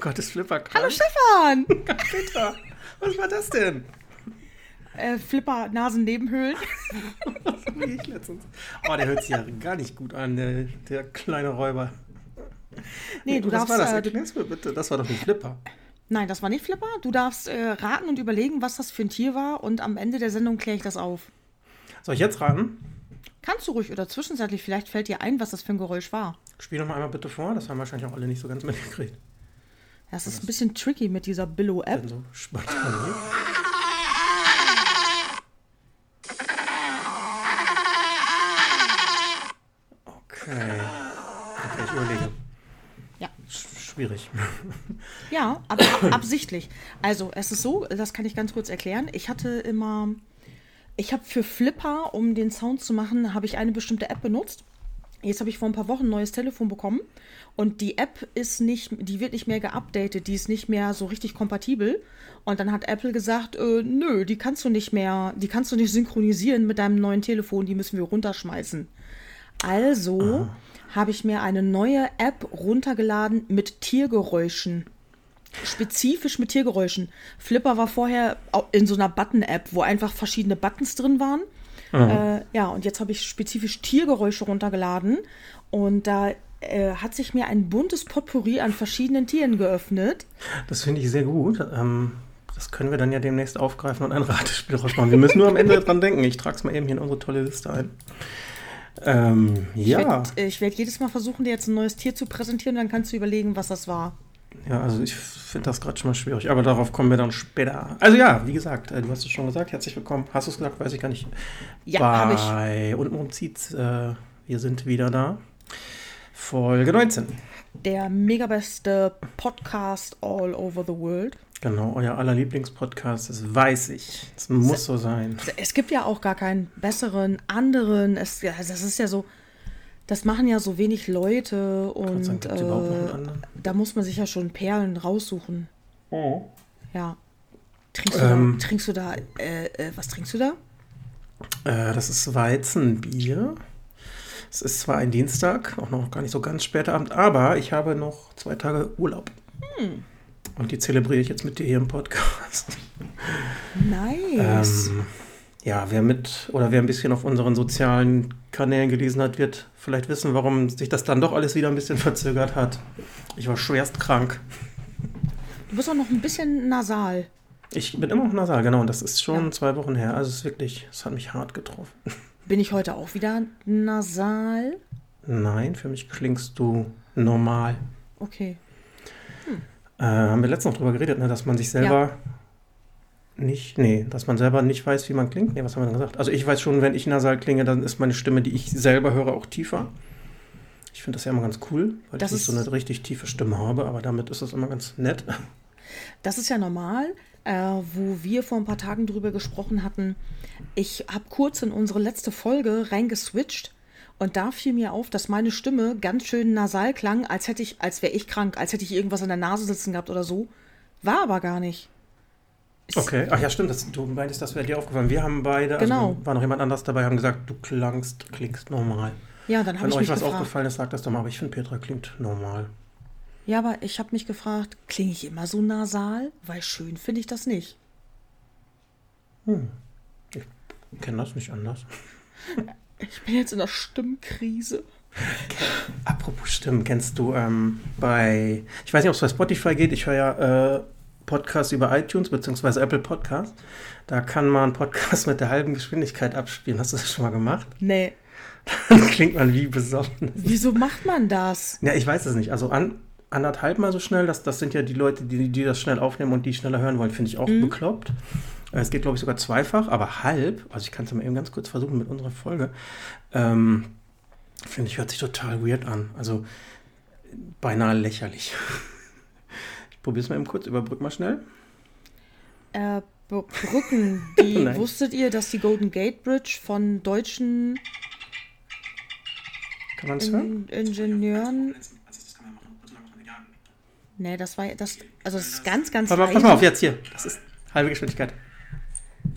Gott, ist Flipper krank. Hallo Stefan! Petra, was war das denn? Äh, Flipper Nasennebenhöhlen. Ich letztens. Oh, der hört sich ja gar nicht gut an, der, der kleine Räuber. Nee, du was darfst. war das? Äh, du, Erklär's mir bitte. Das war doch ein Flipper. nein, das war nicht Flipper. Du darfst äh, raten und überlegen, was das für ein Tier war und am Ende der Sendung kläre ich das auf. Soll ich jetzt raten? Kannst du ruhig oder zwischenzeitlich, vielleicht fällt dir ein, was das für ein Geräusch war. Spiel doch mal einmal bitte vor. Das haben wahrscheinlich auch alle nicht so ganz mitgekriegt. Das ist ein bisschen tricky mit dieser Billo-App. Denn so spontan. Okay. Ich überlege. Ja. Sch- Schwierig. Ja, aber ab- absichtlich. Also, es ist so, das kann ich ganz kurz erklären. Ich hatte immer, ich habe für Flipper, um den Sound zu machen, habe ich eine bestimmte App benutzt. Jetzt habe ich vor ein paar Wochen ein neues Telefon bekommen und die App ist nicht, die wird nicht mehr geupdatet, die ist nicht mehr so richtig kompatibel. Und dann hat Apple gesagt, äh, nö, die kannst du nicht mehr, die kannst du nicht synchronisieren mit deinem neuen Telefon, die müssen wir runterschmeißen. Also habe ich mir eine neue App runtergeladen mit Tiergeräuschen. Spezifisch mit Tiergeräuschen. Flipper war vorher in so einer Button-App, wo einfach verschiedene Buttons drin waren. Äh, ja, und jetzt habe ich spezifisch Tiergeräusche runtergeladen und da äh, hat sich mir ein buntes Potpourri an verschiedenen Tieren geöffnet. Das finde ich sehr gut. Ähm, das können wir dann ja demnächst aufgreifen und ein Ratespiel draus machen. Wir müssen nur am Ende dran denken. Ich trage es mal eben hier in unsere tolle Liste ein. Ähm, ja. werd- Ich werde jedes Mal versuchen, dir jetzt ein neues Tier zu präsentieren, dann kannst du überlegen, was das war. Ja, also ich finde das gerade schon mal schwierig, aber darauf kommen wir dann später. Also ja, wie gesagt, äh, du hast es schon gesagt, herzlich willkommen. Hast du es gesagt? Weiß ich gar nicht. Ja, habe ich. Bei Untenrum zieht's, äh, wir sind wieder da. Folge 19. Der mega beste Podcast all over the world. Genau, euer aller Lieblingspodcast, das weiß ich. Das muss so sein. Es gibt ja auch gar keinen besseren, anderen. Es, das ist ja so, das machen ja so wenig Leute und sagen, äh, da muss man sich ja schon Perlen raussuchen. Ja. Trinkst du Ähm. da, trinkst du da, äh, äh, was trinkst du da? Äh, das ist Weizenbier. Es ist zwar ein Dienstag, auch noch gar nicht so ganz später Abend, aber ich habe noch zwei Tage Urlaub. Hm. Und die zelebriere ich jetzt mit dir hier im Podcast. Nice. Ähm, ja, wer mit oder wer ein bisschen auf unseren sozialen Kanälen gelesen hat, wird vielleicht wissen, warum sich das dann doch alles wieder ein bisschen verzögert hat. Ich war schwerst krank. du bist auch noch ein bisschen nasal. Ich bin immer noch nasal, genau. Und das ist schon Ja. zwei Wochen her. Also es ist wirklich, es hat mich hart getroffen. Bin ich heute auch wieder nasal? Nein, für mich klingst du normal. Okay. Äh, haben wir letztens noch drüber geredet, ne, dass man sich selber nicht, nee, dass man selber nicht weiß, wie man klingt. Nee, was haben wir denn gesagt? Also ich weiß schon, wenn ich nasal klinge, dann ist meine Stimme, die ich selber höre, auch tiefer. Ich finde das ja immer ganz cool, weil Das ich nicht so eine richtig tiefe Stimme habe, aber damit ist das immer ganz nett. Das ist ja normal, äh, wo wir vor ein paar Tagen drüber gesprochen hatten. Ich habe kurz in unsere letzte Folge reingeswitcht und da fiel mir auf, dass meine Stimme ganz schön nasal klang, als hätte ich, als wäre ich krank, als hätte ich irgendwas in der Nase sitzen gehabt oder so. War aber gar nicht. Okay, ach ja, stimmt, das, du meintest, das wäre dir aufgefallen. Wir haben beide, Genau. also war noch jemand anders dabei, haben gesagt, du klangst, klingst normal. Ja, dann habe Wenn ich euch mich was gefragt. aufgefallen ist, sagt das doch mal, aber ich finde, Petra klingt normal. Ja, aber ich habe mich gefragt, klinge ich immer so nasal? Weil schön finde ich das nicht. Ich kenne das nicht anders. Ich bin jetzt in der Stimmkrise. Apropos Stimmen, kennst du ähm, bei, ich weiß nicht, ob es bei Spotify geht, ich höre ja äh, Podcasts über iTunes bzw. Apple Podcasts. Da kann man Podcasts mit der halben Geschwindigkeit abspielen. Hast du das schon mal gemacht? Nee. Dann klingt man wie besoffen. Wieso macht man das? Ja, ich weiß es nicht. Also an, anderthalb mal so schnell, das, das sind ja die Leute, die, die das schnell aufnehmen und die schneller hören wollen, finde ich auch bekloppt. Äh, Es geht, glaube ich, sogar zweifach, aber halb, also ich kann es mal eben ganz kurz versuchen mit unserer Folge, ähm, finde ich, hört sich total weird an. Also beinahe lächerlich. Ich probiere es mal eben kurz, überbrück mal schnell. Äh, Br- Brücken, die wusstet ihr, dass die Golden Gate Bridge von deutschen Kann man es hören? In Ingenieuren. Nee, das war das. Also das ist ganz, ganz Pass mal, pass mal auf, jetzt hier. Das ist halbe Geschwindigkeit.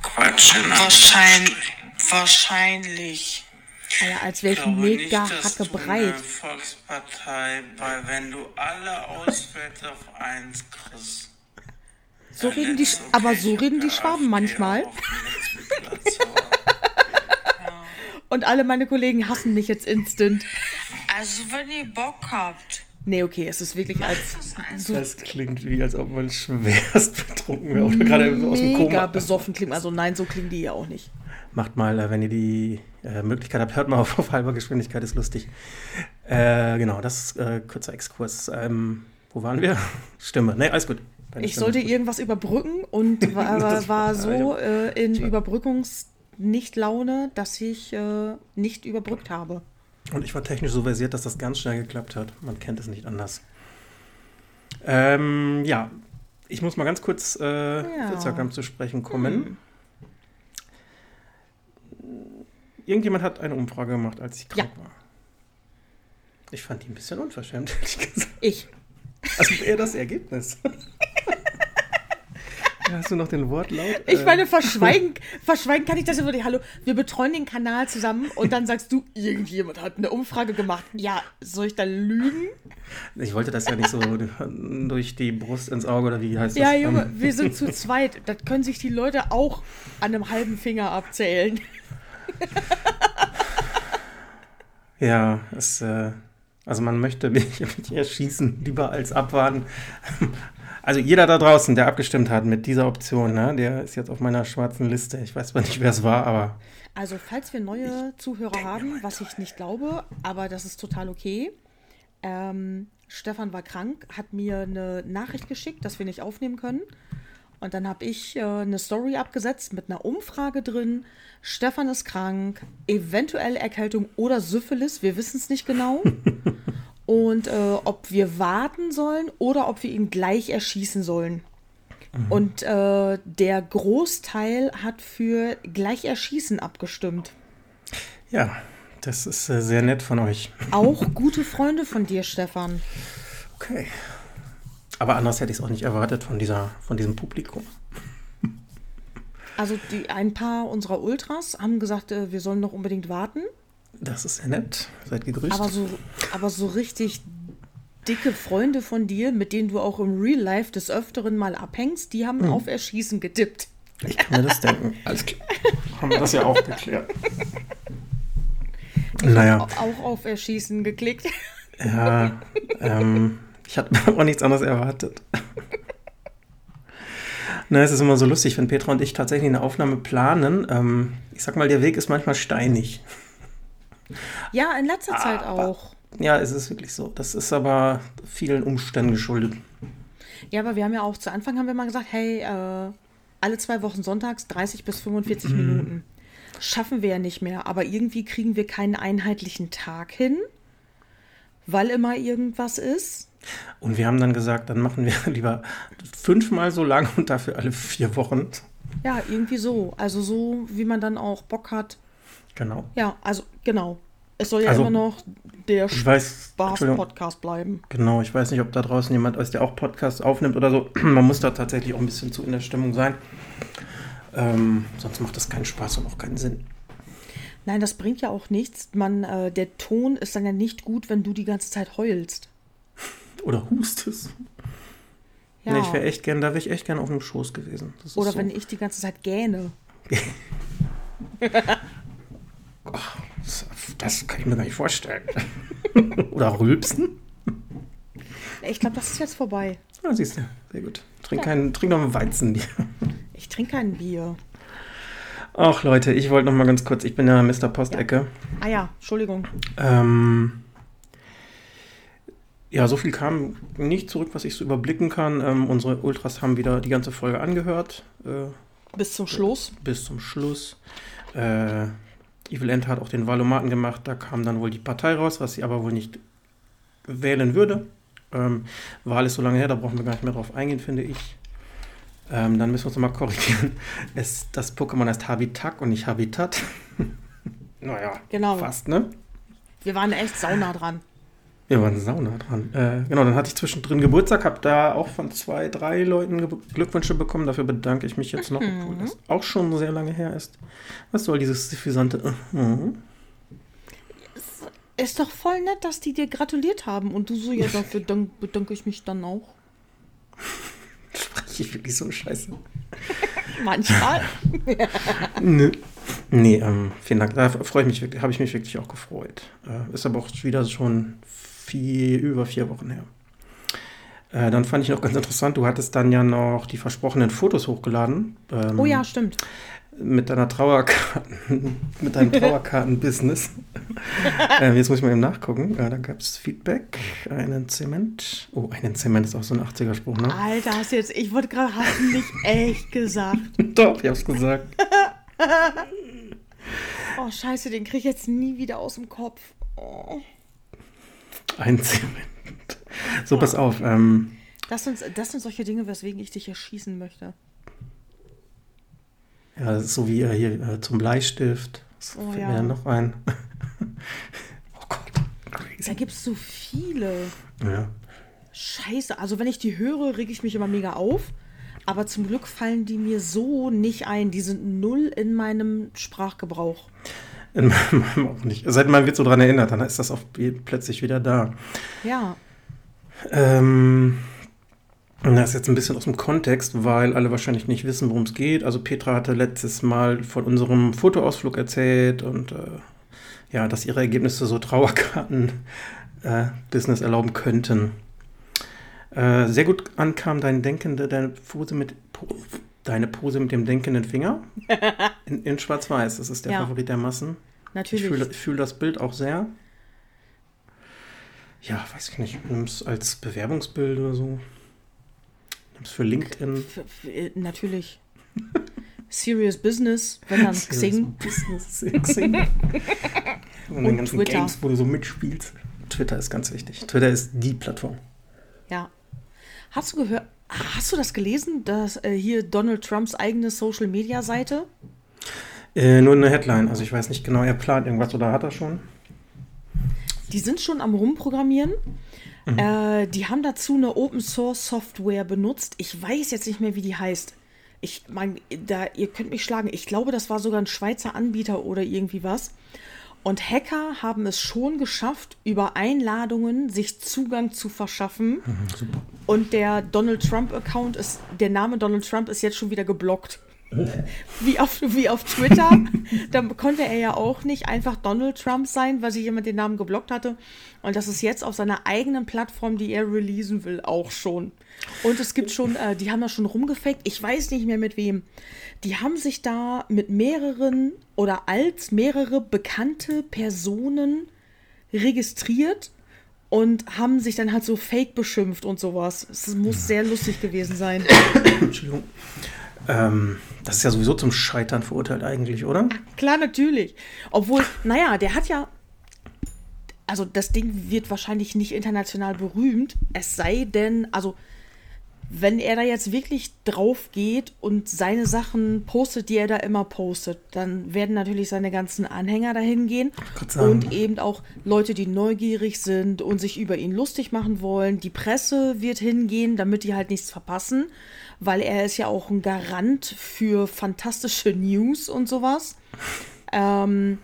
Quatschen. Wahrscheinlich. Wahrscheinlich. Naja, als wäre ich mega nicht, dass hacke du eine breit. Volkspartei, weil wenn du alle Auswälte auf eins kriegst. So dann reden die, okay, aber so reden die Schwaben AfD manchmal. Und alle meine Kollegen hassen mich jetzt instant. Also wenn ihr Bock habt, Nee, okay, es ist wirklich als so Das klingt wie, als ob man schwerst betrunken wäre oder gerade aus dem mega Koma. besoffen klingt. Also nein, so klingen die ja auch nicht. Macht mal, äh, wenn ihr die äh, Möglichkeit habt, hört mal auf, auf halber Geschwindigkeit, ist lustig. Äh, genau, das ist äh, kurzer Exkurs. Ähm, wo waren wir? Stimme. Nee, alles gut. Deine Ich Stimme. sollte irgendwas überbrücken und war, war so äh, in Überbrückungs-Nicht-Laune, dass ich äh, nicht überbrückt habe. Und ich war technisch so versiert, dass das ganz schnell geklappt hat. Man kennt es nicht anders. Ähm, ja, ich muss mal ganz kurz äh, Ja. zu sprechen kommen. Irgendjemand hat eine Umfrage gemacht, als ich krank war. Ich fand die ein bisschen unverschämt, ehrlich gesagt. Ich. Also eher das Ergebnis. Ja, Hast du noch den Wortlaut? Ich Äh, meine, verschweigen, verschweigen kann ich das immer nicht. Hallo, wir betreuen den Kanal zusammen und dann sagst du, irgendjemand hat eine Umfrage gemacht. Ja, soll ich da lügen? ich wollte das ja nicht so durch die Brust ins Auge oder wie heißt das? Ja, Junge, wir sind zu zweit. Das können sich die Leute auch an einem halben Finger abzählen. Ja, es, äh, also man möchte mich, mich erschießen, lieber als abwarten. Also jeder da draußen, der abgestimmt hat mit dieser Option, ne, der ist jetzt auf meiner schwarzen Liste. Ich weiß zwar nicht, wer es war, aber Also, falls wir neue Zuhörer haben, was ich nicht glaube, aber das ist total okay. Ähm, Stefan war krank, hat mir eine Nachricht geschickt, dass wir nicht aufnehmen können. Und dann habe ich äh, eine Story abgesetzt mit einer Umfrage drin. Stefan ist krank, eventuell Erkältung oder Syphilis, wir wissen es nicht genau. Und äh, ob wir warten sollen oder ob wir ihn gleich erschießen sollen. Und äh, der Großteil hat für gleich erschießen abgestimmt. ja, das ist äh, sehr nett von euch. Auch gute Freunde von dir, Stefan. Okay. Aber anders hätte ich es auch nicht erwartet von, dieser, von diesem Publikum. Also die, ein paar unserer Ultras haben gesagt, äh, wir sollen noch unbedingt warten. Das ist sehr nett. Seid gegrüßt. Aber so, aber so richtig dicke Freunde von dir, mit denen du auch im Real Life des Öfteren mal abhängst, die haben auf Erschießen getippt. Ich kann mir das denken. Alles klar. Haben wir das ja auch geklärt. Naja. Au- Auch auf Erschießen geklickt. Ja, ähm, ich hatte auch nichts anderes erwartet. Na, es ist immer so lustig, wenn Petra und ich tatsächlich eine Aufnahme planen. Ähm, ich sag mal, der Weg ist manchmal steinig. Ja, in letzter Zeit Aber- auch. Ja, es ist wirklich so. Das ist aber vielen Umständen geschuldet. Ja, aber wir haben ja auch zu Anfang haben wir mal gesagt, hey, äh, alle zwei Wochen sonntags 30 bis 45 Mhm. Minuten. Schaffen wir ja nicht mehr, aber irgendwie kriegen wir keinen einheitlichen Tag hin, weil immer irgendwas ist. Und wir haben dann gesagt, dann machen wir lieber fünfmal so lang und dafür alle vier Wochen. Ja, irgendwie so. Also so, wie man dann auch Bock hat. Genau. Ja, also genau. Es soll ja Also, immer noch der Spaß-Podcast bleiben. Genau, ich weiß nicht, ob da draußen jemand ist, der auch Podcasts aufnimmt oder so. Man muss da tatsächlich auch ein bisschen zu in der Stimmung sein. Ähm, sonst macht das keinen Spaß und auch keinen Sinn. Nein, das bringt ja auch nichts. Man, äh, der Ton ist dann ja nicht gut, wenn du die ganze Zeit heulst. Oder hustest. Ja. Nee, ich wäre echt gern, da wäre ich echt gern auf dem Schoß gewesen. Oder so. wenn ich die ganze Zeit gähne. Das, das kann ich mir gar nicht vorstellen. Oder rülpsen. Ich glaube, das ist jetzt vorbei. Ja, siehst du, sehr gut. Trink, Ja. keinen, trink noch einen Weizen. Ich trinke kein Bier. Ach Leute, ich wollte noch mal ganz kurz, ich bin ja Mr. Postecke. Ah ja, Entschuldigung. Ähm, ja, so viel kam nicht zurück, was ich so überblicken kann. Ähm, unsere Ultras haben wieder die ganze Folge angehört, äh, Bis zum Schluss. bis zum Schluss. Äh, Evil End hat auch den Wahlomaten gemacht, da kam dann wohl die Partei raus, was sie aber wohl nicht wählen würde. Ähm, Wahl ist so lange her, da brauchen wir gar nicht mehr drauf eingehen, finde ich. Ähm, dann müssen wir uns nochmal korrigieren. Es, das Pokémon heißt Habitak und nicht Habitat. naja, Genau. fast, ne? Wir waren echt sauna dran. Wir waren sauna dran. Äh, genau, dann hatte ich zwischendrin Geburtstag, habe da auch von zwei, drei Leuten Ge Glückwünsche bekommen. Dafür bedanke ich mich jetzt noch, obwohl das auch schon sehr lange her ist. Was soll dieses suffisante? Mhm. ist doch voll nett, dass die dir gratuliert haben. Und du so, ja, dafür dank, bedanke ich mich dann auch. Spreche ich wirklich so scheiße? Manchmal. Nö. Nee, ähm, vielen Dank. Da freue ich mich wirklich, habe ich mich wirklich auch gefreut. Äh, ist aber auch wieder schon vier, über vier Wochen her. Äh, dann fand ich noch ganz interessant, du hattest dann ja noch die versprochenen Fotos hochgeladen. Ähm, Oh ja, stimmt. Mit deiner Trauerkarten, mit deinem Trauerkarten-Business. äh, jetzt muss ich mal eben nachgucken. Äh, da gab es Feedback, einen Zement. Oh, einen Zement ist auch so ein 80er-Spruch, ne? Alter, hast du jetzt, ich wollte gerade, hast du nicht echt gesagt. Doch, ich hab's gesagt. Oh, scheiße, den krieg ich jetzt nie wieder aus dem Kopf. Oh. Ein Zement. So, pass auf. Ähm, Das, sind, das sind solche Dinge, weswegen ich dich erschießen möchte. ja, so wie äh, hier äh, zum Bleistift. Oh, fällt ja. mir noch ein? oh Gott, Da crazy. gibt es so viele. Ja. Scheiße, also wenn ich die höre, reg ich mich immer mega auf. Aber zum Glück fallen die mir so nicht ein. Die sind null in meinem Sprachgebrauch. In meinem auch nicht. Seit man wird so dran erinnert, dann ist das auch plötzlich wieder da. Ja, Ähm, das ist jetzt ein bisschen aus dem Kontext, weil alle wahrscheinlich nicht wissen, worum es geht. Also Petra hatte letztes Mal von unserem Fotoausflug erzählt und äh, ja, dass ihre Ergebnisse so Trauerkarten-Business erlauben könnten. Äh, sehr gut ankam dein denkende, deine Pose mit deine Pose mit dem denkenden Finger in, in Schwarz-Weiß. Das ist der Ja. Favorit der Massen. Ich natürlich. fühle fühl das Bild auch sehr. Ja, weiß ich nicht. Nimm es als Bewerbungsbild oder so. Nimm es für LinkedIn. Äh, natürlich. Serious Business, wenn dann Xing. Business, Xing. Und, den Und ganzen Twitter. Games, wo du so mitspielst. Twitter ist ganz wichtig. Twitter ist die Plattform. Ja. Hast du gehört, hast du das gelesen, dass äh, hier Donald Trumps eigene Social Media Seite? Äh, nur eine Headline. Also ich weiß nicht genau, er plant irgendwas oder hat er schon. Die sind schon am Rumprogrammieren. Äh, die haben dazu eine Open Source Software benutzt. Ich weiß jetzt nicht mehr, wie die heißt. Ich meine, da, ihr könnt mich schlagen. Ich glaube, das war sogar ein Schweizer Anbieter oder irgendwie was. Und Hacker haben es schon geschafft, über Einladungen sich Zugang zu verschaffen. Super. Und der Donald Trump-Account ist, der Name Donald Trump ist jetzt schon wieder geblockt. Wie auf, wie auf Twitter. da konnte er ja auch nicht einfach Donald Trump sein, weil sich jemand den Namen geblockt hatte. Und das ist jetzt auf seiner eigenen Plattform, die er releasen will, auch schon. Und es gibt schon, äh, die haben da schon rumgefaked. Ich weiß nicht mehr mit wem. Die haben sich da mit mehreren oder als mehrere bekannte Personen registriert und haben sich dann halt so fake beschimpft und sowas. Es muss sehr lustig gewesen sein. Entschuldigung. Ähm, das ist ja sowieso zum Scheitern verurteilt eigentlich, oder? Klar, natürlich. Obwohl, naja, der hat ja. Also, das Ding wird wahrscheinlich nicht international berühmt. Es sei denn, also, wenn er da jetzt wirklich drauf geht und seine Sachen postet, die er da immer postet, dann werden natürlich seine ganzen Anhänger dahin gehen. Und eben auch Leute, die neugierig sind und sich über ihn lustig machen wollen. Die Presse wird hingehen, damit die halt nichts verpassen, weil er ist ja auch ein Garant für fantastische News und sowas. Ähm,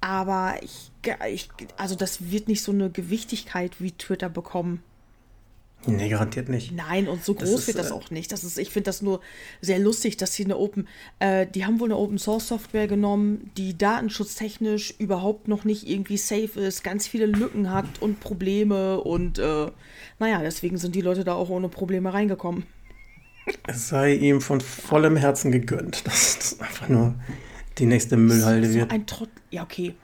aber ich, ich, also das wird nicht so eine Gewichtigkeit wie Twitter bekommen. Nee, garantiert nicht. Nein, und so Das groß ist, wird das äh, auch nicht. Das ist, ich finde das nur sehr lustig, dass sie eine Open, äh, die haben wohl eine Open Source Software genommen, die datenschutztechnisch überhaupt noch nicht irgendwie safe ist, ganz viele Lücken hat und Probleme und äh, naja, deswegen sind die Leute da auch ohne Probleme reingekommen. Es sei ihm von vollem Herzen gegönnt, dass das einfach nur die nächste Müllhalde so wird. ein Trott. Ja, okay.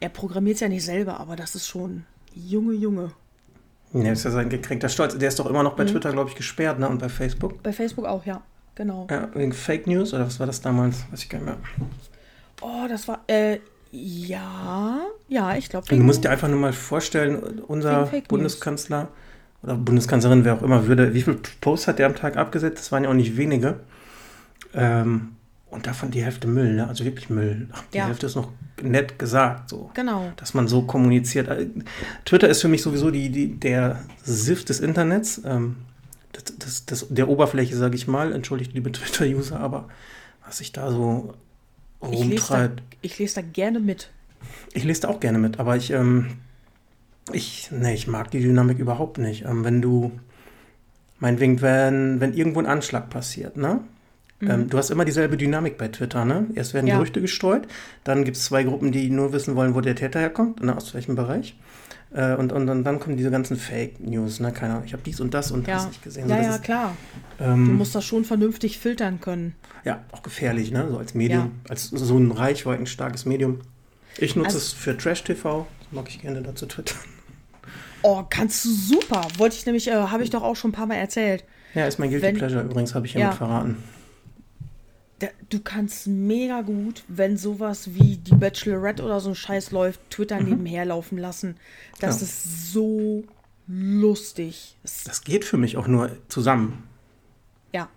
Er programmiert es ja nicht selber, aber das ist schon Junge, Junge. Nee, das ist ja sein gekränkter Stolz. Der ist doch immer noch Mhm. bei Twitter, glaube ich, gesperrt, ne? Und bei Facebook. Bei Facebook auch, ja. Genau. Ja, wegen Fake News oder was war das damals? Weiß ich gar nicht mehr. Oh, das war, äh, ja, ja, ich glaube. Du musst dir einfach nur mal vorstellen, unser Fake News. Bundeskanzler oder Bundeskanzlerin, wer auch immer, würde, wie viele Posts hat der am Tag abgesetzt? Das waren ja auch nicht wenige. Ähm, und davon die Hälfte Müll, ne? Also wirklich Müll. Ach, die Ja. Hälfte ist noch nett gesagt, so. Genau. Dass man so kommuniziert. Äh, Twitter ist für mich sowieso die, die, der SIF des Internets. Ähm, das, das, das, der Oberfläche, sage ich mal. Entschuldigt, liebe Twitter-User, aber was sich da so Ich lese da, rumtreibt. ich lese da gerne mit. Ich lese da auch gerne mit, aber ich, ähm, Ich, nee, ich mag die Dynamik überhaupt nicht. Ähm, wenn du, meinetwegen, wenn, wenn irgendwo ein Anschlag passiert, ne? Ähm, du hast immer dieselbe Dynamik bei Twitter, ne? Erst werden Ja. Gerüchte gestreut, dann gibt es zwei Gruppen, die nur wissen wollen, wo der Täter herkommt, ne? aus welchem Bereich. Äh, und, und, dann- dann kommen diese ganzen Fake News, ne? Keine Ahnung, ich habe dies und das und Ja, hast nicht gesehen. ja, so, das ja, ist, klar. Du ähm, musst das schon vernünftig filtern können. ja, auch gefährlich, ne? So als Medium, als so ein reichweitenstarkes Medium. Ich nutze Also- es für Trash-TV, das mag ich gerne dazu twittern. Oh, kannst du super. Wollte ich nämlich, äh, habe ich doch auch schon ein paar Mal erzählt. Ja, ist mein Guilty Wenn- Pleasure übrigens, habe ich hiermit Ja. verraten. Du kannst mega gut, wenn sowas wie die Bachelorette oder so ein Scheiß läuft, Twitter nebenher laufen lassen. Das Mhm. Ja. ist so lustig. Das geht für mich auch nur zusammen. ja,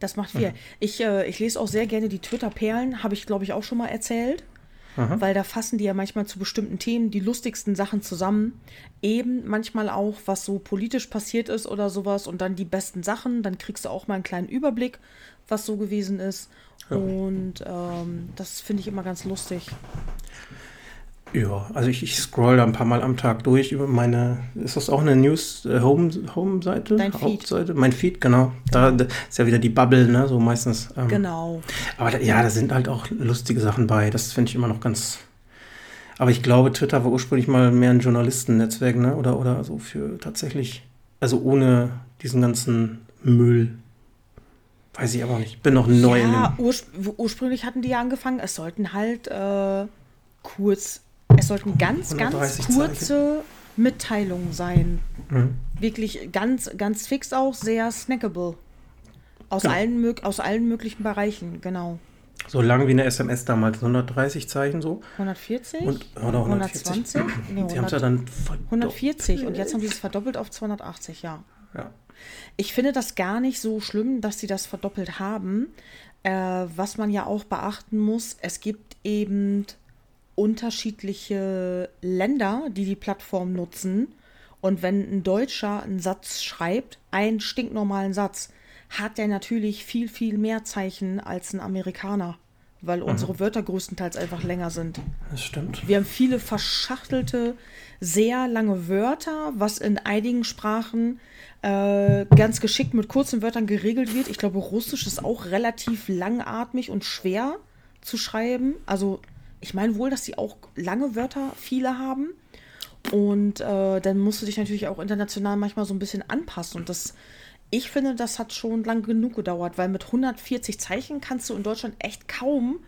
das macht viel. Ich, äh, ich lese auch sehr gerne die Twitter-Perlen, habe ich, glaube ich, auch schon mal erzählt. Weil da fassen die ja manchmal zu bestimmten Themen die lustigsten Sachen zusammen. Eben manchmal auch, was so politisch passiert ist oder sowas und dann die besten Sachen. Dann kriegst du auch mal einen kleinen Überblick, was so gewesen ist. Und ähm, das finde ich immer ganz lustig. Ja, also ich, ich scroll da ein paar Mal am Tag durch über meine, ist das auch eine News äh, Home Home Seite? Dein Feed. Hauptseite? Mein Feed, genau. Da, da ist ja wieder die Bubble, ne, so meistens. Ähm, Genau. Aber da, ja, da sind halt auch lustige Sachen bei. Das finde ich immer noch ganz. Aber ich glaube, Twitter war ursprünglich mal mehr ein Journalistennetzwerk, ne? Oder, oder so für tatsächlich, also ohne diesen ganzen Müll. Weiß ich aber nicht. Bin noch neu in Ja, dem. urspr ursprünglich hatten die ja angefangen, es sollten halt äh, kurz, es sollten ganz, ganz 130 kurze Mitteilungen sein. Mhm. Wirklich ganz, ganz fix auch, sehr snackable. Aus, Genau. allen, aus allen möglichen Bereichen, genau. So lang wie eine SMS damals, 130 Zeichen so. 140? Und, oder 140. 120? Nee, Sie haben es ja 100, dann verdoppelt. 140 und jetzt haben sie es verdoppelt auf 280, ja. Ja. Ich finde das gar nicht so schlimm, dass sie das verdoppelt haben. Äh, was man ja auch beachten muss, es gibt eben unterschiedliche Länder, die die Plattform nutzen. Und wenn ein Deutscher einen Satz schreibt, einen stinknormalen Satz, hat der natürlich viel, viel mehr Zeichen als ein Amerikaner, weil unsere Wörter größtenteils einfach länger sind. Das stimmt. Wir haben viele verschachtelte, sehr lange Wörter, was in einigen Sprachen äh, ganz geschickt mit kurzen Wörtern geregelt wird. Ich glaube, Russisch ist auch relativ langatmig und schwer zu schreiben. Also ich meine wohl, dass sie auch lange Wörter viele haben. Und äh, dann musst du dich natürlich auch international manchmal so ein bisschen anpassen. Und das, ich finde, das hat schon lang genug gedauert, weil mit 140 Zeichen kannst du in Deutschland echt kaum,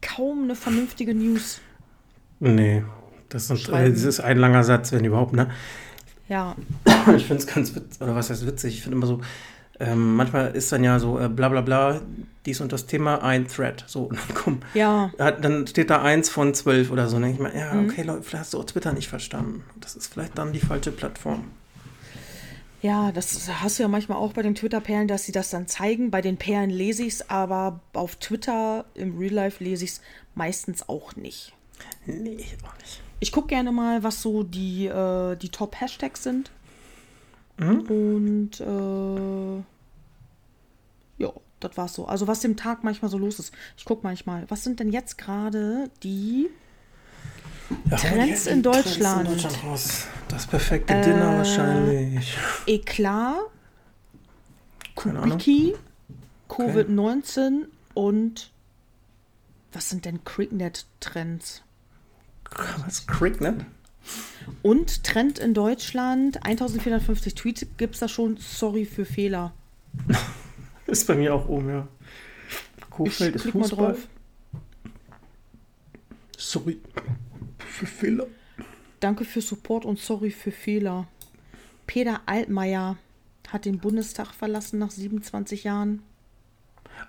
kaum eine vernünftige News Nee, das, sind, äh, das ist ein langer Satz, wenn überhaupt, ne? Ja, Ich finde es ganz witzig, oder was heißt witzig? Ich finde immer so, ähm, manchmal ist dann ja so, äh, bla bla bla, dies und das Thema, ein Thread. So, komm, ja, hat, dann steht da eins von zwölf oder so. Dann denke ich mal, ja, Mhm. okay, Leute, vielleicht hast du auch Twitter nicht verstanden. Das ist vielleicht dann die falsche Plattform. ja, das hast du ja manchmal auch bei den Twitter-Perlen, dass sie das dann zeigen. Bei den Perlen lese ich es, aber auf Twitter im Real Life lese ich es meistens auch nicht. Nee, auch nicht. Ich gucke gerne mal, was so die, äh, die Top-Hashtags sind. Mhm. Und äh, ja, das war's so. Also was dem Tag manchmal so los ist. Ich gucke manchmal, was sind denn jetzt gerade die Ja, Trends in die Trends Deutschland. in Deutschland raus. Das perfekte Dinner wahrscheinlich. Eklat. Kubiki, Covid-19 und was sind denn Cricknet-Trends? Was? Cricknet? Und Trend in Deutschland, 1450 Tweets gibt es da schon, sorry für Fehler. Ist bei mir auch oben, ja. Ich Kofeld ist Fußball. drauf. Sorry für Fehler. Danke für Support und sorry für Fehler. Peter Altmaier hat den Bundestag verlassen nach 27 Jahren.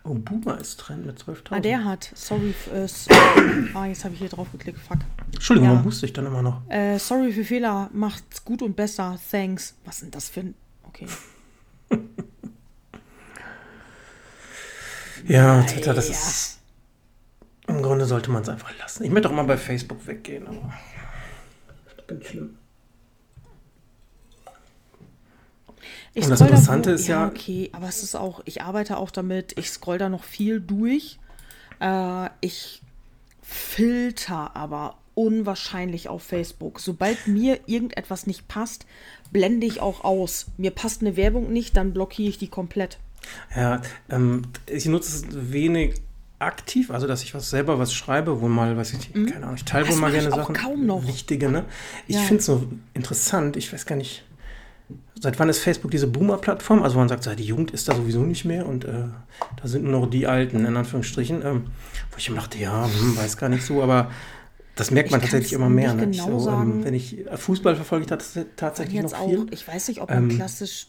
Oh, Boomer ist Trend mit 12.000. Ah, der hat, sorry, äh, ah, jetzt habe ich hier drauf geklickt, fuck. Entschuldigung, Ja. warum wusste ich dann immer noch? Äh, sorry für Fehler, macht's gut und besser, thanks. Was sind das für ein, okay. Ja, Twitter, das Ja. ist. Im Grunde sollte man es einfach lassen. Ich möchte auch mal bei Facebook weggehen, aber. Ganz schlimm. Ich Und das da Interessante wo- ist ja- okay, aber es ist auch, ich arbeite auch damit, ich scroll da noch viel durch. Äh, ich filter aber unwahrscheinlich auf Facebook. Sobald mir irgendetwas nicht passt, blende ich auch aus. Mir passt eine Werbung nicht, dann blockiere ich die komplett. Ja, ähm, ich nutze es wenig aktiv, also dass ich was selber was schreibe, wo mal, weiß ich, mhm. keine Ahnung, ich teile wohl mal gerne Sachen. Kaum noch. Wichtige, ne? Ich ja. finde es so interessant, ich weiß gar nicht, seit wann ist Facebook diese Boomer-Plattform? Also man sagt, die Jugend ist da sowieso nicht mehr und äh, da sind nur noch die Alten, in Anführungsstrichen. Ähm, wo ich immer dachte, ja, hm, weiß gar nicht so, aber das merkt man tatsächlich immer mehr. Ne? Genau ich, so, ähm, wenn ich Fußball verfolge, ich tatsächlich jetzt noch viel. Auch, ich weiß nicht, ob man ähm, klassisch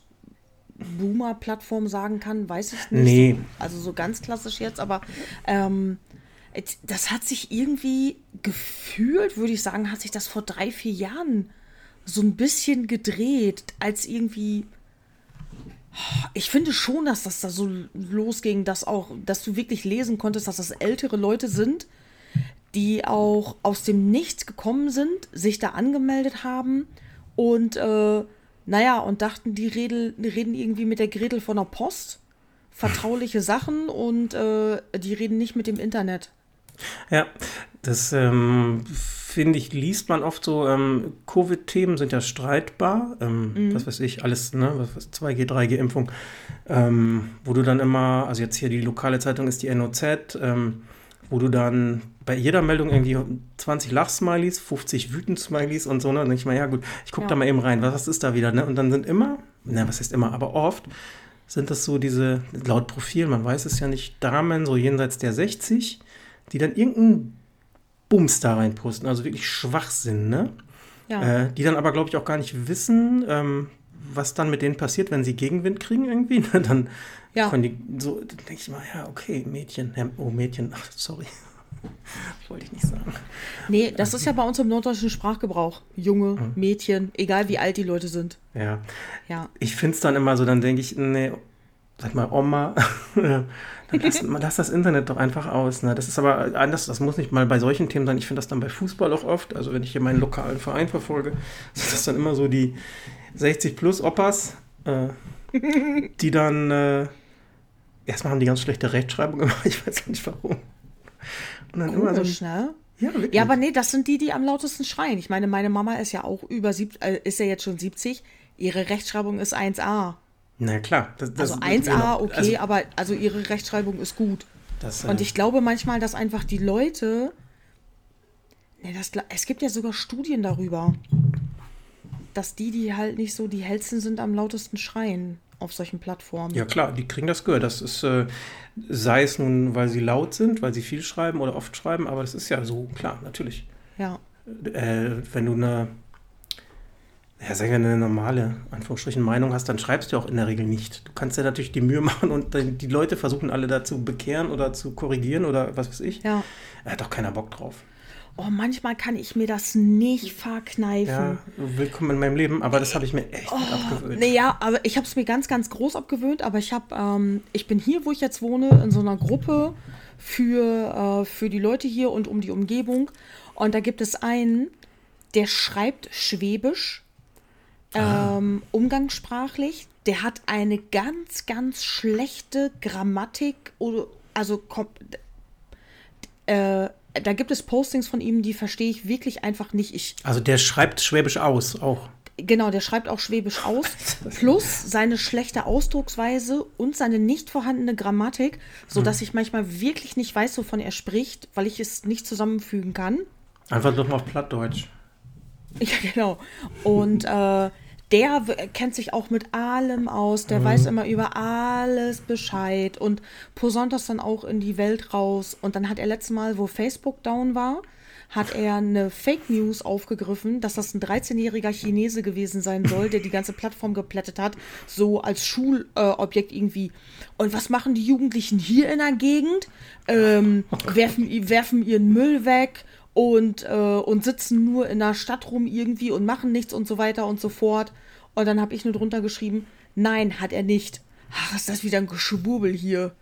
Boomer-Plattform sagen kann, weiß ich nicht. Nee. Also so ganz klassisch jetzt, aber ähm, das hat sich irgendwie gefühlt, würde ich sagen, hat sich das vor drei, vier Jahren so ein bisschen gedreht, als irgendwie. Ich finde schon, dass das da so losging, dass auch, dass du wirklich lesen konntest, dass das ältere Leute sind, die auch aus dem Nichts gekommen sind, sich da angemeldet haben und äh, naja, und dachten, die, Redel, reden irgendwie mit der Gretel von der Post. Vertrauliche Sachen und äh, die reden nicht mit dem Internet. Ja, das ähm, finde ich, liest man oft so. Ähm, Covid-Themen sind ja streitbar. Ähm, mhm. Was weiß ich, alles, ne? Was, 2G, 3G-Impfung. Ähm, wo du dann immer, also jetzt hier die lokale Zeitung ist die NOZ, ähm, wo du dann bei jeder Meldung irgendwie 20 Lachsmilies, 50 Wütend-Smileys und so, ne? Dann denke ich mal, ja gut, ich gucke ja. da mal eben rein, was, was ist da wieder, ne? Und dann sind immer, na, was heißt immer, aber oft sind das so diese, laut Profil, man weiß es ja nicht, Damen so jenseits der 60, die dann irgendeinen Bums da reinposten, also wirklich Schwachsinn, ne? Ja. Äh, die dann aber, glaube ich, auch gar nicht wissen, ähm, was dann mit denen passiert, wenn sie Gegenwind kriegen irgendwie. Ne? Dann ja. die so, dann denke ich mal, ja, okay, Mädchen, oh Mädchen, ach, sorry. Wollte ich nicht sagen. Nee, das ist ja bei uns im norddeutschen Sprachgebrauch. Junge, mhm. Mädchen, egal wie alt die Leute sind. Ja. ja. Ich finde es dann immer so, dann denke ich, nee, sag mal, Oma, dann lass, lass, das Internet doch einfach aus. Ne? Das ist aber anders, das muss nicht mal bei solchen Themen sein. Ich finde das dann bei Fußball auch oft, also wenn ich hier meinen lokalen Verein verfolge, sind das dann immer so die 60 plus Opas, äh, die dann äh, erstmal haben die ganz schlechte Rechtschreibung gemacht, ich weiß nicht warum. Und dann Komisch, immer so, ne? Ja, wirklich. ja, aber nee, das sind die, die am lautesten schreien. Ich meine, meine Mama ist ja auch über sieb, äh, ist ja jetzt schon 70. Ihre Rechtschreibung ist 1a. Na klar. Das, das, also 1a, genau. okay, also, aber also ihre Rechtschreibung ist gut. Das, äh, Und ich glaube manchmal, dass einfach die Leute. Nee, das, es gibt ja sogar Studien darüber, dass die, die halt nicht so die hellsten sind, am lautesten schreien auf solchen Plattformen. Ja klar, die kriegen das gehört. Das ist, äh, sei es nun, weil sie laut sind, weil sie viel schreiben oder oft schreiben, aber das ist ja so, klar, natürlich. Ja. Äh, wenn du eine, ja, sagen wir eine normale, Anführungsstrichen, Meinung hast, dann schreibst du auch in der Regel nicht. Du kannst ja natürlich die Mühe machen und die Leute versuchen alle dazu bekehren oder zu korrigieren oder was weiß ich. Ja. Da hat doch keiner Bock drauf oh, manchmal kann ich mir das nicht verkneifen. Ja, willkommen in meinem Leben, aber das habe ich mir echt oh, abgewöhnt. Naja, aber ich habe es mir ganz, ganz groß abgewöhnt, aber ich habe, ähm, ich bin hier, wo ich jetzt wohne, in so einer Gruppe für, äh, für die Leute hier und um die Umgebung. Und da gibt es einen, der schreibt Schwäbisch, ah. ähm, umgangssprachlich. Der hat eine ganz, ganz schlechte Grammatik, also äh, da gibt es Postings von ihm, die verstehe ich wirklich einfach nicht. Ich, also der schreibt Schwäbisch aus auch. Genau, der schreibt auch Schwäbisch aus. plus seine schlechte Ausdrucksweise und seine nicht vorhandene Grammatik, sodass hm. ich manchmal wirklich nicht weiß, wovon er spricht, weil ich es nicht zusammenfügen kann. Einfach doch mal auf Plattdeutsch. Ja, genau. Und äh, der kennt sich auch mit allem aus, der mhm. weiß immer über alles Bescheid und posaunt das dann auch in die Welt raus. Und dann hat er letztes Mal, wo Facebook down war, hat er eine Fake News aufgegriffen, dass das ein 13-jähriger Chinese gewesen sein soll, der die ganze Plattform geplättet hat, so als Schulobjekt äh, irgendwie. Und was machen die Jugendlichen hier in der Gegend? Ähm, werfen, werfen ihren Müll weg und, äh, und sitzen nur in der Stadt rum irgendwie und machen nichts und so weiter und so fort. Und dann habe ich nur drunter geschrieben, nein, hat er nicht. Ach, ist das wieder ein Geschwurbel hier.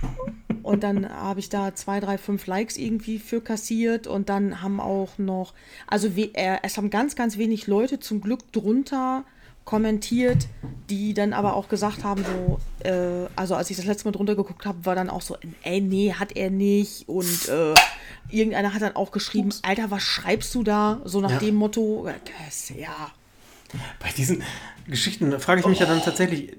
und dann habe ich da zwei, drei, fünf Likes irgendwie für kassiert und dann haben auch noch, also we, äh, es haben ganz, ganz wenig Leute zum Glück drunter kommentiert, die dann aber auch gesagt haben, so, äh, also als ich das letzte Mal drunter geguckt habe, war dann auch so, ey, nee, hat er nicht. Und äh, irgendeiner hat dann auch geschrieben, Alter, was schreibst du da? So nach Ja. dem Motto, ja. Bei diesen Geschichten frage ich mich ja dann tatsächlich, äh,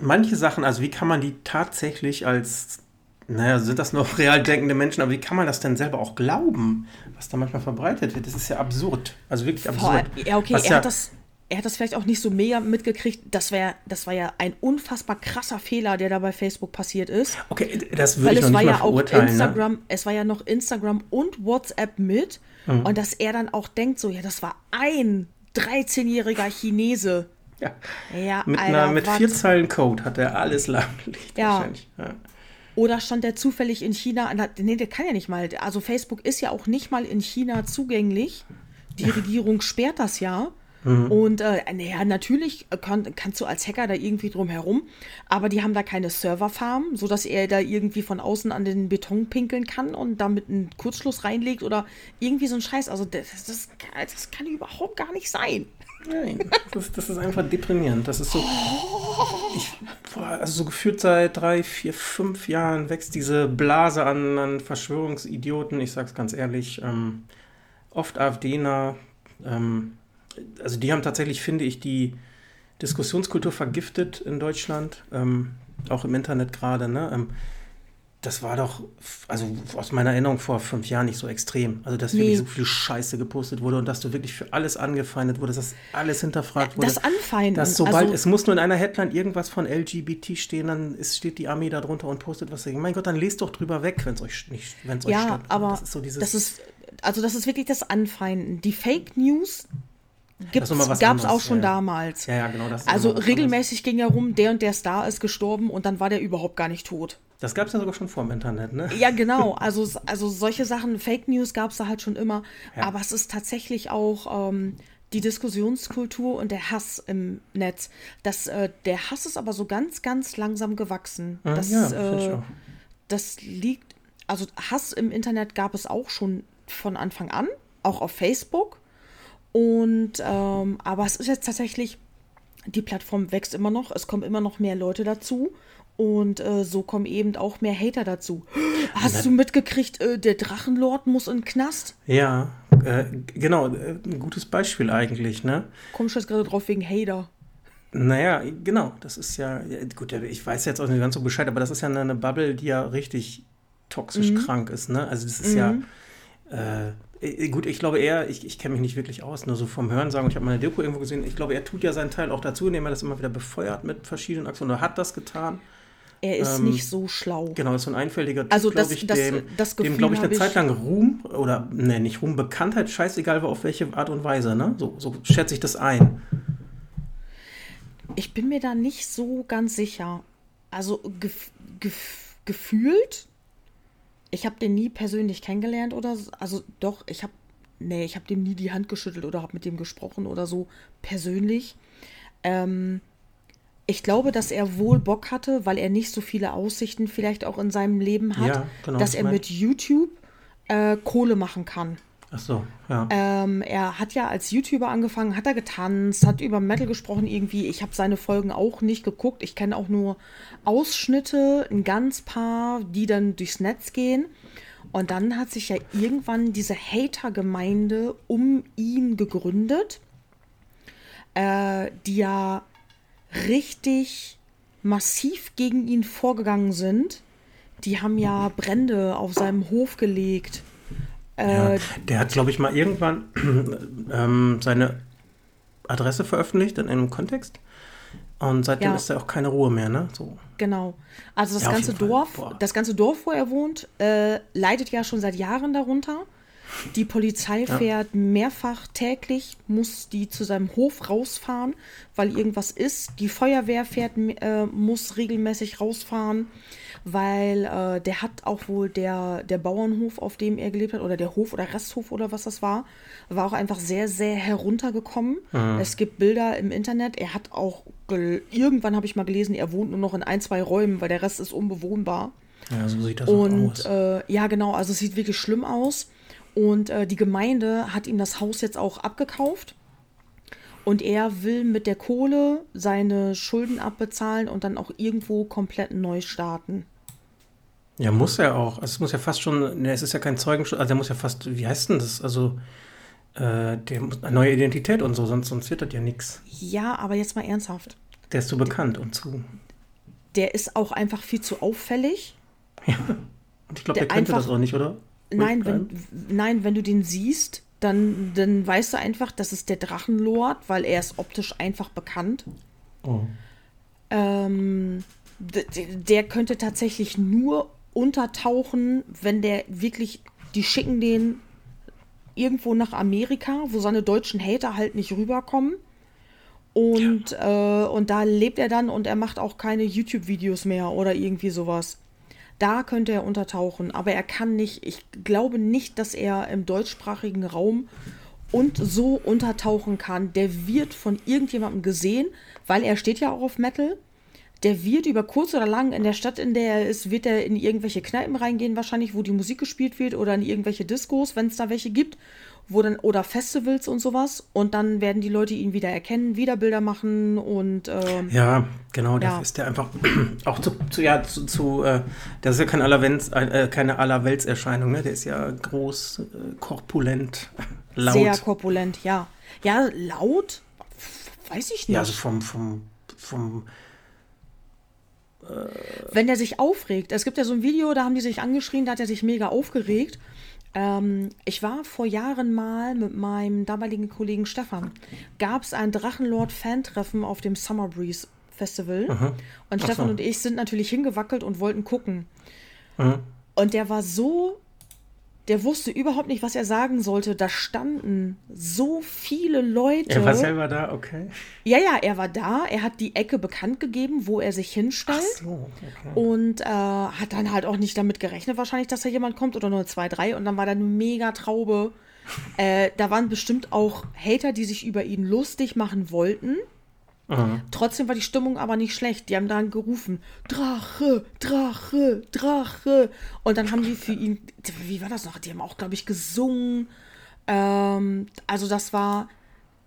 manche Sachen, also wie kann man die tatsächlich als, naja, sind das noch real denkende Menschen, aber wie kann man das denn selber auch glauben, was da manchmal verbreitet wird? Das ist ja absurd. Also wirklich absurd. ja, okay, Was er hat das. Er hat das vielleicht auch nicht so mega mitgekriegt. Das, wär, das war ja ein unfassbar krasser Fehler, der da bei Facebook passiert ist. Okay, das würde ich noch es war nicht mal ja auch verurteilen. Ne? Instagram, es war ja noch Instagram und WhatsApp mit. Mhm. Und dass er dann auch denkt, so, ja, das war ein 13-jähriger Chinese. Ja. Ja, Mit, Alter, einer, mit vier Zeilen Code hat er alles lahmgelegt. Ja. wahrscheinlich. Ja. Oder stand der zufällig in China? Nee, der kann ja nicht mal. Also Facebook ist ja auch nicht mal in China zugänglich. Die Regierung sperrt das ja. Und äh, naja, natürlich kann, kannst du als Hacker da irgendwie drum herum, aber die haben da keine Serverfarm, sodass er da irgendwie von außen an den Beton pinkeln kann und damit einen Kurzschluss reinlegt oder irgendwie so ein Scheiß. Also das, das, das kann überhaupt gar nicht sein. Nein, das ist, das ist einfach deprimierend. Das ist so. Ich, boah, also so gefühlt seit drei, vier, fünf Jahren wächst diese Blase an, an Verschwörungsidioten. Ich sag's ganz ehrlich. Ähm, oft AfDler. Ähm, also die haben tatsächlich, finde ich, die Diskussionskultur vergiftet in Deutschland. Ähm, auch im Internet gerade. Ne? Ähm, das war doch, also aus meiner Erinnerung vor fünf Jahren nicht so extrem. Also, dass Nee. wirklich so viel Scheiße gepostet wurde und dass du wirklich für alles angefeindet wurdest, dass alles hinterfragt wurde. Das Anfeinden. Dass sobald, also, es muss nur in einer Headline irgendwas von LGBT stehen, dann ist, steht die Armee da drunter und postet was dagegen. Mein Gott, dann lest doch drüber weg, wenn es euch nicht, wenn es euch ja, stört. aber das ist so dieses, das ist, also das ist wirklich das Anfeinden. Die Fake News gibt's, noch mal was gab es anderes, auch schon ja, damals. ja, ja, genau das. Also regelmäßig ging ja rum, der und der Star ist gestorben und dann war der überhaupt gar nicht tot. anderes. Das gab es ja sogar schon vor dem Internet, ne? Ja, genau. Also, also solche Sachen, Fake News gab es da halt schon immer. Ja. Aber es ist tatsächlich auch ähm, die Diskussionskultur und der Hass im Netz. Das, äh, der Hass ist aber so ganz, ganz langsam gewachsen. Das, ja, äh, das liegt, also Hass im Internet gab es auch schon von Anfang an, auch auf Facebook. Und ähm, aber es ist jetzt tatsächlich, die Plattform wächst immer noch, es kommen immer noch mehr Leute dazu. Und äh, so kommen eben auch mehr Hater dazu. Hast du mitgekriegt, äh, der Drachenlord muss in den Knast? Ja, äh, genau, äh, ein gutes Beispiel eigentlich, ne? Komm schon jetzt gerade drauf wegen Hater. Naja, genau, das ist ja, ja, gut, ich weiß jetzt auch nicht ganz so Bescheid, aber das ist ja eine, Bubble, die ja richtig toxisch Mhm. krank ist, ne? Also das ist ja, äh, äh, gut, ich glaube eher, ich, ich kenne mich nicht wirklich aus, nur so vom Hören sagen, ich habe meine Deko irgendwo gesehen, ich glaube, er tut ja seinen Teil auch dazu, indem er das immer wieder befeuert mit verschiedenen Aktionen, oder hat das getan. Er ist Ähm, nicht so schlau. Genau, ist so ein einfältiger Typ, Also das- ich, das- dem, das dem Gefühl glaube ich, eine ich- Zeit lang Ruhm, oder, ne, nicht Ruhm, Bekanntheit, scheißegal war, auf welche Art und Weise, ne? So, so schätze ich das ein. Ich bin mir da nicht so ganz sicher. Also gef gef gefühlt, ich habe den nie persönlich kennengelernt oder so. Also doch, ich habe, nee, ich habe dem nie die Hand geschüttelt oder habe mit dem gesprochen oder so persönlich. Ähm, ich glaube, dass er wohl Bock hatte, weil er nicht so viele Aussichten vielleicht auch in seinem Leben hat, Ja, genau, dass er mein- mit YouTube äh, Kohle machen kann. Ach so, ja. Ähm, er hat ja als YouTuber angefangen, hat er getanzt, hat über Metal gesprochen irgendwie. Ich habe seine Folgen auch nicht geguckt. Ich kenne auch nur Ausschnitte, ein ganz paar, die dann durchs Netz gehen. Und dann hat sich ja irgendwann diese Hater-Gemeinde um ihn gegründet, äh, die ja richtig massiv gegen ihn vorgegangen sind. Die haben ja Brände auf seinem Hof gelegt. Ja, Äh, der hat, glaube ich, mal irgendwann ähm, seine Adresse veröffentlicht in einem Kontext. Und seitdem Ja. ist da auch keine Ruhe mehr, ne? So. Genau. Also das Ja, ganze. Dorf, das ganze Dorf, wo er wohnt, äh, leidet ja schon seit Jahren darunter. Die Polizei Ja. fährt mehrfach täglich, muss die zu seinem Hof rausfahren, weil irgendwas ist. Die Feuerwehr fährt, äh, muss regelmäßig rausfahren, weil äh, der hat auch wohl der, der Bauernhof, auf dem er gelebt hat, oder der Hof oder Resthof oder was das war, war auch einfach sehr, sehr heruntergekommen. Es gibt Bilder im Internet. Er hat auch, irgendwann habe ich mal gelesen, er wohnt nur noch in ein, zwei Räumen, weil der Rest ist unbewohnbar. Ja, so sieht das auch Und aus. äh, ja, genau, also es sieht wirklich schlimm aus. Und äh, die Gemeinde hat ihm das Haus jetzt auch abgekauft. Und er will mit der Kohle seine Schulden abbezahlen und dann auch irgendwo komplett neu starten. Ja, muss er auch. Also es muss ja fast schon, ne, es ist ja kein Zeugenschutz, also er muss ja fast, wie heißt denn das? Also äh, der muss eine neue Identität und so, sonst, sonst wird das ja nichts. Ja, aber jetzt mal ernsthaft. Der ist zu bekannt und zu. Der ist auch einfach viel zu auffällig. Und ich glaube, Der der könnte einfach- das auch nicht, oder? Nein, wenn, nein, wenn du den siehst, dann, dann weißt du einfach, das ist der Drachenlord, weil er ist optisch einfach bekannt. Oh. Ähm, der könnte tatsächlich nur untertauchen, wenn der wirklich, die schicken den irgendwo nach Amerika, wo seine deutschen Hater halt nicht rüberkommen. Und, äh, und da lebt er dann und er macht auch keine YouTube-Videos mehr oder irgendwie sowas. Da könnte er untertauchen, aber er kann nicht, ich glaube nicht, dass er im deutschsprachigen Raum und so untertauchen kann. Der wird von irgendjemandem gesehen, weil er steht ja auch auf Metal. Der wird über kurz oder lang in der Stadt, in der er ist, wird er in irgendwelche Kneipen reingehen, wahrscheinlich, wo die Musik gespielt wird oder in irgendwelche Diskos, wenn es da welche gibt, wo dann oder Festivals und sowas. Und dann werden die Leute ihn wieder erkennen, wieder Bilder machen und ähm, Ja, genau, das Ja. ist der einfach auch zu, zu ja, zu, zu äh, das ist ja kein Allerwelts, äh, keine Allerweltserscheinung, ne? Der ist ja groß, äh, korpulent, laut. sehr korpulent, ja. Ja, laut, weiß ich nicht. ja, also vom, vom, vom, wenn der sich aufregt. Es gibt ja so ein Video, da haben die sich angeschrien, da hat er sich mega aufgeregt. Ähm, ich war vor Jahren mal mit meinem damaligen Kollegen Stefan. Gab es ein Drachenlord-Fan-Treffen auf dem Summer Breeze Festival. Und Ach Stefan so. und ich sind natürlich hingewackelt und wollten gucken. Mhm. Und der war so, der wusste überhaupt nicht, was er sagen sollte. Da standen so viele Leute. er war selber da, okay. Ja, ja, er war da. Er hat die Ecke bekannt gegeben, wo er sich hinstellt. So, okay. Und äh, hat dann halt auch nicht damit gerechnet, wahrscheinlich, dass da jemand kommt oder nur zwei, drei. Und dann war da eine mega Traube. Äh, da waren bestimmt auch Hater, die sich über ihn lustig machen wollten. Aha. Trotzdem war die Stimmung aber nicht schlecht. Die haben dann gerufen: Drache, Drache, Drache. Und dann haben die für ihn, wie war das noch? Die haben auch, glaube ich, gesungen. Ähm, also, das war.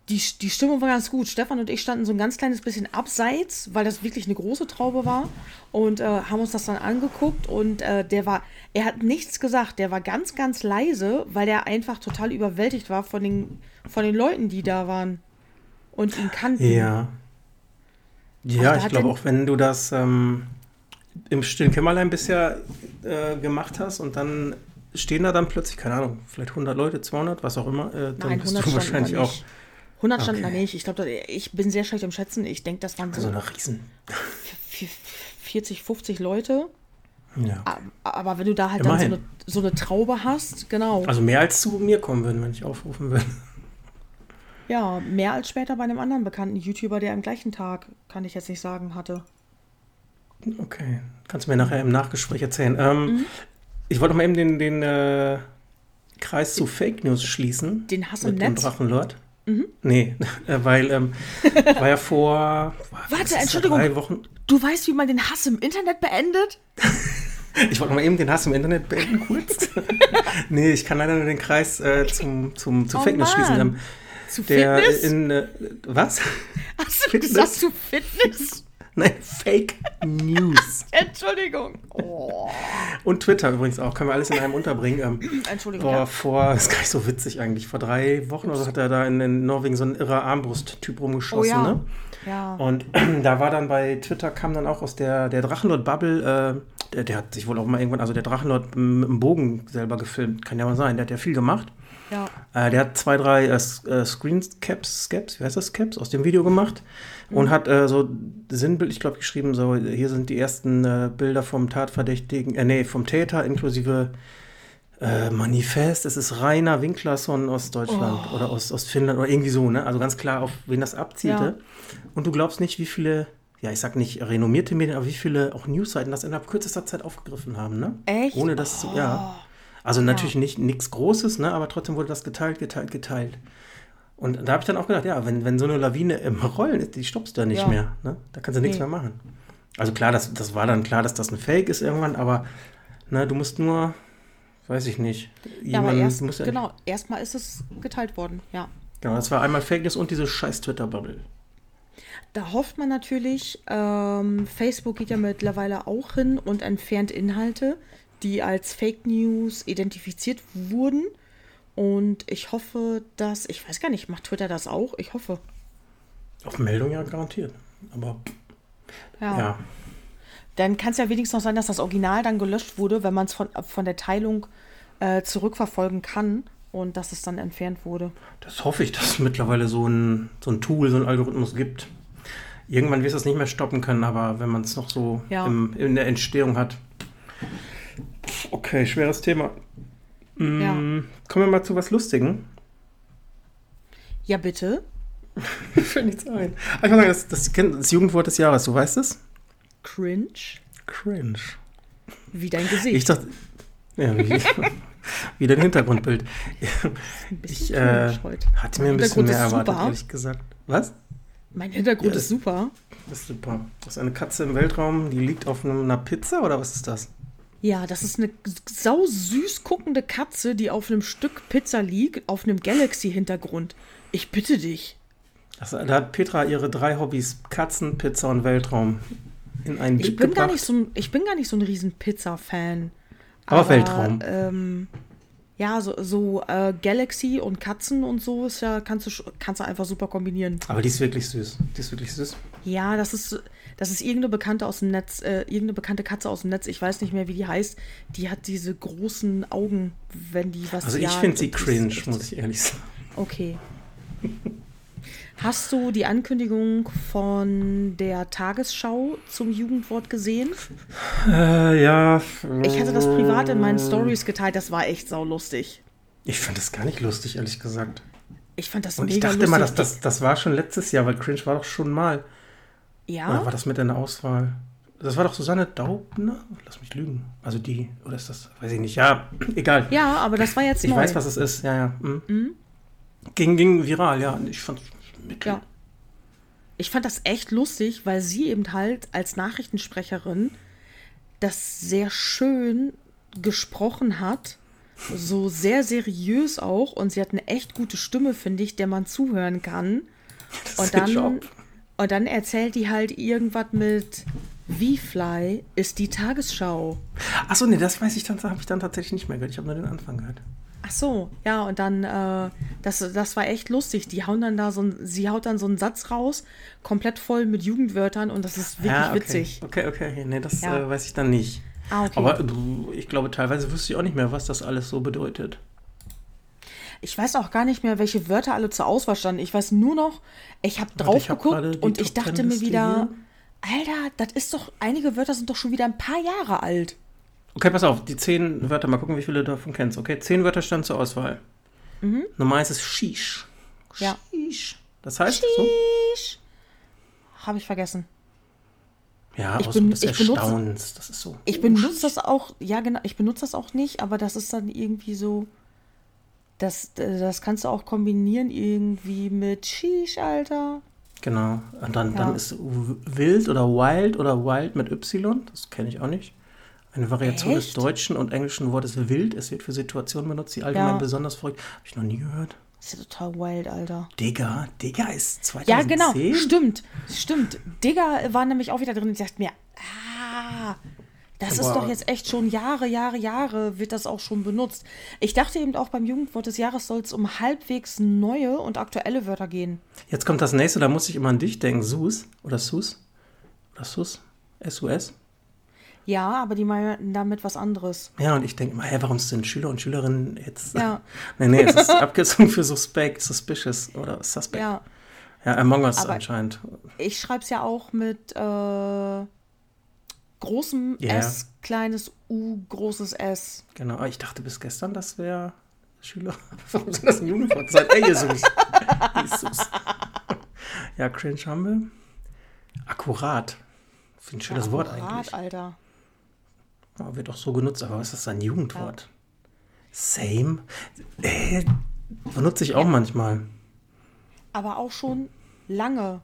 Die, die Stimmung war ganz gut. Stefan und ich standen so ein ganz kleines bisschen abseits, weil das wirklich eine große Traube war. Und äh, haben uns das dann angeguckt. Und äh, der war, er hat nichts gesagt. Der war ganz, ganz leise, weil er einfach total überwältigt war von den, von den Leuten, die da waren. Und ihn kannten. Ja. Ja, da ich glaube auch, wenn du das ähm, im stillen Kämmerlein bisher äh, gemacht hast und dann stehen da dann plötzlich, keine Ahnung, vielleicht 100 Leute, 200, was auch immer, äh, dann Nein, bist 100 du wahrscheinlich da auch nicht. 100 standen da Okay. nicht. Ich glaube, ich bin sehr schlecht im Schätzen. Ich denke, das waren so so eine Riesen. vi- 40, 50 Leute. Ja. Aber wenn du da halt dann so Immerhin. eine, so eine Traube hast, genau. Also mehr als zu mir kommen würden, wenn ich aufrufen würde. Ja, mehr als später bei einem anderen bekannten YouTuber, der am gleichen Tag, kann ich jetzt nicht sagen, hatte. Okay, kannst du mir nachher im Nachgespräch erzählen. Ähm, Mhm. Ich wollte noch mal eben den, den äh, Kreis zu Fake News schließen. Den Hass im mit dem Netz? Drachenlord. Nee, äh, weil ähm, war ja vor das, Entschuldigung. drei Wochen. Du weißt, wie man den Hass im Internet beendet? Ich wollte mal eben den Hass im Internet beenden, kurz. nee, ich kann leider nur den Kreis äh, zum, zum, zu Oh Fake News schließen. Ähm, Zu der Fitness? in äh, was? Hast du Fitness? gesagt zu Fitness? Nein, Fake News. Entschuldigung. Oh, Und Twitter übrigens auch. Können wir alles in einem unterbringen. Ähm, Entschuldigung. Vor, Ja. vor, ist gar nicht so witzig eigentlich, vor drei Wochen oder so hat er da in, in Norwegen so ein irrer Armbrust-Typ rumgeschossen, Oh ja. ne? ja. Und da war dann bei Twitter, kam dann auch aus der, der Drachenlord-Bubble, äh, der, der hat sich wohl auch mal irgendwann, also der Drachenlord mit dem Bogen selber gefilmt, kann ja mal sein, der hat ja viel gemacht. Ja. Äh, der hat zwei, drei äh, äh, Screencaps, Caps, wie heißt das, Caps, aus dem Video gemacht und hat äh, so sinnbildlich, glaube ich, geschrieben, so, hier sind die ersten äh, Bilder vom Tatverdächtigen, äh, nee, vom Täter inklusive äh, Manifest, es ist Rainer Winklason aus Deutschland Oh. oder aus, aus Finnland oder irgendwie so, ne? Also ganz klar, auf wen das abzielte. Ja. Und du glaubst nicht, wie viele, ja, ich sag nicht renommierte Medien, aber wie viele auch Newsseiten das innerhalb kürzester Zeit aufgegriffen haben, ne? Echt? Ohne das zu, ja. Also natürlich nicht nichts Großes, ne? aber trotzdem wurde das geteilt, geteilt, geteilt. Und da habe ich dann auch gedacht, ja, wenn, wenn so eine Lawine im Rollen ist, die stoppst du ja nicht Ja. mehr. Ne? Da kannst du nichts Nee. mehr machen. Also klar, das, das war dann klar, dass das ein Fake ist irgendwann, aber ne, du musst nur, weiß ich nicht, Ja, aber erst, du musst ja- genau, erstmal ist es geteilt worden, ja. Genau, das war einmal Fake News und diese scheiß Twitter-Bubble. Da hofft man natürlich, ähm, Facebook geht ja mittlerweile auch hin und entfernt Inhalte, die als Fake News identifiziert wurden. Und ich hoffe, dass, ich weiß gar nicht, macht Twitter das auch? Ich hoffe. Auf Meldung ja garantiert. Aber Ja. ja. Dann kann es ja wenigstens noch sein, dass das Original dann gelöscht wurde, wenn man es von, von der Teilung äh, zurückverfolgen kann und dass es dann entfernt wurde. Das hoffe ich, dass es mittlerweile so ein, so ein Tool, so ein Algorithmus gibt. Irgendwann wirst du es nicht mehr stoppen können, aber wenn man es noch so Ja. im, in der Entstehung hat. Okay, schweres Thema. Mm, Ja. Kommen wir mal zu was Lustigem. Ja, bitte. Fällt nichts ein. Aber ich muss sagen, das, das, das Jugendwort des Jahres, du weißt es? Cringe. Cringe. Wie dein Gesicht. Ich dachte, ja, wie, wie dein Hintergrundbild. ein bisschen Ich äh, hatte mir ein bisschen Hintergrund mehr ist erwartet, super. ehrlich gesagt. Was? Mein Hintergrund Ja, ist super. Das ist super. Das ist eine Katze im Weltraum, die liegt auf einer Pizza oder was ist das? Ja, das ist eine sau süß guckende Katze, die auf einem Stück Pizza liegt, auf einem Galaxy-Hintergrund. Ich bitte dich. Das, da hat Petra ihre drei Hobbys, Katzen, Pizza und Weltraum, in ein Ich bin, gar nicht so ein, ich bin gar nicht so ein riesen Pizza-Fan. Aber Weltraum. Ähm, ja, so, so äh, Galaxy und Katzen und so ist ja, kannst du, kannst du einfach super kombinieren. Aber die ist wirklich süß. Die ist wirklich süß. Ja, das ist, das ist irgendeine Bekannte aus dem Netz, äh, irgendeine bekannte Katze aus dem Netz, ich weiß nicht mehr, wie die heißt. Die hat diese großen Augen, wenn die was Also ich finde sie und cringe, muss ich ehrlich sagen. Okay. Hast du die Ankündigung von der Tagesschau zum Jugendwort gesehen? Äh, ja. Ich hatte das privat in meinen Stories geteilt, das war echt saulustig. Ich fand das gar nicht lustig, ehrlich gesagt. Ich fand das Und ich mega dachte lustig. immer, das, das, das war schon letztes Jahr, weil Cringe war doch schon mal. Oder ja, war das mit in der Auswahl? Das war doch Susanne Daubner? Lass mich lügen. Also die, oder ist das, weiß ich nicht. Ja, egal. ja, aber das war jetzt ich neu. weiß, was es ist. Ja, ja. Mhm. Ging, ging viral, ja. Ich fand mittel. Ja. Ich fand das echt lustig, weil sie eben halt als Nachrichtensprecherin das sehr schön gesprochen hat. So sehr seriös auch. Und sie hat eine echt gute Stimme, finde ich, der man zuhören kann. Das Und dann, Job. Und dann erzählt die halt irgendwas mit V-Fly ist die Tagesschau. Achso, nee, das weiß ich dann, habe ich dann tatsächlich nicht mehr gehört. Ich habe nur den Anfang gehört. Ach so, ja, und dann, äh, das, das war echt lustig. Die hauen dann da so ein, sie haut dann so einen Satz raus, komplett voll mit Jugendwörtern und das ist wirklich ja, okay. witzig. Okay, okay. Nee, das Ja. äh, weiß ich dann nicht. Ah, okay. Aber äh, ich glaube, teilweise wüsste ich auch nicht mehr, was das alles so bedeutet. Ich weiß auch gar nicht mehr, welche Wörter alle zur Auswahl standen. Ich weiß nur noch, ich habe drauf ich hab geguckt die und ich dachte 10 mir wieder, Alter, das ist doch, einige Wörter sind doch schon wieder ein paar Jahre alt. Okay, pass auf, die zehn Wörter, mal gucken, wie viele du davon kennst. Okay, zehn Wörter standen zur Auswahl. Nummer eins ist Shish. Mhm. Ja. Shish. Das heißt so? Habe ich vergessen. Ja, Ich Ausdruck ben- des ich benutze- Erstaunens. Das ist so. Ich benutze das auch, ja genau, ich benutze das auch nicht, aber das ist dann irgendwie so, das, das kannst du auch kombinieren irgendwie mit Sheesh, Alter. Genau. Und dann, Ja. dann ist wild oder wild oder wild mit Y. Das kenne ich auch nicht. Eine Variation des Echt? deutschen und englischen Wortes wild. Es wird für Situationen benutzt, die allgemein Ja. besonders verrückt. Habe ich noch nie gehört. Das ist ja total wild, Alter. Digga, Digga ist 2010. Ja, genau, stimmt, stimmt. Digga war nämlich auch wieder drin. Ich dachte mir, ah, das ist Aber- doch jetzt echt schon Jahre, Jahre, Jahre wird das auch schon benutzt. Ich dachte eben auch beim Jugendwort des Jahres soll es um halbwegs neue und aktuelle Wörter gehen. Jetzt kommt das nächste, da muss ich immer an dich denken. Sus oder Sus? Oder Sus? S-U-S? Ja, aber die meinen damit was anderes. Ja, und ich denke immer, hä, warum sind Schüler und Schülerinnen jetzt. Ja. nee, nee, es ist Abkürzung für Suspect, Suspicious oder Suspect. Ja, Ja, Among Us Aber- anscheinend. ich schreibe es ja auch mit äh, großem Ja. S, kleines U, großes S. Genau, ich dachte bis gestern, das wäre Schüler. Warum soll das ein Jugendwort sein? Ey, Jesus. Jesus. Ja, cringe haben wir. Akkurat. Finde ein schönes Ja, Wort akkurat, eigentlich. Alter. Ja, wird auch so genutzt, aber was ist das ein Jugendwort? Same? Äh, benutze ich auch manchmal. Aber auch schon lange.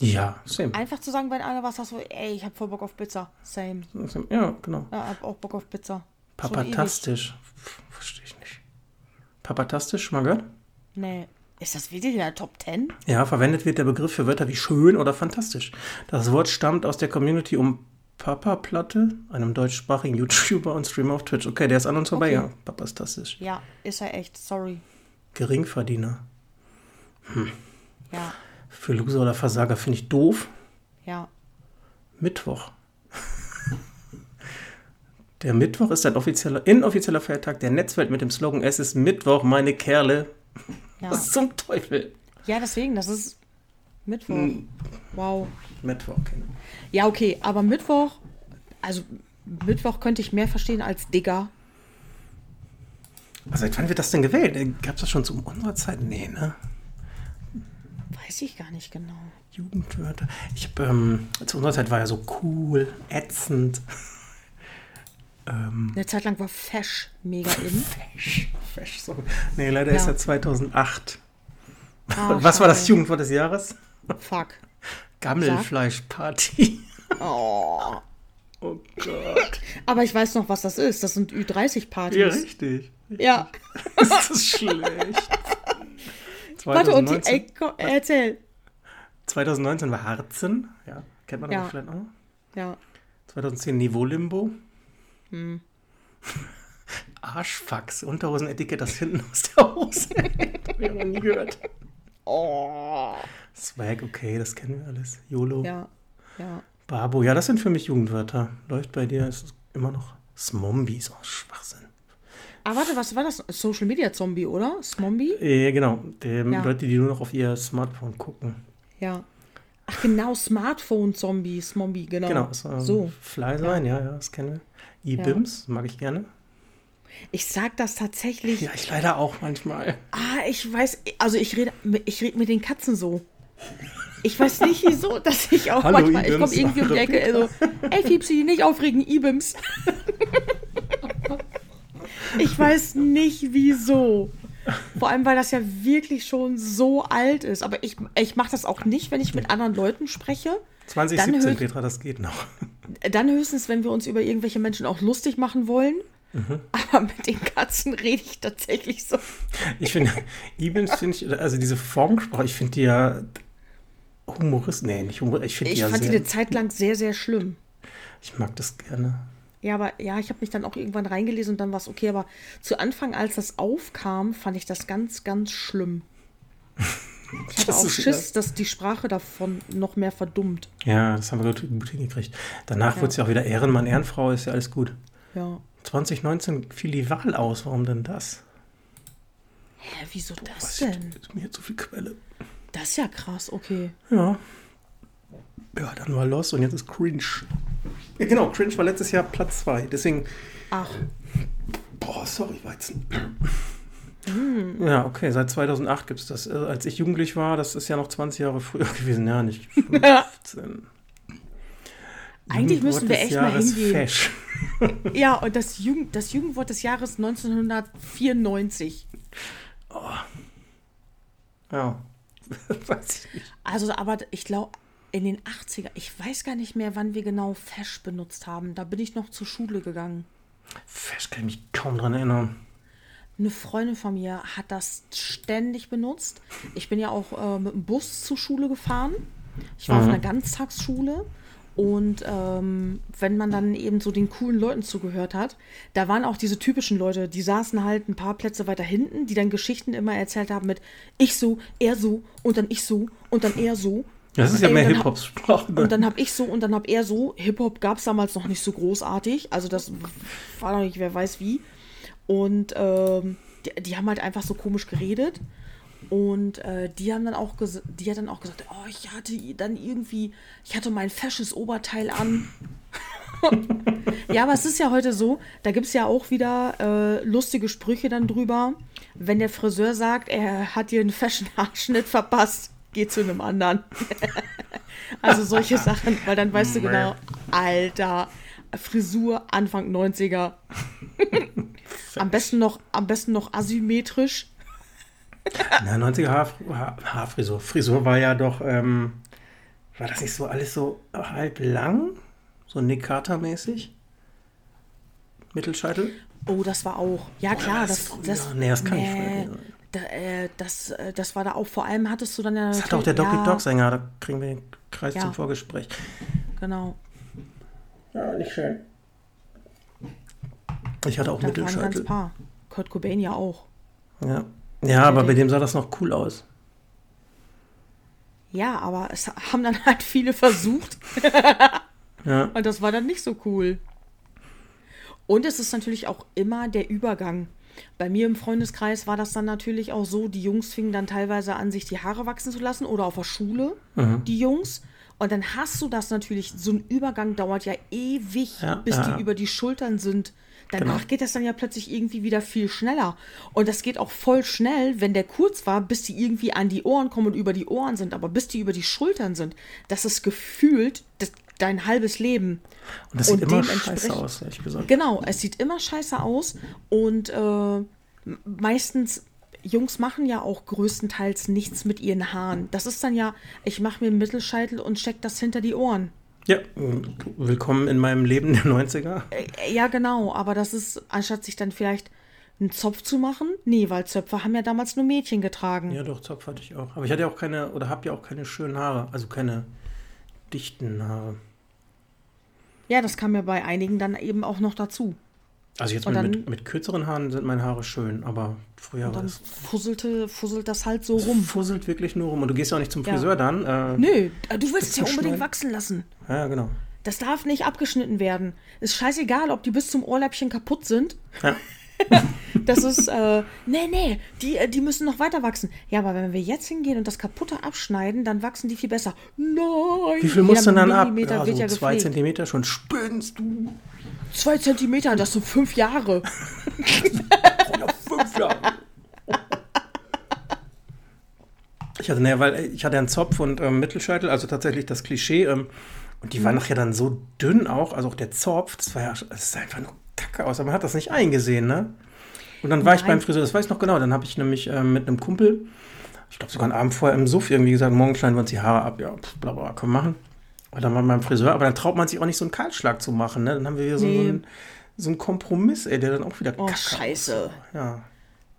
Ja, same. Einfach zu sagen, wenn einer was hat, so, ey, ich hab voll Bock auf Pizza. Same. Same. Ja, genau. Ja, hab auch Bock auf Pizza. Papatastisch. Pff, Verstehe ich nicht. Papatastisch, mal gehört? Nee. Ist das wirklich in der Top 10? Ja, verwendet wird der Begriff für Wörter wie schön oder fantastisch. Das Wort stammt aus der Community um Papa Platte, einem deutschsprachigen YouTuber und Streamer auf Twitch. Okay, der ist an uns vorbei, Okay. ja. Papa ist tastisch. Ja, ist er echt. Sorry. Geringverdiener. Ja, Für Loser oder Versager finde ich doof. ja. Mittwoch. Der Mittwoch ist ein offizieller, inoffizieller Feiertag der Netzwelt mit dem Slogan Es ist Mittwoch, meine Kerle. Ja, Was zum Teufel? ja deswegen, das ist Mittwoch. Hm. Wow. Mittwoch, okay. Ja, okay, aber Mittwoch, also Mittwoch könnte ich mehr verstehen als Digger. Aber Seit wann wird das denn gewählt? Gab es das schon zu unserer Zeit? Nee, ne? Weiß ich gar nicht genau. Jugendwörter. Ich habe, ähm, zu unserer Zeit war ja so cool, ätzend. ähm, Eine Zeit lang war Fesch mega in. fesch, fesch, so. Nee, leider Ja. ist ja 2008. Ah, Was war das. Jugendwort des Jahres? Fuck. Gammelfleischparty. Oh. Oh Gott. Aber ich weiß noch, was das ist. Das sind Ja, Ü30-Partys. richtig. Ja. Ist das schlecht. Warte, und die, 2019, ey, komm, erzähl. 2019 war Harzen. Ja, kennt man Ja. vielleicht auch. Ja. 2010 Niveau-Limbo. Hm. Arschfax. Unterhosenetikett, das hinten aus der Hose. Hab ich noch nie gehört. Oh. Swag, okay, das kennen wir alles. YOLO. Ja. Ja. Babo, ja, das sind für mich Jugendwörter. Läuft bei dir, ist es immer noch Smombi, so Schwachsinn. Ah, warte, was war das? Social Media Zombie, oder? Smombie? Äh, genau, dem Ja. Leute, die nur noch auf ihr Smartphone gucken. Ja. Ach, genau, Smartphone Zombie, Smombie, genau. Genau, das war so. Fly sein, ja. ja, das kennen wir. E-Bims, mag ich gerne. Ich sag das tatsächlich. Ja, ich leider auch manchmal. Ah, ich weiß, also ich rede, ich rede mit den Katzen so. Ich weiß nicht wieso, dass ich auch Hallo, manchmal, ich komme irgendwie um die Ecke, also, ey Fiepsi, nicht aufregen, Ibims. Ich weiß nicht wieso. Vor allem, weil das ja wirklich schon so alt ist. Aber ich, ich mache das auch nicht, wenn ich mit anderen Leuten spreche. 2017, Dann hört- Petra, das geht noch. Dann höchstens, wenn wir uns über irgendwelche Menschen auch lustig machen wollen. Mhm. Aber mit den Katzen rede ich tatsächlich so. Ich finde, E-Bims finde ich, also diese Formsprache, ich finde die ja Humorist, nee, nicht Humorist, ich finde die Ich ja fand die sehr, eine Zeit lang sehr, sehr schlimm. ich mag das gerne. Ja, aber ja, ich habe mich dann auch irgendwann reingelesen und dann war es okay. Aber zu Anfang, als das aufkam, fand ich das ganz, ganz schlimm. Ich hatte Das auch Schiss, dass die Sprache davon noch mehr verdummt. Ja, das haben wir gut, hingekriegt. Danach Ja. wurde es ja auch wieder Ehrenmann, Ehrenfrau, ist ja alles gut. Ja. 2019 fiel die Wahl aus, warum denn das? Hä, wieso das Was denn? ist mir zu viel Quelle. Das ist ja krass, okay. Ja. Ja, dann war Lost und jetzt ist Cringe. Ja, genau, Cringe war letztes Jahr Platz 2. Deswegen, Ach, boah, sorry, Weizen. Ja, okay, seit 2008 gibt es das. Äh, Als ich jugendlich war, das ist ja noch 20 Jahre früher gewesen, ja, nicht 15. Eigentlich müssen wir echt mal Jahres hingehen. Fesch. ja, und das, Jugend, das Jugendwort des Jahres 1994. Ja. Weiß ich nicht. Also, aber ich glaube, in den 80er, ich weiß gar nicht mehr, wann wir genau Fesch benutzt haben. Da bin ich noch zur Schule gegangen. Fesch kann ich mich kaum dran erinnern. Eine Freundin von mir hat das ständig benutzt. Ich bin ja auch äh, mit dem Bus zur Schule gefahren. Ich war auf einer Ganztagsschule. Und ähm, wenn man dann eben so den coolen Leuten zugehört hat, da waren auch diese typischen Leute, die saßen halt ein paar Plätze weiter hinten, die dann Geschichten immer erzählt haben mit ich so, er so und dann ich so und dann er so. Das ist ja mehr und dann hab- Hip-Hop-Sprache. Und dann habe ich so und dann habe er so. Hip-Hop gab es damals noch nicht so großartig. Also das war noch nicht, wer weiß wie. Und ähm, die, die haben halt einfach so komisch geredet. Und äh, die haben dann auch die hat dann auch gesagt, oh, ich hatte dann irgendwie, ich hatte mein fesches Oberteil an. ja, aber es ist ja heute so, da gibt es ja auch wieder äh, lustige Sprüche dann drüber. Wenn der Friseur sagt, er hat dir einen Fashion-Haarschnitt verpasst, geh zu einem anderen. also solche Sachen, weil dann weißt du genau, Alter, Frisur Anfang 90er. am besten noch, am besten noch asymmetrisch. Na, 90er Haar, Haar, Haarfrisur. Frisur war ja doch, ähm, war das nicht so alles so halb lang? So Nick Carter-mäßig? Mittelscheitel? Oh, das war auch. Ja, Oder klar, das das, früher? das. Nee, das kann nicht nee, früher gewesen sein. Da, äh, das, äh, das war da auch, vor allem hattest du dann ja. Das hat auch der Doggy ja, Dog Sänger, da kriegen wir den Kreis Ja. zum Vorgespräch. Genau. Ja, nicht schön. Ich hatte auch Da waren ganz Mittelscheitel. paar. Kurt Cobain ja auch. Ja. ja, aber bei dem sah das noch cool aus. Ja, aber es haben dann halt viele versucht. Ja. Und das war dann nicht so cool. Und es ist natürlich auch immer der Übergang. Bei mir im Freundeskreis war das dann natürlich auch so, die Jungs fingen dann teilweise an, sich die Haare wachsen zu lassen oder auf der Schule, Mhm. die Jungs. Und dann hast du das natürlich, so ein Übergang dauert ja ewig, Ja, bis ja. die über die Schultern sind. Danach Genau. geht das dann ja plötzlich irgendwie wieder viel schneller. Und das geht auch voll schnell, wenn der kurz war, bis die irgendwie an die Ohren kommen und über die Ohren sind. Aber bis die über die Schultern sind, das ist gefühlt das, dein halbes Leben. Und das sieht Und immer dementsprechend- scheiße aus, ehrlich gesagt. Genau, es sieht immer scheiße aus und äh, meistens, Jungs machen ja auch größtenteils nichts mit ihren Haaren. Das ist dann ja, ich mache mir einen Mittelscheitel und steck das hinter die Ohren. Ja, willkommen in meinem Leben der 90er. Äh, Ja, genau, aber das ist, anstatt sich dann vielleicht einen Zopf zu machen, nee, weil Zöpfe haben ja damals nur Mädchen getragen. Ja, doch, Zopf hatte ich auch. Aber ich hatte ja auch keine, oder habe ja auch keine schönen Haare. Also keine dichten Haare. Ja, das kam ja bei einigen dann eben auch noch dazu. Also jetzt mit, dann- mit, mit kürzeren Haaren sind meine Haare schön, aber früher war das. fusselte, fusselt das halt so rum. Fusselt wirklich nur rum. Und du gehst ja auch nicht zum Ja. Friseur dann. Äh, Nö, du willst es ja unbedingt Schneiden. wachsen lassen. Ja, genau. Das darf nicht abgeschnitten werden. Ist scheißegal, ob die bis zum Ohrläppchen kaputt sind. Ja. Das ist, äh, nee, nee, die, äh, die müssen noch weiter wachsen. Ja, aber wenn wir jetzt hingehen und das kaputte abschneiden, dann wachsen die viel besser. Nein! Wie viel musst du Jeder dann ab? Ja, so ja zwei. Zentimeter schon. Spinnst du? Zwei Zentimeter, das sind fünf Jahre. Fünf Jahre. Ich hatte, naja, weil ich hatte einen Zopf und ähm, Mittelscheitel, also tatsächlich das Klischee. Ähm, und die Mhm. waren nachher dann so dünn auch, also auch der Zopf, das war ja, das sah einfach nur kacke aus, aber man hat das nicht eingesehen, ne? Und dann war ich Nein. beim Friseur, das weiß ich noch genau, dann habe ich nämlich ähm, mit einem Kumpel, ich glaube sogar einen Abend vorher im Suff irgendwie gesagt, morgen schneiden wir uns die Haare ab, ja, pff, bla bla, können wir machen. Und dann war beim Friseur, aber dann traut man sich auch nicht so einen Kahlschlag zu machen, ne? Dann haben wir wieder so, Nee. so, einen, so einen Kompromiss, ey, der dann auch wieder Oh, kacke scheiße. aussah. Ja.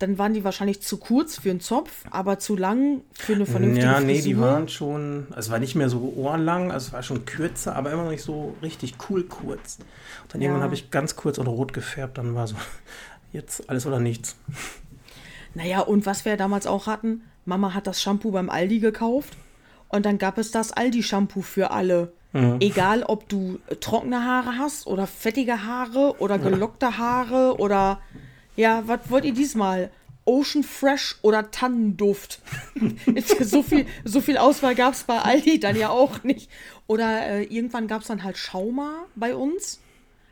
Dann waren die wahrscheinlich zu kurz für einen Zopf, aber zu lang für eine vernünftige Ja, nee, Frisur. die waren schon, also es war nicht mehr so ohrenlang, also es war schon kürzer, aber immer noch nicht so richtig cool kurz. Und dann Ja. irgendwann habe ich ganz kurz und rot gefärbt, dann war so, jetzt alles oder nichts. Naja, und was wir damals auch hatten, Mama hat das Shampoo beim Aldi gekauft und dann gab es das Aldi-Shampoo für alle. Egal, ob du trockene Haare hast oder fettige Haare oder gelockte Haare oder ja, was wollt ihr diesmal? Ocean Fresh oder Tannenduft. so, viel, so viel Auswahl gab es bei Aldi dann ja auch nicht. Oder äh, irgendwann gab es dann halt Schauma bei uns.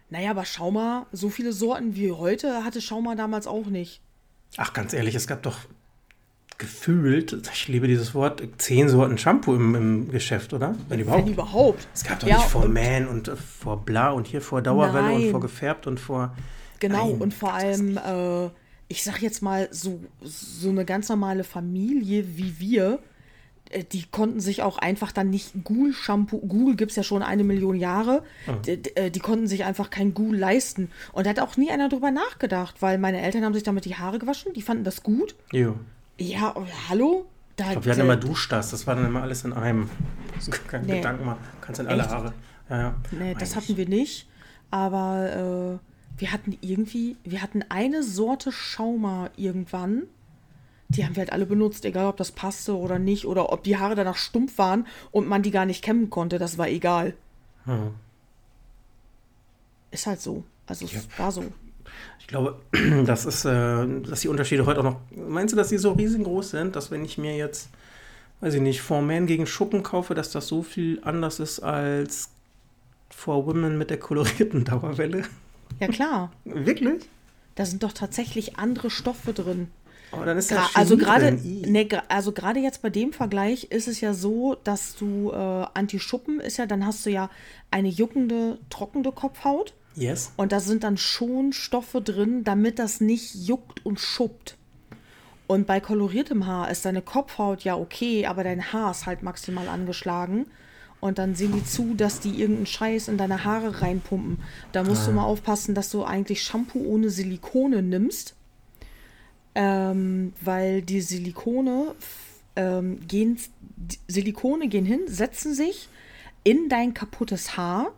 Naja, aber Schauma, so viele Sorten wie heute hatte Schauma damals auch nicht. Ach, ganz ehrlich, es gab doch gefühlt, ich liebe dieses Wort, zehn Sorten Shampoo im, im Geschäft, oder? Wenn überhaupt. Wenn überhaupt. Es gab doch Ja, nicht vor und- Man und äh, vor Bla und hier vor Dauerwelle und Nein. vor gefärbt und vor. Genau, Nein, und vor allem, äh, ich sag jetzt mal, so, so eine ganz normale Familie wie wir, äh, die konnten sich auch einfach dann nicht Ghoul-Shampoo, Ghoul gibt es ja schon eine Million Jahre, d- d- äh, die konnten sich einfach kein Ghoul leisten. Und da hat auch nie einer drüber nachgedacht, weil meine Eltern haben sich damit die Haare gewaschen, die fanden das gut. Jo. Ja, oh, hallo? Da, Ich glaube, wir hatten immer Duschdas, das war dann immer alles in einem. Kein Nee. Gedanken machen. Kannst in alle Echt? Haare. Ja, ja. Nee, das hatten wir nicht. Aber äh, wir hatten irgendwie, wir hatten eine Sorte Schauma irgendwann. Die haben wir halt alle benutzt, egal ob das passte oder nicht. Oder ob die Haare danach stumpf waren und man die gar nicht kämmen konnte. Das war egal. Hm. Ist halt so. Also es war so. Ich glaube, das ist, äh, dass die Unterschiede heute auch noch. Meinst du, dass die so riesengroß sind, dass wenn ich mir jetzt, weiß ich nicht, For Men gegen Schuppen kaufe, dass das so viel anders ist als For Women mit der kolorierten Dauerwelle? Ja klar. Wirklich? Da sind doch tatsächlich andere Stoffe drin. Oh, dann ist Gra Chemie also gerade ne, also gerade jetzt bei dem Vergleich ist es ja so, dass du äh, Anti-Schuppen ist ja, dann hast du ja eine juckende, trockene Kopfhaut. Yes. Und da sind dann schon Stoffe drin, damit das nicht juckt und schuppt. Und bei koloriertem Haar ist deine Kopfhaut ja okay, aber dein Haar ist halt maximal angeschlagen. Und dann sehen die zu, dass die irgendeinen Scheiß in deine Haare reinpumpen. Da musst du mal aufpassen, dass du eigentlich Shampoo ohne Silikone nimmst. ähm, weil die Silikone ähm, gehen, die Silikone gehen hin, setzen sich in dein kaputtes Haar,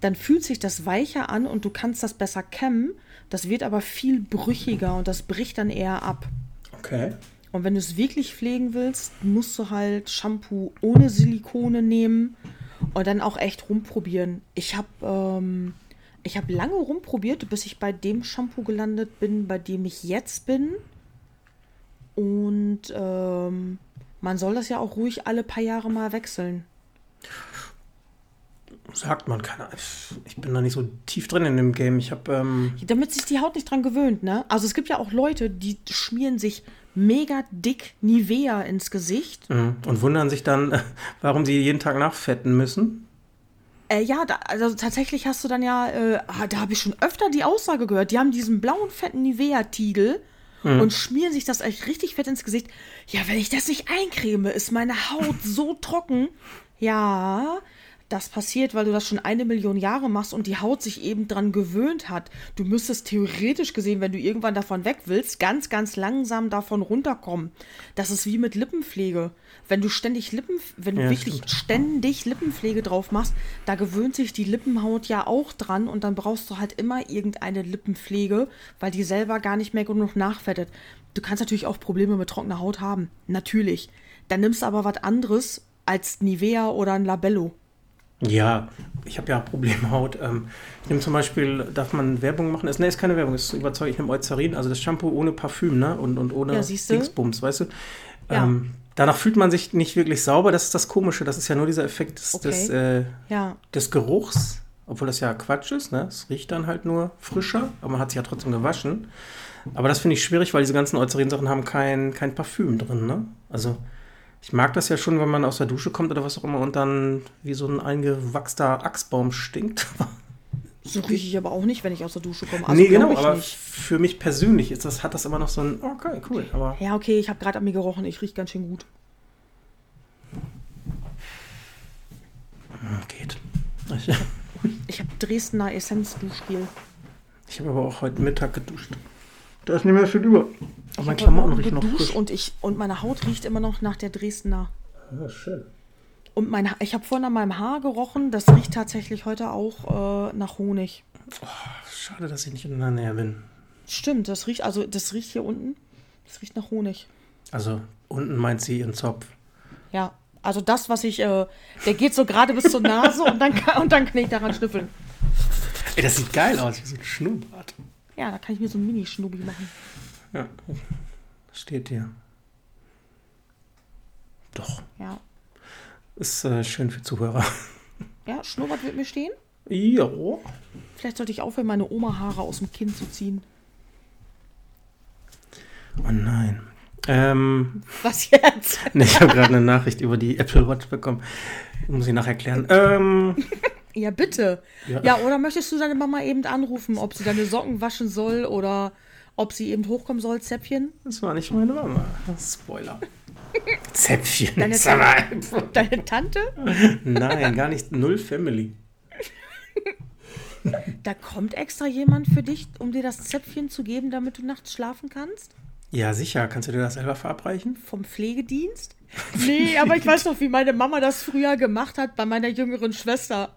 dann fühlt sich das weicher an und du kannst das besser kämmen. Das wird aber viel brüchiger und das bricht dann eher ab. Okay. Und wenn du es wirklich pflegen willst, musst du halt Shampoo ohne Silikone nehmen und dann auch echt rumprobieren. Ich habe ähm, ich habe lange rumprobiert, bis ich bei dem Shampoo gelandet bin, bei dem ich jetzt bin. Und ähm, man soll das ja auch ruhig alle paar Jahre mal wechseln. Sagt man, keine Ahnung. Ich bin da nicht so tief drin in dem Game. Ich habe. Ähm, Damit sich die Haut nicht dran gewöhnt, ne? Also es gibt ja auch Leute, die schmieren sich mega dick Nivea ins Gesicht. mhm. und wundern sich dann, warum sie jeden Tag nachfetten müssen. Äh, ja, da, also tatsächlich hast du dann ja, äh, ah, da habe ich schon öfter die Aussage gehört, die haben diesen blauen, fetten Nivea-Tiegel und schmieren sich das echt richtig fett ins Gesicht. Ja, wenn ich das nicht eincreme, ist meine Haut so trocken. Ja, das passiert, weil du das schon eine Million Jahre machst und die Haut sich eben dran gewöhnt hat. Du müsstest theoretisch gesehen, wenn du irgendwann davon weg willst, ganz, ganz langsam davon runterkommen. Das ist wie mit Lippenpflege. Wenn du ständig Lippen, wenn du Ja, wirklich stimmt. ständig Lippenpflege drauf machst, da gewöhnt sich die Lippenhaut ja auch dran und dann brauchst du halt immer irgendeine Lippenpflege, weil die selber gar nicht mehr genug nachfettet. Du kannst natürlich auch Probleme mit trockener Haut haben. Natürlich. Dann nimmst du aber was anderes als Nivea oder ein Labello. Ja, ich habe ja Problemhaut. Ähm, ich nehme zum Beispiel, darf man Werbung machen? Ist, nee, ist keine Werbung, ist überzeugt, ich nehme Eucerin, also das Shampoo ohne Parfüm, ne? Und, und ohne Ja. Dingsbums, weißt du? Ja. Ähm, danach fühlt man sich nicht wirklich sauber, das ist das Komische, das ist ja nur dieser Effekt des, Okay. des, äh, Ja. des Geruchs, obwohl das ja Quatsch ist, ne? Es riecht dann halt nur frischer, aber man hat sich ja trotzdem gewaschen. Aber das finde ich schwierig, weil diese ganzen Eucerin-Sachen haben kein, kein Parfüm drin, ne? Also ich mag das ja schon, wenn man aus der Dusche kommt oder was auch immer und dann wie so ein eingewachster Achsbaum stinkt. So rieche ich aber auch nicht, wenn ich aus der Dusche komme. nee, glaub genau, aber nicht. für mich persönlich ist das, hat das immer noch so ein, okay, cool, aber Ja, okay, ich habe gerade an mir gerochen. Ich rieche ganz schön gut. hm, geht. Ich, Ich habe Dresdner Essenz-Duschgel. ich habe aber auch heute Mittag geduscht. Da ist nicht mehr viel über. Aber meine heute Klamotten riechen noch frisch. und, ich, und meine Haut riecht immer noch nach der Dresdner. Ja, schön. Und mein, Ha- ich habe vorhin an meinem Haar gerochen. Das riecht tatsächlich heute auch äh, nach Honig. Schade, dass ich nicht in der Nähe bin. Stimmt, das riecht, also das riecht hier unten. Das riecht nach Honig. Also unten meint sie ihren Zopf. Ja, also das, was ich, äh, der geht so gerade bis zur Nase und dann, kann, und dann kann ich daran schnüffeln. Ey, das sieht geil aus, wie so ein Schnurrbart. Ja, da kann ich mir so einen Mini-Schnubi machen. Ja, steht hier. Doch, Ja. ist äh, schön für Zuhörer. Ja, Schnurrbart wird mir stehen. Jo. Vielleicht sollte ich aufhören, meine Oma-Haare aus dem Kinn zu ziehen. Oh nein. Ähm, Was jetzt? nee, ich habe gerade eine Nachricht über die Apple Watch bekommen. Muss ich nachher erklären. Ähm, Ja, bitte. Ja. Ja. oder möchtest du deine Mama eben anrufen, ob sie deine Socken waschen soll oder ob sie eben hochkommen soll, Zäpfchen? das war nicht meine Mama. Spoiler. Zäpfchen. Deine, mal. deine Tante? Nein, gar nicht. Null Family. Da kommt extra jemand für dich, um dir das Zäpfchen zu geben, damit du nachts schlafen kannst? Ja, sicher. Kannst du dir das selber verabreichen? Vom Pflegedienst? Nee, aber ich weiß noch, wie meine Mama das früher gemacht hat bei meiner jüngeren Schwester.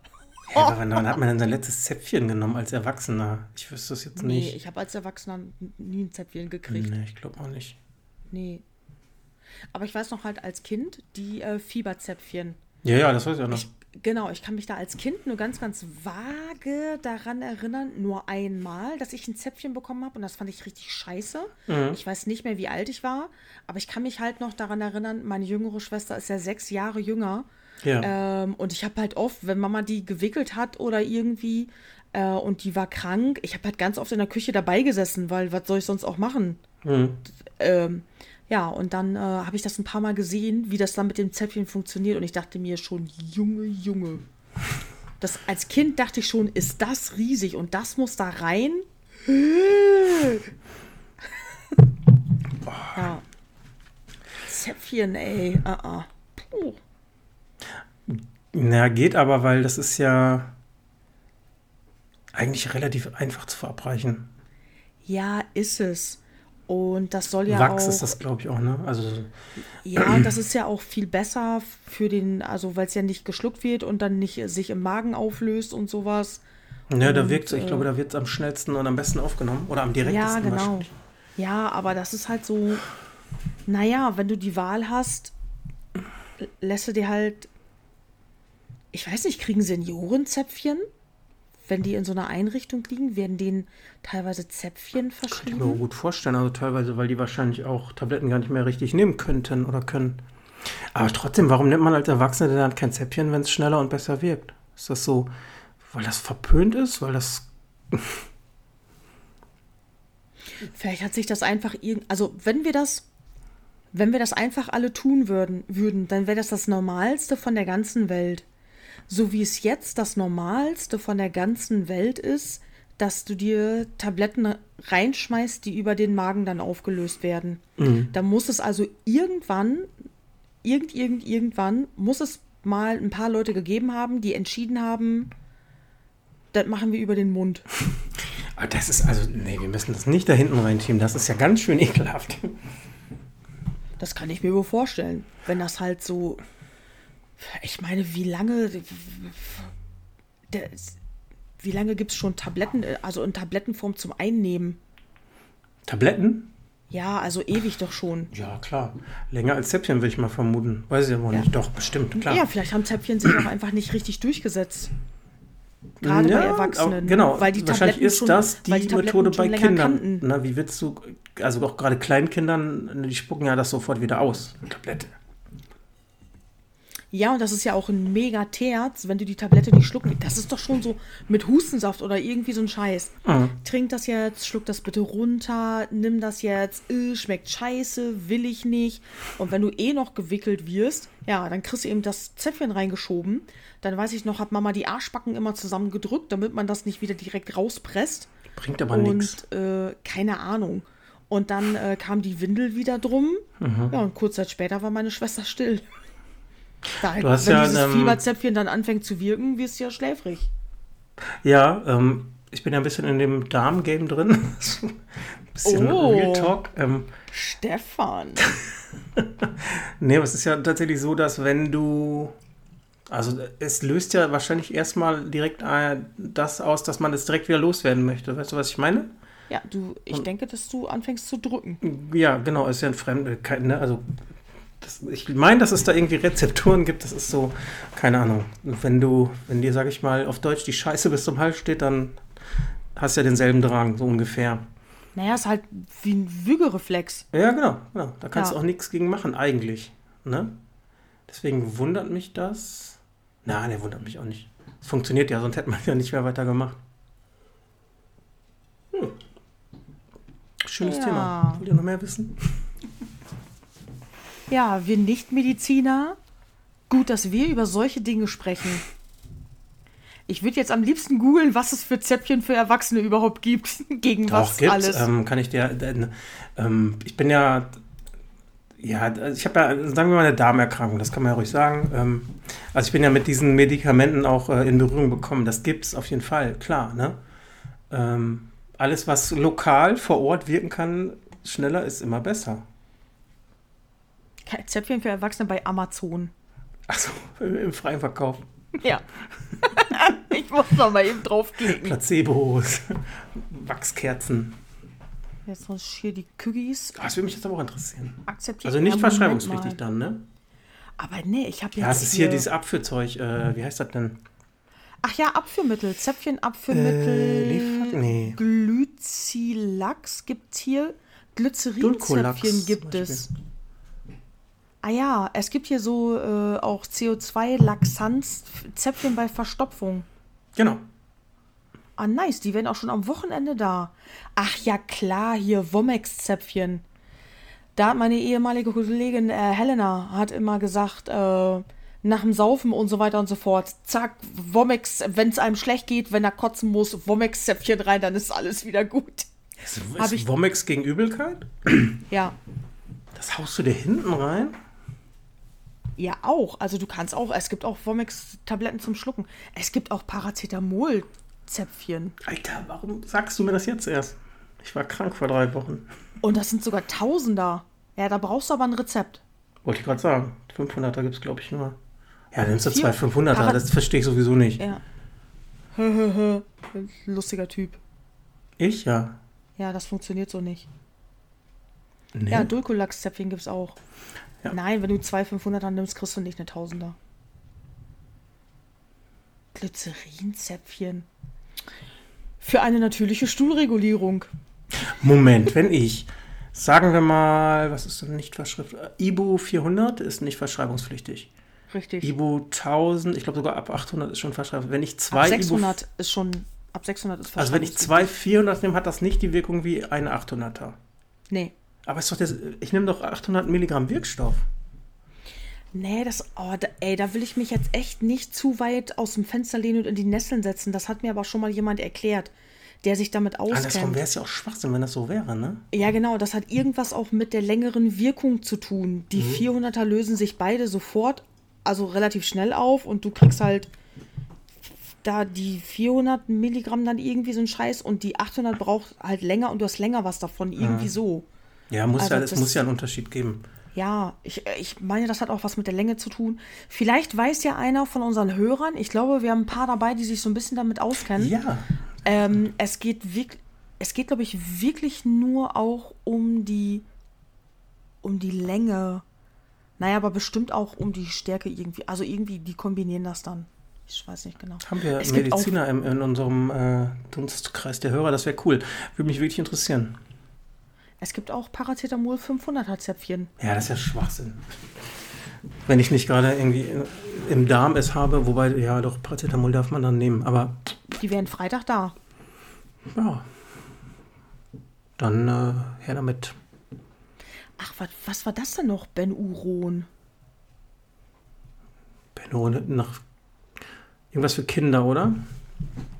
Ja, aber wann, wann hat man denn sein letztes Zäpfchen genommen als Erwachsener? Ich wüsste es jetzt Nee, nicht. ich habe als Erwachsener nie ein Zäpfchen gekriegt. Nee, ich glaube auch nicht. Nee. Aber ich weiß noch halt als Kind die äh, Fieberzäpfchen. Ja, ja, das weiß ich auch noch. Ich, genau, ich kann mich da als Kind nur ganz, ganz vage daran erinnern, nur einmal, dass ich ein Zäpfchen bekommen habe und das fand ich richtig scheiße. Ich weiß nicht mehr, wie alt ich war, aber ich kann mich halt noch daran erinnern, meine jüngere Schwester ist ja sechs Jahre jünger. Ja. Ähm, und ich habe halt oft, wenn Mama die gewickelt hat oder irgendwie äh, und die war krank, ich habe halt ganz oft in der Küche dabei gesessen, weil was soll ich sonst auch machen? Hm. Ähm, ja, und dann äh, habe ich das ein paar Mal gesehen, wie das dann mit dem Zäpfchen funktioniert. Und ich dachte mir schon, Junge, Junge. Das, als Kind dachte ich schon, ist das riesig und das muss da rein? ja. Zäpfchen, ey. Uh -uh. Puh. Na, geht aber, weil das ist ja eigentlich relativ einfach zu verabreichen. Ja, ist es. Und das soll ja Wachs auch. ist das, glaube ich, auch, ne? Also, Ja, das ist ja auch viel besser für den, also weil es ja nicht geschluckt wird und dann nicht sich im Magen auflöst und sowas. ja, da Und, wirkt ich äh, glaube, da wird es am schnellsten und am besten aufgenommen. Oder am Ja, direktesten genau. wahrscheinlich. Ja, aber das ist halt so, naja, wenn du die Wahl hast, lässt du dir halt, ich weiß nicht, kriegen Seniorenzäpfchen? Wenn die in so einer Einrichtung liegen, werden denen teilweise Zäpfchen Kann ich mir verschrieben? gut vorstellen. Also teilweise, weil die wahrscheinlich auch Tabletten gar nicht mehr richtig nehmen könnten oder können. Aber trotzdem, warum nimmt man als Erwachsener denn dann kein Zäpfchen, wenn es schneller und besser wirkt? Ist das so, weil das verpönt ist? Weil das. Vielleicht hat sich das einfach irgend, also wenn wir das, wenn wir das einfach alle tun würden, würden, dann wäre das das Normalste von der ganzen Welt. So wie es jetzt das Normalste von der ganzen Welt ist, dass du dir Tabletten reinschmeißt, die über den Magen dann aufgelöst werden. Da muss es also irgendwann, irgend, irgend, irgendwann, muss es mal ein paar Leute gegeben haben, die entschieden haben, das machen wir über den Mund. Aber das ist also. Nee, wir müssen das nicht da hinten reinschieben. Das ist ja ganz schön ekelhaft. Das kann ich mir wohl vorstellen. Wenn das halt so. Ich meine, wie lange. Der, wie lange gibt es schon Tabletten, also in Tablettenform zum Einnehmen? Tabletten? Ja, also ewig doch schon. Ja, klar. Länger als Zäpfchen würde ich mal vermuten. Weiß ich aber Ja. nicht. Doch, bestimmt, klar. Ja, vielleicht haben Zäpfchen sich auch einfach nicht richtig durchgesetzt. Gerade Ja, bei Erwachsenen. auch- Genau, Weil die wahrscheinlich Tabletten ist schon, das die, die Methode bei Kindern. Na, wie willst du, also auch gerade Kleinkindern, die spucken ja das sofort wieder aus. eine Tablette. Ja, und das ist ja auch ein mega Terz, wenn du die Tablette nicht schlucken. Das ist doch schon so mit Hustensaft oder irgendwie so ein Scheiß. Mhm. Trink das jetzt, schluck das bitte runter, nimm das jetzt, äh, schmeckt scheiße, will ich nicht. Und wenn du eh noch gewickelt wirst, ja, dann kriegst du eben das Zäpfchen reingeschoben. Dann weiß ich noch, hat Mama die Arschbacken immer zusammengedrückt, damit man das nicht wieder direkt rauspresst. Bringt aber nichts. Und äh, keine Ahnung. Und dann äh, kam die Windel wieder drum. Mhm. Ja, und kurz Zeit später war meine Schwester still. Da, Du hast wenn ja, dieses ähm, Fieberzäpfchen dann anfängt zu wirken, wirst du ja schläfrig. Ja, ähm, ich bin ja ein bisschen in dem Darm-Game drin. ein bisschen Oh. Real Talk. Ähm, Stefan. nee, aber es ist ja tatsächlich so, dass wenn du. Also es löst ja wahrscheinlich erstmal direkt äh, das aus, dass man es direkt wieder loswerden möchte. Weißt du, was ich meine? Ja, du, ich denke, dass du anfängst zu drücken. Ja, genau, ist ja ein Fremd, kein, ne, also das, ich meine, dass es da irgendwie Rezepturen gibt, das ist so, keine Ahnung, wenn du, wenn dir, sag ich mal, auf Deutsch die Scheiße bis zum Hals steht, dann hast du ja denselben Drang, so ungefähr. Naja, ist halt wie ein Würgereflex. Ja, genau, genau, da kannst Ja. du auch nichts gegen machen, eigentlich, ne? Deswegen wundert mich das, na, ne, wundert mich auch nicht. Es funktioniert ja, sonst hätte man ja nicht mehr weitergemacht. Hm. Schönes Ja. Thema. Wollt ihr noch mehr wissen? Ja, wir Nichtmediziner, gut, dass wir über solche Dinge sprechen. Ich würde jetzt am liebsten googeln, was es für Zäpfchen für Erwachsene überhaupt gibt. Gegen was Doch, gibt's. alles. Ähm, kann ich dir. Denn, ähm, ich bin ja. Ja, ich habe ja, sagen wir mal, eine Darmerkrankung, das kann man ja ruhig sagen. Ähm, also ich bin ja mit diesen Medikamenten auch äh, in Berührung gekommen. Das gibt's auf jeden Fall, klar. Ne? Ähm, alles, was lokal vor Ort wirken kann, schneller ist immer besser. Zäpfchen für Erwachsene bei Amazon. Also im, freien Verkauf. Ja. ich muss noch mal eben draufklicken. Placebos, Wachskerzen. Jetzt sonst hier die Cookies Ah, Das würde mich jetzt aber auch interessieren. akzeptiert. Also nicht Ja, verschreibungspflichtig dann, ne? Aber nee, ich habe jetzt Ja, es ist hier dieses Abführzeug. Äh, wie heißt das denn? Ach ja, Abführmittel. Zäpfchen, Abführmittel. Äh, Liefert- nee. Glycilax gibt's hier. Glycerinzäpfchen gibt Beispiel. Ah ja, es gibt hier so äh, auch CO2-Laxanz-Zäpfchen bei Verstopfung. Genau. Ah, nice, die werden auch schon am Wochenende da. Ach ja, klar, hier Womex-Zäpfchen. Da hat meine ehemalige Kollegin äh, Helena hat immer gesagt, äh, nach dem Saufen und so weiter und so fort, zack, Womex, wenn es einem schlecht geht, wenn er kotzen muss, Womex-Zäpfchen rein, dann ist alles wieder gut. Ist, Hab ist ich- Womex gegen Übelkeit? Ja, Das haust du dir hinten rein? Ja auch. Also du kannst auch, es gibt auch Womex-Tabletten zum Schlucken. Es gibt auch Paracetamol-Zäpfchen. Alter, warum sagst du mir das jetzt erst? Ich war krank vor drei Wochen. Und das sind sogar Tausender. Ja, da brauchst du aber ein Rezept. Wollte ich gerade sagen. 500er gibt es, glaube ich, nur. Ja, nimmst du zwei 500er, Para- das verstehe ich sowieso nicht. Ja. Lustiger Typ. Ich? Ja. Ja, das funktioniert so nicht. Nee. Ja, Dulcolax-Zäpfchen gibt's auch. Ja. Nein, wenn du zwei 500er nimmst, kriegst du nicht eine Tausender. Glycerinzäpfchen. Für eine natürliche Stuhlregulierung. Moment, wenn ich, sagen wir mal, was ist denn nicht verschriftlich? Ibu 400 ist nicht verschreibungspflichtig. Richtig. Ibu 1000, ich glaube sogar ab 800 ist schon verschreibungspflichtig. Wenn ich zwei ab Ibu 600 ist schon. Ab 600 ist Also wenn ich zwei 400 nehme, hat das nicht die Wirkung wie eine 800er. Nee. Aber ist doch das, ich nehme doch 800 Milligramm Wirkstoff. Nee, das. Oh, da, ey, da will ich mich jetzt echt nicht zu weit aus dem Fenster lehnen und in die Nesseln setzen. Das hat mir aber schon mal jemand erklärt, der sich damit Andersrum auskennt. wäre es ja auch Schwachsinn, wenn das so wäre, ne? Ja, genau, das hat irgendwas auch mit der längeren Wirkung zu tun. Die 400er lösen sich beide sofort, also relativ schnell auf und du kriegst halt da die 400 Milligramm dann irgendwie so ein Scheiß und die 800 braucht halt länger und du hast länger was davon, irgendwie so. Ja, muss Also ja, es muss ja einen Unterschied geben. Ja, ich, ich meine, das hat auch was mit der Länge zu tun. Vielleicht weiß ja einer von unseren Hörern, ich glaube, wir haben ein paar dabei, die sich so ein bisschen damit auskennen. Ja. Ähm, es geht wirklich, es geht, glaube ich, wirklich nur auch um die, um die Länge. Naja, aber bestimmt auch um die Stärke irgendwie. Also irgendwie, die kombinieren das dann. Ich weiß nicht genau. Haben wir Es Mediziner im, in unserem äh, Dunstkreis der Hörer, das wäre cool. Würde mich wirklich interessieren. Es gibt auch Paracetamol 500er Zäpfchen. Ja, das ist ja Schwachsinn. Wenn ich nicht gerade irgendwie im Darm es habe, wobei, ja, doch, Paracetamol darf man dann nehmen. Aber Die wären Freitag da. ja, dann äh, her damit. Ach, was, was war das denn noch? Ben-Uron. Benno, nach irgendwas für Kinder, oder?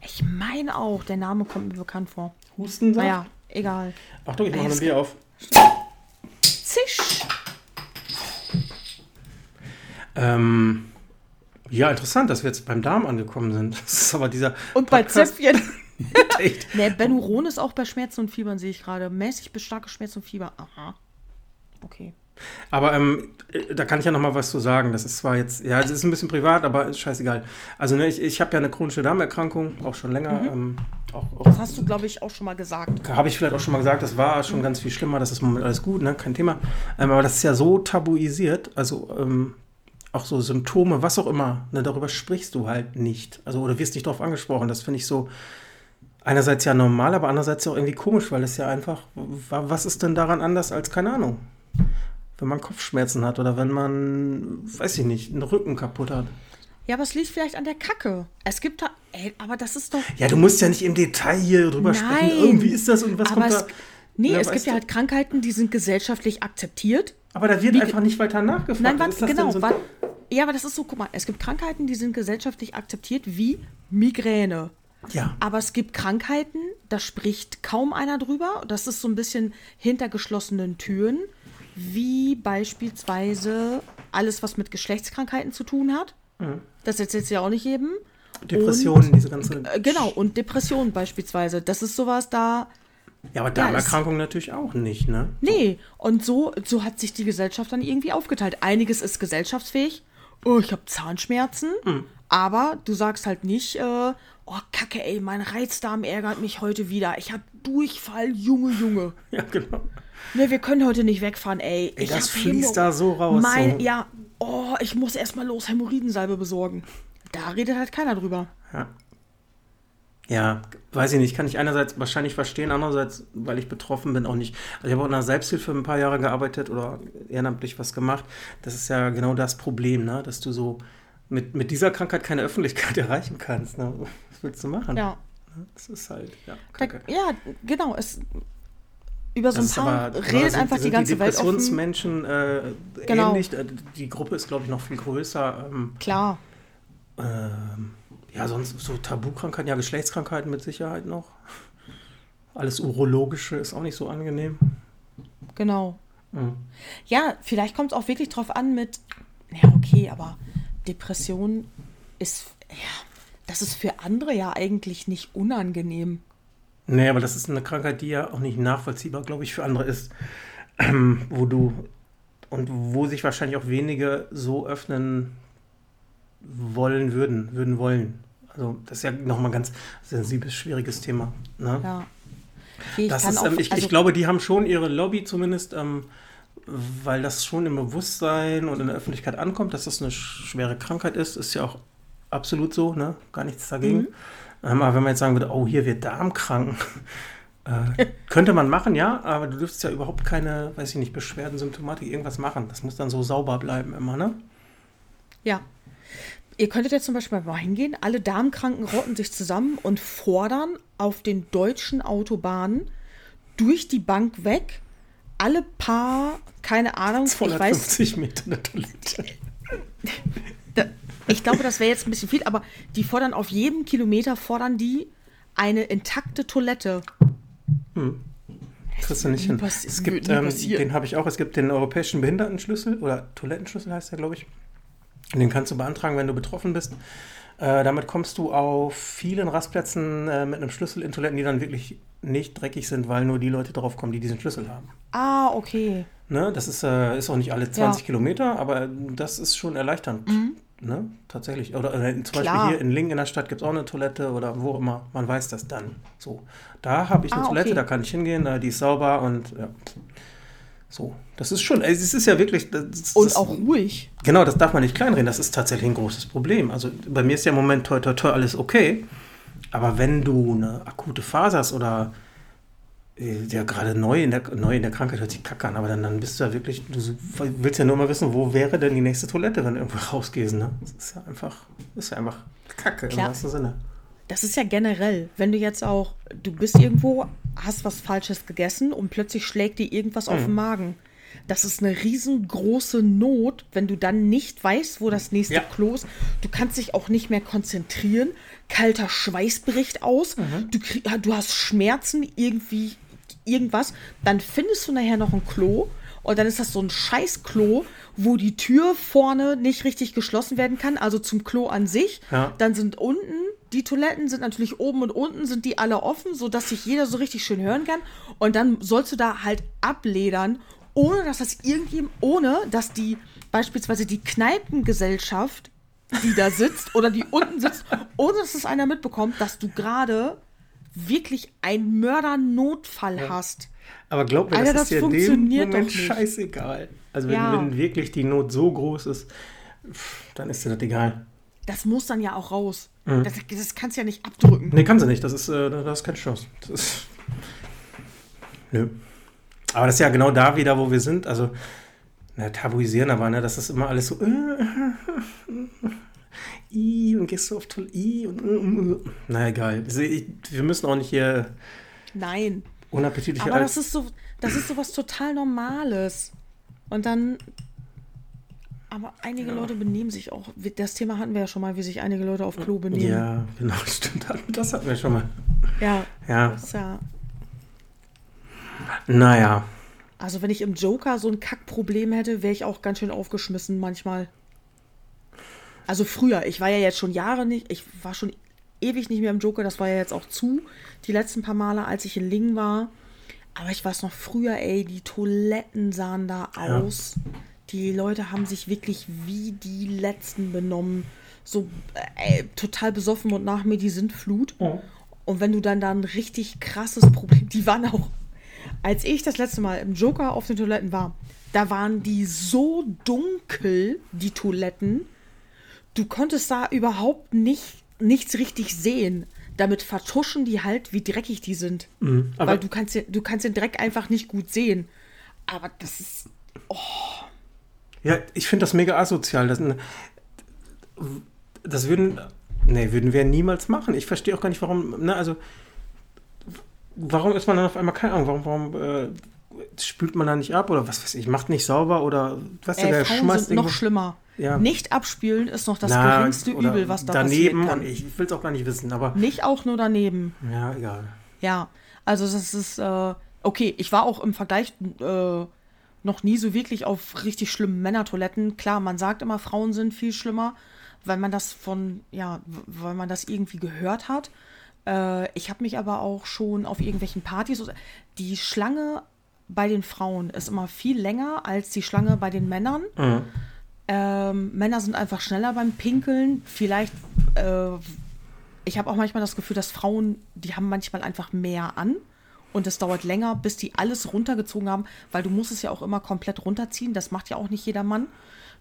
Ich meine auch, der Name kommt mir bekannt vor. Hustensaft? Naja, egal. Achtung, ich mache ein Bier auf. Zisch. Ähm, ja, interessant, dass wir jetzt beim Darm angekommen sind. Das ist aber dieser. Und bei Zäpfchen. Echt. Ne, Benuron ist auch bei Schmerzen und Fiebern, sehe ich gerade. Mäßig bis starke Schmerzen und Fieber. Aha. Okay. Aber ähm, äh, da kann ich ja noch mal was zu sagen. Das ist zwar jetzt, ja, es ist ein bisschen privat, aber ist scheißegal. Also ne, ich, ich habe ja eine chronische Darmerkrankung, auch schon länger. Ähm, auch, auch, Das hast du, glaube ich, auch schon mal gesagt. habe ich vielleicht auch schon mal gesagt, das war schon ganz viel schlimmer, das ist im Moment alles gut, ne? kein Thema. Ähm, aber das ist ja so tabuisiert, also ähm, auch so Symptome, was auch immer, ne? darüber sprichst du halt nicht. Also oder wirst nicht darauf angesprochen. Das finde ich so einerseits ja normal, aber andererseits auch irgendwie komisch, weil es ja einfach, wa- was ist denn daran anders als, keine Ahnung, wenn man Kopfschmerzen hat oder wenn man, weiß ich nicht, einen Rücken kaputt hat. Ja, aber es liegt vielleicht an der Kacke. Es gibt da. Ey, aber das ist doch. Ja, du musst ja nicht im Detail hier drüber sprechen. Nein. Irgendwie ist das und was kommt es, da. Nee, Ja, es gibt ja du? halt Krankheiten, die sind gesellschaftlich akzeptiert. Aber da wird Wie- einfach nicht weiter nachgefragt. Nein, warte, ist das denn genau. so- wa- ja, aber das ist so, guck mal, es gibt Krankheiten, die sind gesellschaftlich akzeptiert, wie Migräne. Ja. Aber es gibt Krankheiten, da spricht kaum einer drüber. Das ist so ein bisschen hinter geschlossenen Türen, wie beispielsweise alles, was mit Geschlechtskrankheiten zu tun hat. Das erzählt ja auch nicht jedem. Depressionen, diese ganze. Äh, genau, und Depressionen beispielsweise. Das ist sowas da. Ja, aber Darmerkrankungen natürlich auch nicht, ne? Nee, und so, so hat sich die Gesellschaft dann irgendwie aufgeteilt. Einiges ist gesellschaftsfähig. Oh, ich habe Zahnschmerzen. Aber du sagst halt nicht, äh, oh, Kacke, ey, mein Reizdarm ärgert mich heute wieder. Ich hab Durchfall, Junge, Junge. Ja, genau. Ne, wir können heute nicht wegfahren, ey. Ey, ich das fließt Hämo- da so raus, Mein, so. Ja, oh, ich muss erstmal los Hämorrhoidensalbe besorgen. Da redet halt keiner drüber. Ja. Ja, weiß ich nicht. Kann ich einerseits wahrscheinlich verstehen, andererseits, weil ich betroffen bin, auch nicht. Also ich habe auch in der Selbsthilfe ein paar Jahre gearbeitet oder ehrenamtlich was gemacht. Das ist ja genau das Problem, ne? dass du so mit, mit dieser Krankheit keine Öffentlichkeit erreichen kannst. Ne? Was willst du machen? Ja. Das ist halt, ja, Da, kacke. ja, genau. Es, über so ein paar aber, redet sind- einfach die sind ganze Welt offen. Depressionsmenschen äh, Genau. ähnlich. Äh, Die Gruppe ist, glaube ich, noch viel größer. Ähm, Klar. ähm, ja, sonst so Tabukrankheiten, ja, Geschlechtskrankheiten mit Sicherheit noch. Alles Urologische ist auch nicht so angenehm. Genau. Mhm. Ja, vielleicht kommt es auch wirklich drauf an mit, ja, okay, aber Depression ist, ja, das ist für andere ja eigentlich nicht unangenehm. Nee, aber das ist eine Krankheit, die ja auch nicht nachvollziehbar, glaube ich, für andere ist. Ähm, wo du und wo sich wahrscheinlich auch wenige so öffnen wollen würden, würden wollen. Also das ist ja nochmal ein ganz sensibles, schwieriges Thema. Ne? Ja. Okay, ich, Das ist, auch, ähm, ich, also, ich glaube, die haben schon ihre Lobby zumindest, ähm, weil das schon im Bewusstsein und in der Öffentlichkeit ankommt, dass das eine sch- schwere Krankheit ist, ist ja auch absolut so, ne? Gar nichts dagegen. Mhm. Ähm, aber wenn man jetzt sagen würde, oh, hier wird Darmkranken, äh, könnte man machen, ja, aber du dürftest ja überhaupt keine, weiß ich nicht, Beschwerden, Symptomatik, irgendwas machen. Das muss dann so sauber bleiben immer, ne? Ja. Ihr könntet jetzt zum Beispiel mal hingehen, alle Darmkranken rotten sich zusammen und fordern auf den deutschen Autobahnen durch die Bank weg alle paar, keine Ahnung, ich weiß, 250 Meter eine Toilette. Ich glaube, das wäre jetzt ein bisschen viel, aber die fordern auf jedem Kilometer, fordern die eine intakte Toilette. Kriegst du nicht hin. Es gibt, ähm, den habe ich auch, es gibt den europäischen Behindertenschlüssel oder Toilettenschlüssel heißt der, glaube ich. Den kannst du beantragen, wenn du betroffen bist. Äh, damit kommst du auf vielen Rastplätzen äh, mit einem Schlüssel in Toiletten, die dann wirklich nicht dreckig sind, weil nur die Leute drauf kommen, die diesen Schlüssel haben. Ah, okay. Ne? Das ist, äh, ist auch nicht alle 20 Ja. Mhm. Kilometer, aber das ist schon erleichternd. Ne? Tatsächlich. Oder äh, zum Klar. Beispiel hier in Lingen in der Stadt gibt es auch eine Toilette oder wo immer. Man weiß das dann. So. Da habe ich eine Ah, Toilette, okay. da kann ich hingehen, die ist sauber und ja. So. Das ist schon, es ist ja wirklich. Das, Und das, auch ruhig. Genau, das darf man nicht kleinreden. Das ist tatsächlich ein großes Problem. Also bei mir ist ja im Moment toi, toi, toi alles okay. Aber wenn du eine akute Phase hast oder ja gerade neu in der neu in der Krankheit hört sich kacke an, aber dann, dann bist du ja wirklich, du willst ja nur mal wissen, wo wäre denn die nächste Toilette, wenn du irgendwo rausgehst, ne? Das ist ja einfach, ist ja einfach Kacke im Klar. wahrsten Sinne. Das ist ja generell, wenn du jetzt auch, du bist irgendwo, hast was Falsches gegessen und plötzlich schlägt dir irgendwas auf den Magen. Das ist eine riesengroße Not, wenn du dann nicht weißt, wo das nächste Ja. Klo ist. Du kannst dich auch nicht mehr konzentrieren. Kalter Schweiß bricht aus. Du, krieg, du hast Schmerzen, irgendwie irgendwas. Dann findest du nachher noch ein Klo und dann ist das so ein Scheißklo, wo die Tür vorne nicht richtig geschlossen werden kann, also zum Klo an sich. Ja. Dann sind unten, die Toiletten sind natürlich oben und unten sind die alle offen, sodass sich jeder so richtig schön hören kann. Und dann sollst du da halt abledern, ohne dass das irgendjemand, ohne dass die beispielsweise die Kneipengesellschaft, die da sitzt oder die unten sitzt, ohne dass es einer mitbekommt, dass du gerade wirklich einen Mördernotfall hast. Aber glaub mir, Alter, das, das ist in dem funktioniert Moment scheißegal. Also wenn, Ja. wenn wirklich die Not so groß ist, dann ist dir das egal. Das muss dann ja auch raus. Mhm. Das, das kannst du ja nicht abdrücken. Nee, kann sie nicht. Das ist, äh, das ist keine Chance. Das ist. Nö. Aber das ist ja genau da wieder, wo wir sind. Also, na, tabuisieren aber, ne? Das ist immer alles so. I und gehst du auf Toilette. I und. äh, Na egal. Also, wir müssen auch nicht hier Nein. unappetitliche. Aber das ist so, das ist so was total Normales. Und dann. Aber einige Leute benehmen sich auch. Das Thema hatten wir ja schon mal, wie sich einige Leute auf Klo benehmen. Ja, genau, stimmt. Das hatten wir schon mal. Ja, Ja, ist ja. naja. Also, wenn ich im Joker so ein Kackproblem hätte, wäre ich auch ganz schön aufgeschmissen manchmal. Also früher, ich war ja jetzt schon Jahre nicht, ich war schon ewig nicht mehr im Joker, das war ja jetzt auch zu, die letzten paar Male, als ich in Lingen war. Aber ich weiß noch früher, ey, die Toiletten sahen da Ja. aus. Die Leute haben sich wirklich wie die Letzten benommen. So äh, ey, total besoffen und nach mir die Sintflut. Und wenn du dann da ein richtig krasses Problem, die waren auch, als ich das letzte Mal im Joker auf den Toiletten war, da waren die so dunkel, die Toiletten, du konntest da überhaupt nicht, nichts richtig sehen. Damit vertuschen die halt, wie dreckig die sind. Mhm. Aber- Weil du kannst, den- du kannst den Dreck einfach nicht gut sehen. Aber das ist. Ja, ich finde das mega asozial. Das, das würden, nee, würden wir niemals machen. Ich verstehe auch gar nicht, warum, ne, also, warum ist man dann auf einmal, keine Ahnung, warum, warum äh, spült man da nicht ab oder was weiß ich, macht nicht sauber oder, was Äh, der Frauen schmeißt sind noch schlimmer. Ja. Nicht abspülen ist noch das Na, geringste Übel, was da daneben passieren kann. und ich will es auch gar nicht wissen, aber Nicht auch nur daneben. ja, egal. Ja, also das ist, äh, okay, ich war auch im Vergleich äh, noch nie so wirklich auf richtig schlimmen Männertoiletten. Klar, man sagt immer, Frauen sind viel schlimmer, weil man das von, ja, weil man das irgendwie gehört hat. Äh, ich habe mich aber auch schon auf irgendwelchen Partys. Die Schlange bei den Frauen ist immer viel länger als die Schlange bei den Männern. Mhm. Ähm, Männer sind einfach schneller beim Pinkeln. Vielleicht, äh, ich habe auch manchmal das Gefühl, dass Frauen, die haben manchmal einfach mehr an. Und es dauert länger, bis die alles runtergezogen haben, weil du musst es ja auch immer komplett runterziehen. Das macht ja auch nicht jeder Mann.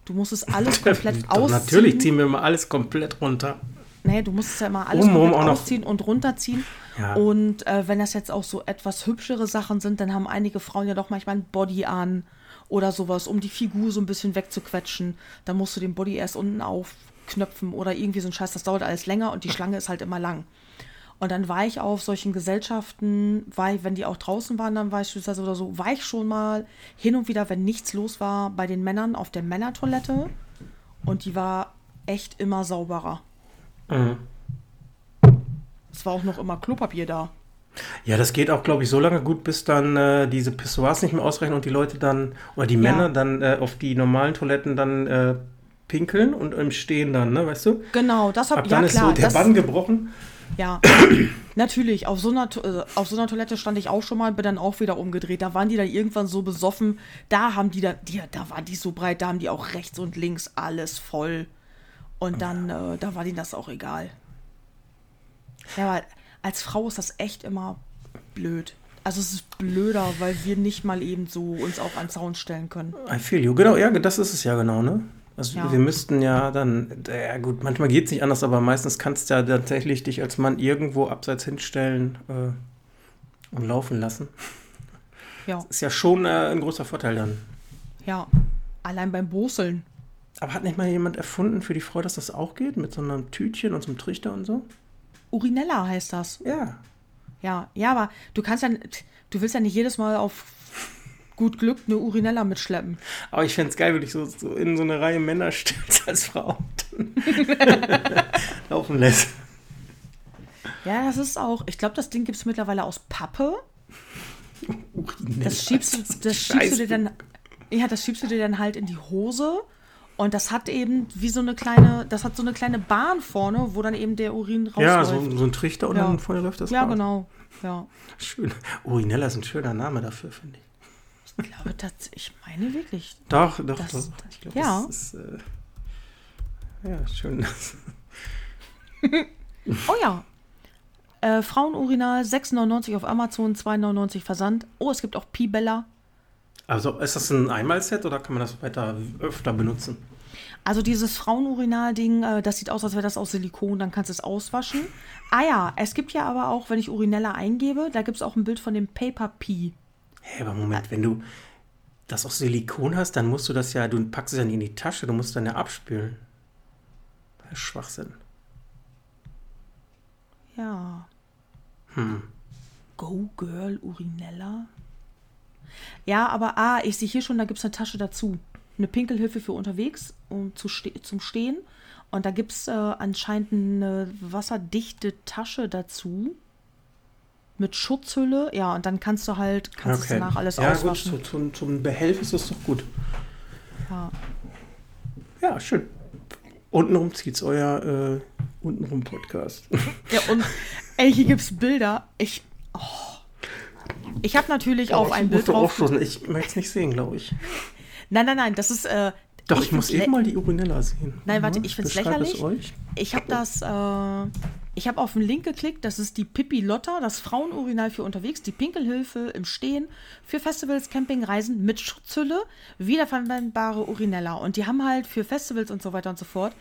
Du musst es alles komplett ausziehen. Natürlich ziehen wir mal alles komplett runter. Nee, du musst es ja immer alles Obenrum komplett ausziehen und runterziehen. Ja. Und äh, wenn das jetzt auch so etwas hübschere Sachen sind, dann haben einige Frauen ja doch manchmal ein Body an oder sowas, um die Figur so ein bisschen wegzuquetschen. Dann musst du den Body erst unten aufknöpfen oder irgendwie so ein Scheiß. Das dauert alles länger und die Schlange ist halt immer lang. Und dann war ich auf solchen Gesellschaften, war ich, wenn die auch draußen waren, dann beispielsweise oder so, war ich schon mal hin und wieder, wenn nichts los war, bei den Männern auf der Männertoilette. Und die war echt immer sauberer. Mhm. Es war auch noch immer Klopapier da. Ja, das geht auch, glaube ich, so lange gut, bis dann äh, diese Pissoirs nicht mehr ausreichen und die Leute dann, oder die Männer dann äh, auf die normalen Toiletten dann äh, pinkeln und im Stehen dann, ne, weißt du? Genau, das hab Ab ja dann klar. ist so der Bann gebrochen. Ja, natürlich. Auf so, einer, äh, auf so einer Toilette stand ich auch schon mal, bin dann auch wieder umgedreht. Da waren die dann irgendwann so besoffen. Da haben die da, die, da war die so breit, da haben die auch rechts und links alles voll. Und dann, äh, da war denen das auch egal. Ja, aber als Frau ist das echt immer blöd. Also es ist blöder, weil wir nicht mal eben so uns auch an den Zaun stellen können. I feel you. Genau, ja, das ist es ja genau, ne? Also Ja. wir müssten ja dann, ja gut, manchmal geht es nicht anders, aber meistens kannst du ja tatsächlich dich als Mann irgendwo abseits hinstellen äh, und laufen lassen. Ja, Ist ja schon äh, ein großer Vorteil dann. ja. Allein beim Boseln. Aber hat nicht mal jemand erfunden für die Frau, dass das auch geht? Mit so einem Tütchen und so einem Trichter und so? Urinella heißt das. Ja. Ja, ja, aber du kannst ja, du willst ja nicht jedes Mal auf gut Glück eine Urinella mitschleppen. Aber ich fände es geil, wenn ich so, so in so eine Reihe Männer stellst als Frau laufen lässt. Ja, das ist auch, ich glaube, das Ding gibt es mittlerweile aus Pappe. Das schiebst du, das schiebst du dir dann, ja, das schiebst du dir dann halt in die Hose. Und das hat eben wie so eine kleine, das hat so eine kleine Bahn vorne, wo dann eben der Urin rausläuft. Ja, so, so ein Trichter und Ja. dann vorne läuft das Ja, raus. genau. Ja. Schön. Urinella ist ein schöner Name dafür, finde ich. Ich glaube, das, ich meine wirklich. Doch, doch, Das- doch. Ich glaube, ja. das ist. Äh, ja, schön. Oh ja. Äh, Frauenurinal 6,99 auf Amazon, 2,99 Versand. Oh, es gibt auch Pibella. Also, ist das ein Einmalset oder kann man das weiter öfter benutzen? Also dieses Frauenurinal-Ding, äh, das sieht aus, als wäre das aus Silikon, dann kannst du es auswaschen. Ah ja, es gibt ja aber auch, wenn ich Urinella eingebe, da gibt es auch ein Bild von dem Paper Pee. Hä, aber Moment, wenn du das aus Silikon hast, dann musst du das ja, du packst es ja nicht in die Tasche, du musst es dann ja abspülen. Das ist Schwachsinn. Ja. Hm. Go Girl Urinella. Ja, aber ah, ich sehe hier schon, da gibt es eine Tasche dazu. Eine Pinkelhilfe für unterwegs um zu ste zum Stehen. Und da gibt es äh, anscheinend eine wasserdichte Tasche dazu. Mit Schutzhülle. Ja, und dann kannst du halt, kannst es danach alles ja, auswaschen. gut, zu, zum, zum Behelf ist das doch gut. Ja. Ja, schön. Untenrum zieht's euer äh, Untenrum Podcast. Ja, und ey, hier gibt's Bilder. Ich. Oh. Ich habe natürlich auf ein ich Bild drauf. aufstoßen. Ich möchte es nicht sehen, glaube ich. Nein, nein, nein, das ist. Äh, Doch, ich, muss find's eben mal die Urinella sehen. Nein, warte, Mhm. ich lächerlich. Es euch. Ich habe das. Äh, ich habe auf den Link geklickt. Das ist die Pippi Lotta, das Frauenurinal für unterwegs, die Pinkelhilfe im Stehen für Festivals, Campingreisen mit Schutzhülle, wiederverwendbare Urinella. Und die haben halt für Festivals und so weiter und so fort.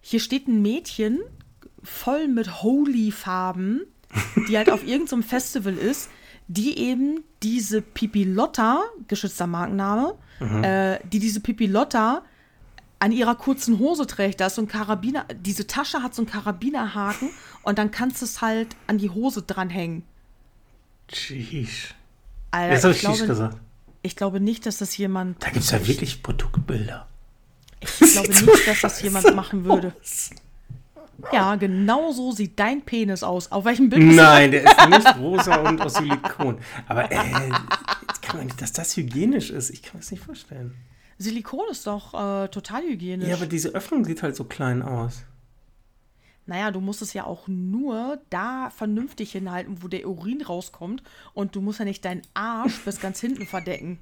Hier steht ein Mädchen voll mit Holy-Farben, die halt auf irgendeinem Festival ist, die eben diese Pipilotta, geschützter Markenname, äh, die diese Pipilotta an ihrer kurzen Hose trägt. Da ist so ein Karabiner, diese Tasche hat so einen Karabinerhaken und dann kannst du es halt an die Hose dranhängen. Sheesh. Alter, Jetzt habe ich, ich glaube, gesagt. ich glaube nicht, dass das jemand. Da gibt es ja wirklich Produktbilder. Ich glaube nicht, dass das jemand machen würde. Ja, genau so sieht dein Penis aus. Auf welchem Bild Nein, der ist nicht rosa und aus Silikon. Aber äh, jetzt kann man nicht, dass das hygienisch ist. Ich kann mir das nicht vorstellen. Silikon ist doch äh, total hygienisch. Ja, aber diese Öffnung sieht halt so klein aus. Naja, du musst es ja auch nur da vernünftig hinhalten, wo der Urin rauskommt. Und du musst ja nicht deinen Arsch bis ganz hinten verdecken.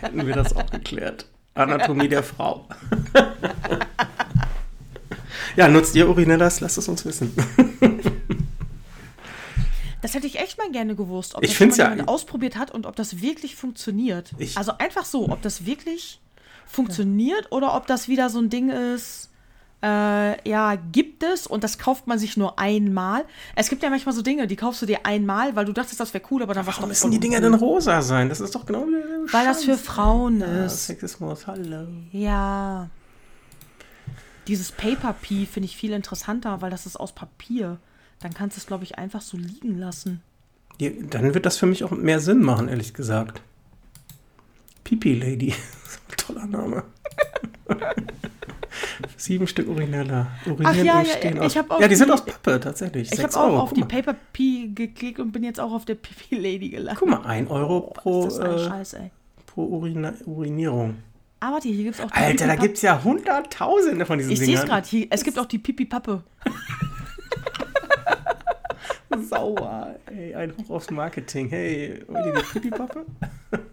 Hätten wir das auch geklärt. Anatomie der Frau. ja, nutzt ihr Urinellas? Lasst es uns wissen. Das hätte ich echt mal gerne gewusst, ob Ich das mal ja- jemand ausprobiert hat und ob das wirklich funktioniert. Ich- also einfach so, ob das wirklich funktioniert oder ob das wieder so ein Ding ist, äh, ja, gibt es und das kauft man sich nur einmal. Es gibt ja manchmal so Dinge, die kaufst du dir einmal, weil du dachtest, das wäre cool, aber dann war es Warum doch müssen die Dinger denn rosa sein? Das ist doch genau wie Weil das für Frauen ja, ist. Sexismus, hallo. Ja. Dieses Paper Pee finde ich viel interessanter, weil das ist aus Papier. Dann kannst du es, glaube ich, einfach so liegen lassen. Ja, dann wird das für mich auch mehr Sinn machen, ehrlich gesagt. Pipi Lady. Toller Name. Sieben Stück Urinella. Urinieren Ach ja, Stehen ja, aus. ich hab auch ja, die sind die- aus Pappe, tatsächlich. Ich habe auch Euro. auf die. Paper P geklickt und bin jetzt auch auf der Pipi Lady gelandet. Guck mal, ein Euro pro, das ist ein äh, Scheiß, ey. pro Urina Urinierung. Aber warte, hier gibt es auch die Alter, da Pipi-Pappe. gibt es ja hunderttausende von diesen Ich sehe es Dingern. gerade, hier- es gibt auch die Pipi Pappe. Sauer. Ey, ein Hoch aufs Marketing. Hey, wollt ihr die Pipi-Pappe?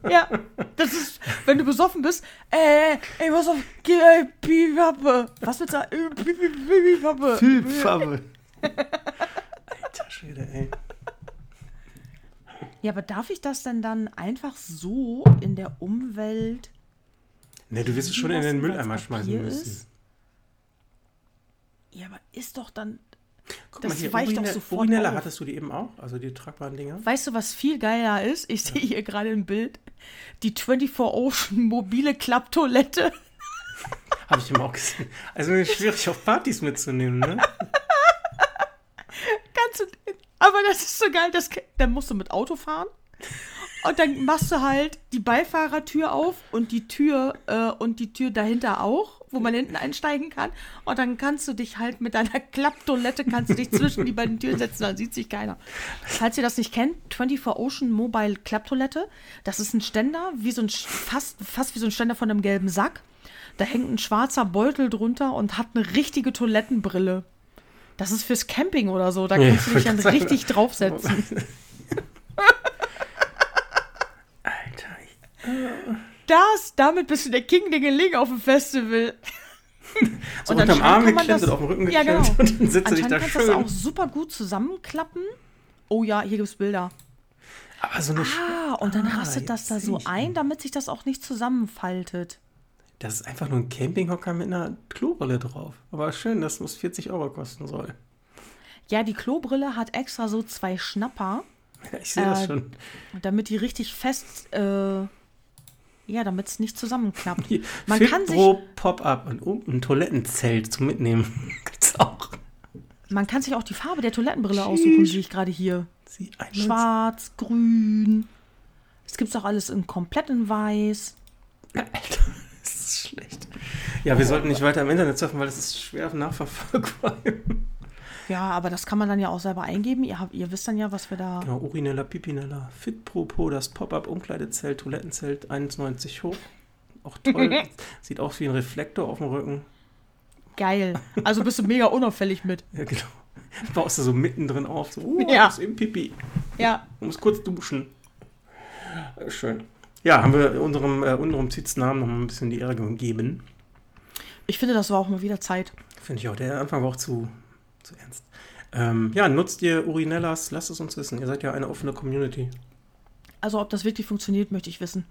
Ja, das ist, wenn du besoffen bist, äh, ich muss auf äh, Pipi Pappe. Was willst du sagen? Äh, Pipi Pipi Pappe. Pipi-Pappe. Alter Schwede, ey. Ja, aber darf ich das denn dann einfach so in der Umwelt Ne, du wirst es schon in den Mülleimer Papier schmeißen müssen. ist? Ja, aber ist doch dann. Guck Das mal hier, weicht doch sofort Urinella hattest du die eben auch? Also die tragbaren Dinger? Weißt du, was viel geiler ist? Ich sehe hier gerade ein Bild. Die 24 Ocean mobile Klapptoilette. Habe ich eben auch gesehen. Also schwierig auf Partys mitzunehmen, ne? Du, aber das ist so geil. Das, dann musst du mit Auto fahren. Und dann machst du halt die Beifahrertür auf und die Tür äh, und die Tür dahinter auch, wo man hinten einsteigen kann. Und dann kannst du dich halt mit deiner Klapptoilette kannst du dich zwischen die beiden Türen setzen, dann sieht sich keiner. Falls ihr das nicht kennt, 24 Ocean Mobile Klapptoilette, das ist ein Ständer, wie so ein fast, fast wie so ein Ständer von einem gelben Sack. Da hängt ein schwarzer Beutel drunter und hat eine richtige Toilettenbrille. Das ist fürs Camping oder so. Da Ja, kannst du dich dann richtig draufsetzen. Ich- Das, damit bist du der King der Gelegen auf dem Festival. So Und unterm Arm geklemmt das- oder auf dem Rücken Ja, geklemmt genau. und dann dich Anscheinend da kannst du das auch schön. super gut zusammenklappen. Oh ja, hier gibt's Bilder. Aber so eine Ah, und dann Ah, rastet das da so ich ein, damit sich das auch nicht zusammenfaltet. Das ist einfach nur ein Campinghocker mit einer Klobrille drauf. Aber schön, dass es 40 Euro kosten soll. Ja, die Klobrille hat extra so zwei Schnapper, Ja, ich sehe das Äh, schon. damit die richtig fest, äh, ja, damit es nicht zusammenklappt. Man kann sich, Fitbro Pop-Up und oben ein Toilettenzelt zum Mitnehmen. Gibt's auch. man kann sich auch die Farbe der Toilettenbrille aussuchen, sehe ich gerade hier. Schwarz, grün. Es gibt's auch alles in komplett in weiß. Alter, das ist schlecht. Ja, wir sollten nicht weiter im Internet surfen, weil das ist schwer nachverfolgbar. Ja, aber das kann man dann ja auch selber eingeben. Ihr, habt, ihr wisst dann ja, was wir da. Genau, Urinella, Pipinella, Fitpropo, das Pop-Up Umkleidezelt, Toilettenzelt, 1,90 hoch. Auch toll. Sieht aus wie ein Reflektor auf dem Rücken. Geil. Also bist du mega unauffällig mit. Ja, genau. Baust du so mittendrin auf. So, uh, Ja. im Pipi. Ja. Du musst kurz duschen. Schön. Ja, haben wir unserem, äh, unserem Namen noch mal ein bisschen die Ehre gegeben. Ich finde, das war auch mal wieder Zeit. Finde ich auch. Der Anfang war auch zu, zu ernst. Ähm, ja, nutzt ihr Urinellas? Lasst es uns wissen. Ihr seid ja eine offene Community. Also, ob das wirklich funktioniert, möchte ich wissen.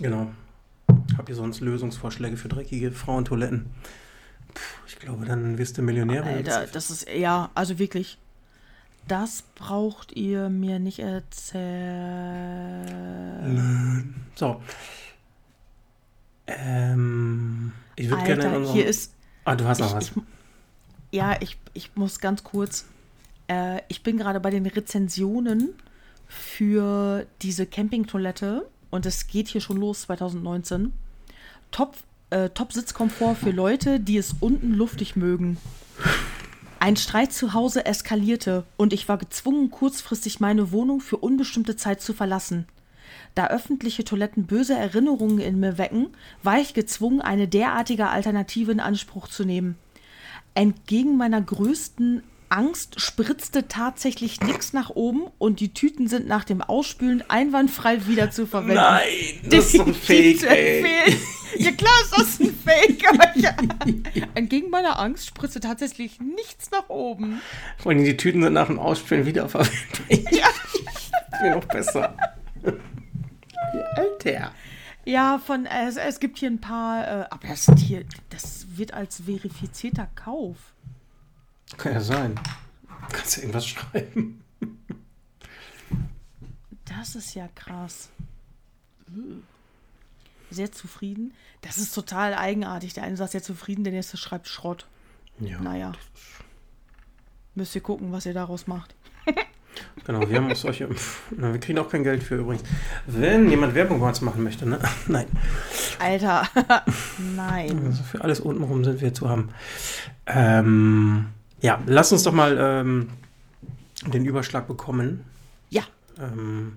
Genau. Habt ihr sonst Lösungsvorschläge für dreckige Frauentoiletten? Puh, ich glaube, dann wirst du Millionär. Alter, das ist. Ja, also wirklich. Das braucht ihr mir nicht erzählen. So. Ähm, ich würde gerne in unserem... hier ist. ah, du hast noch Ich, was. ich, ja, ich, ich muss ganz kurz. Äh, ich bin gerade bei den Rezensionen für diese Campingtoilette und es geht hier schon los 2019. Top, äh, Top Sitzkomfort für Leute, die es unten luftig mögen. Ein Streit zu Hause eskalierte und ich war gezwungen, kurzfristig meine Wohnung für unbestimmte Zeit zu verlassen. Da öffentliche Toiletten böse Erinnerungen in mir wecken, war ich gezwungen, eine derartige Alternative in Anspruch zu nehmen. Entgegen meiner größten Angst spritzte tatsächlich nichts nach oben und die Tüten sind nach dem Ausspülen einwandfrei wieder zu verwenden. Nein, das ist ein Fake. Ja klar ist das ein Fake, aber ja. Entgegen meiner Angst spritzte tatsächlich nichts nach oben. Vor allem die Tüten sind nach dem Ausspielen wiederverwendet. Ja. Mir noch besser. Alter. Ja, von es, es gibt hier ein paar, äh, aber das hier, das wird als verifizierter Kauf. Kann ja sein. Kannst du irgendwas schreiben? Das ist ja krass. Sehr zufrieden. Das ist total eigenartig. Der eine sagt sehr zufrieden, der nächste schreibt Schrott. Ja. Naja. Müsst ihr gucken, was ihr daraus macht. Genau, wir haben uns solche. Na, wir kriegen auch kein Geld für übrigens. Wenn jemand Werbung bei uns machen möchte, ne? Nein. Alter. Nein. Also für alles untenrum sind wir zu haben. Ähm, ja, lass uns doch mal ähm, den Überschlag bekommen. Ja. Ähm,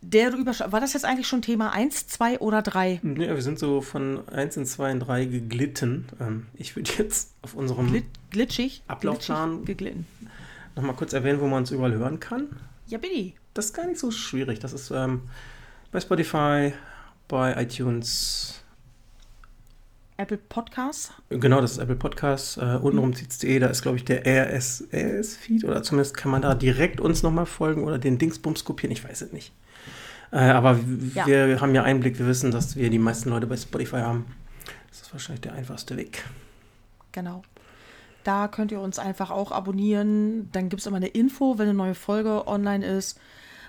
Der Überschlag. War das jetzt eigentlich schon Thema 1, 2 oder 3? ja, wir sind so von 1 in 2 in 3 geglitten. Ähm, ich würde jetzt auf unserem Glit glitschig? Ablaufplan. Glitschig geglitten. Nochmal kurz erwähnen, wo man uns überall hören kann. Ja, bitte. Das ist gar nicht so schwierig. Das ist ähm, bei Spotify, bei iTunes. Apple Podcasts. Genau, das ist Apple Podcasts. Äh, untenrum zieht's.de, da ist, glaube ich, der RSS-Feed oder zumindest kann man da direkt uns nochmal folgen oder den Dingsbums kopieren. Ich weiß es nicht. Äh, aber Ja. wir haben ja Einblick, wir wissen, dass wir die meisten Leute bei Spotify haben. Das ist wahrscheinlich der einfachste Weg. Genau. Da könnt ihr uns einfach auch abonnieren. Dann gibt es immer eine Info, wenn eine neue Folge online ist.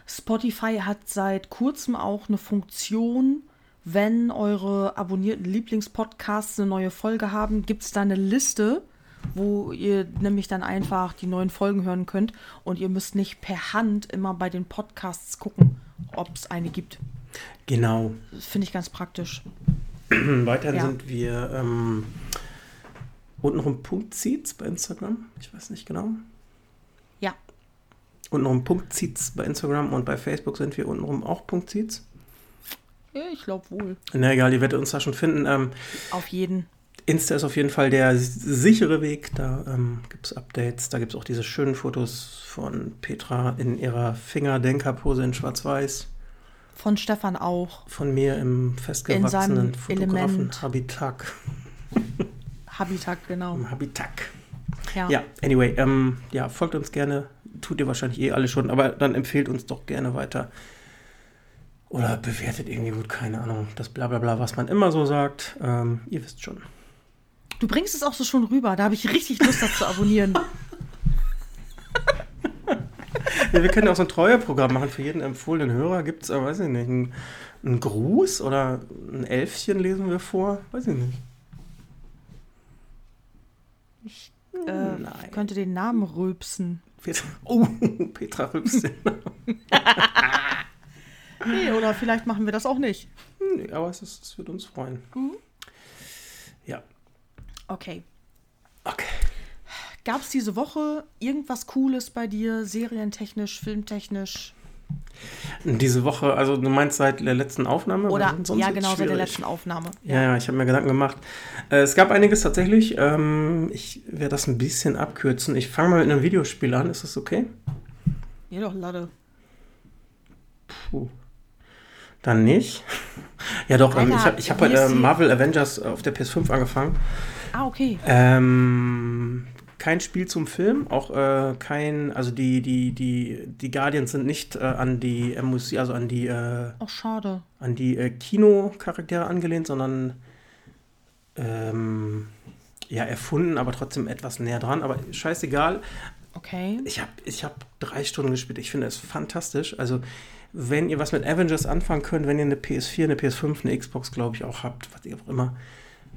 Spotify hat seit kurzem auch eine Funktion, wenn eure abonnierten Lieblingspodcasts eine neue Folge haben, gibt es da eine Liste, wo ihr nämlich dann einfach die neuen Folgen hören könnt und ihr müsst nicht per Hand immer bei den Podcasts gucken, ob es eine gibt. Genau. Finde ich ganz praktisch. Weiterhin Ja. sind wir ähm, untenrum Punktseeds bei Instagram. Ich weiß nicht genau. Ja, Untenrum Punktseeds bei Instagram und bei Facebook sind wir untenrum auch Punktseeds. ich glaube wohl. Na egal, ihr werdet uns da schon finden. Ähm, Auf jeden. Insta ist auf jeden Fall der sichere Weg. Da ähm, gibt es Updates. Da gibt es auch diese schönen Fotos von Petra in ihrer Fingerdenkerpose in Schwarz-Weiß. Von Stefan auch. Von mir im festgewachsenen. Fotografen-Habitat. Habitat, genau. Im Habitat. Ja. Ja, anyway, ähm, ja, folgt uns gerne. Tut ihr wahrscheinlich eh alle schon, aber dann empfehlt uns doch gerne weiter. Oder bewertet irgendwie gut, keine Ahnung, das Blablabla, was man immer so sagt. Ähm, ihr wisst schon. Du bringst es auch so schon rüber. Da habe ich richtig Lust, das zu abonnieren. Ja, wir können ja auch so ein Treueprogramm machen. Für jeden empfohlenen Hörer gibt es, weiß ich nicht, einen, einen Gruß oder ein Elfchen lesen wir vor. Weiß ich nicht. Äh, Nein. ich könnte den Namen rülpsen. Petra, oh, Petra Rübsen. Nee, oder vielleicht machen wir das auch nicht. nee, aber es, ist, es wird uns freuen. Ja, Okay. okay. Gab es diese Woche irgendwas Cooles bei dir, serientechnisch, filmtechnisch? Diese Woche, also du meinst seit der letzten Aufnahme? Oder, ja genau, seit der letzten Aufnahme. Ja, ja, ich habe mir Gedanken gemacht. Äh, es gab einiges tatsächlich. Ähm, ich werde das ein bisschen abkürzen. Ich fange mal mit einem Videospiel an. Ist das okay? Ja, doch, Lade. Puh. Dann nicht. Ja, doch. Ähm, Alter, ich habe ich hab heute ist äh, Marvel Avengers auf der PS5 angefangen. Ah, okay. Ähm, kein Spiel zum Film, auch äh, kein, also die, die, die, die Guardians sind nicht äh, an die MUC, also an die, äh, Ach, schade. an die äh, Kinocharaktere angelehnt, sondern ähm, ja, erfunden, aber trotzdem etwas näher dran. Aber scheißegal, Okay. ich habe ich hab drei Stunden gespielt. Ich finde es fantastisch. Also, wenn ihr was mit Avengers anfangen könnt, wenn ihr eine PS4, eine PS5, eine Xbox, glaube ich, auch habt, was ihr auch immer.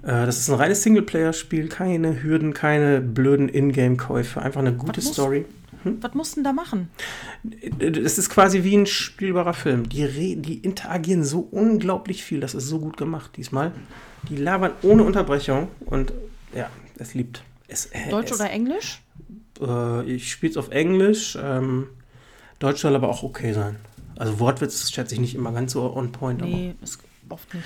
Äh, das ist ein reines Singleplayer-Spiel, keine Hürden, keine blöden Ingame-Käufe, einfach eine gute Was muss- Story. Was musst du denn da machen? Es ist quasi wie ein spielbarer Film. Die, die interagieren so unglaublich viel. Das ist so gut gemacht diesmal. Die labern ohne Unterbrechung und ja, es liebt. Es, äh, Deutsch es, oder Englisch? Äh, ich spiele es auf Englisch. Ähm, Deutsch soll aber auch okay sein. Also Wortwitz schätze ich nicht immer ganz so on point. Nee, es, oft nicht.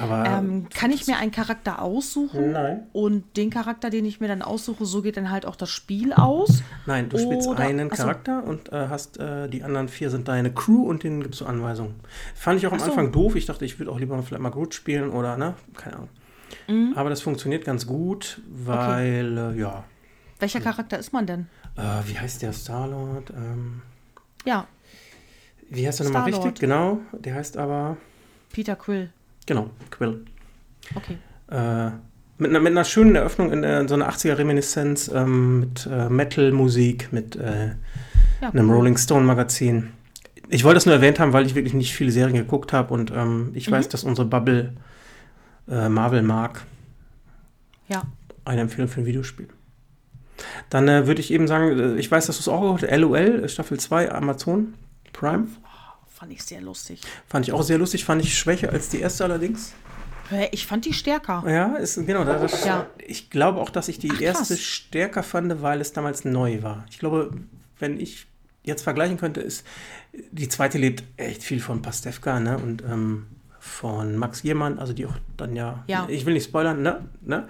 Ähm, kann ich mir einen Charakter aussuchen? Nein. Und den Charakter, den ich mir dann aussuche, so geht dann halt auch das Spiel aus? nein, du spielst Oder- einen. Charakter und äh, hast äh, die anderen vier sind deine Crew und denen gibst du Anweisungen. Fand ich auch am Ach so. Anfang doof. Ich dachte, ich würde auch lieber vielleicht mal Groot spielen oder, ne? Keine Ahnung. Mhm. Aber das funktioniert ganz gut, weil, äh, ja. Welcher Charakter ist man denn? Äh, wie heißt der Star-Lord? Ähm, Ja, wie heißt der nochmal richtig? Genau, der heißt aber, Peter Quill. Genau, Quill. Okay. Äh, mit, einer, mit einer schönen Eröffnung in, äh, so einer 80er-Reminiszenz ähm, mit äh, Metal-Musik, mit äh, Ja, einem cool. Rolling Stone-Magazin. Ich wollte das nur erwähnt haben, weil ich wirklich nicht viele Serien geguckt habe und ähm, ich Mhm. weiß, dass unsere Bubble äh, Marvel mag. Ja. Eine Empfehlung für ein Videospiel. Dann äh, würde ich eben sagen, äh, ich weiß, dass du es auch gehört hast, LOL, Staffel 2, Amazon Prime. Fand ich sehr lustig. Fand ich auch sehr lustig, fand ich schwächer als die erste allerdings. Ich fand die stärker. Ja, ist, genau. Das, Ja. Ich glaube auch, dass ich die Ach, erste stärker fand, weil es damals neu war. Ich glaube, wenn ich jetzt vergleichen könnte, ist die zweite lebt echt viel von Pastewka ne? und ähm, von Max Giermann, also die auch dann ja, Ja. ich will nicht spoilern, ne? ne?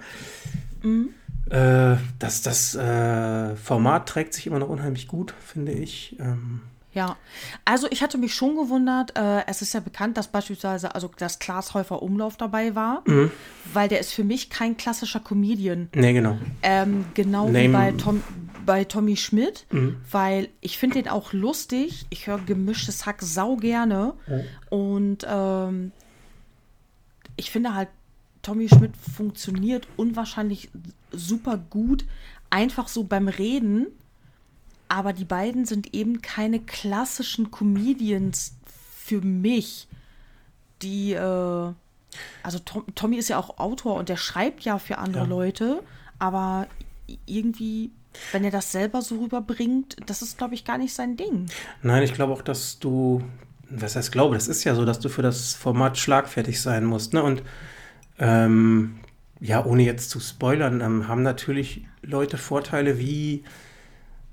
Mhm. Äh, das das äh, Format trägt sich immer noch unheimlich gut, finde ich. Ähm, Ja, also ich hatte mich schon gewundert, äh, es ist ja bekannt, dass beispielsweise, also dass Klaas Häufer Umlauf dabei war, Mhm. weil der ist für mich kein klassischer Comedian. nee, genau. Ähm, genau wie Name- bei, Tom, bei Tommy Schmidt, Mhm. weil ich finde den auch lustig. Ich höre gemischtes Hack sau gerne. Und ähm, ich finde halt, Tommy Schmidt funktioniert unwahrscheinlich super gut, einfach so beim Reden. Aber die beiden sind eben keine klassischen Comedians für mich, die, äh, also Tom, Tommy ist ja auch Autor und der schreibt ja für andere Ja. Leute, aber irgendwie, wenn er das selber so rüberbringt, das ist, glaube ich, gar nicht sein Ding. Nein, ich glaube auch, dass du, was heißt glaube, das ist ja so, dass du für das Format schlagfertig sein musst. Ne? Und ähm, ja, ohne jetzt zu spoilern, ähm, haben natürlich Leute Vorteile wie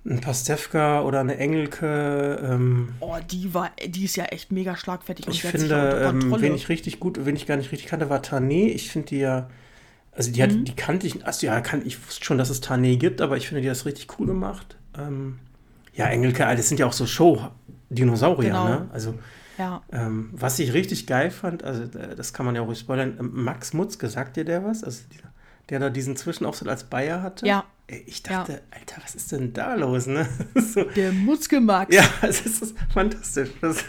ein Pastewka oder eine Engelke. Ähm, Oh, die war, die ist ja echt mega schlagfertig ich finde, ähm, wen ich richtig gut, wen ich gar nicht richtig kannte, war Tané. Ich finde die ja, also die, hat, Mhm. die kannte ich, also ja, kann, ich wusste schon, dass es Tané gibt, aber ich finde, die hat das richtig cool gemacht. Ähm, ja, Engelke, das sind ja auch so Show-Dinosaurier, Genau. ne? Also ja. ähm, was ich richtig geil fand, also äh, das kann man ja auch ruhig spoilern, Max Mutzke, sagt dir der was? Also dieser, der da diesen Zwischenauftritt als Bayer hatte? Ja. Ich dachte, Alter, was ist denn da los, ne? so, Der Mutzke-Max. ja, es ist, fantastisch. Das,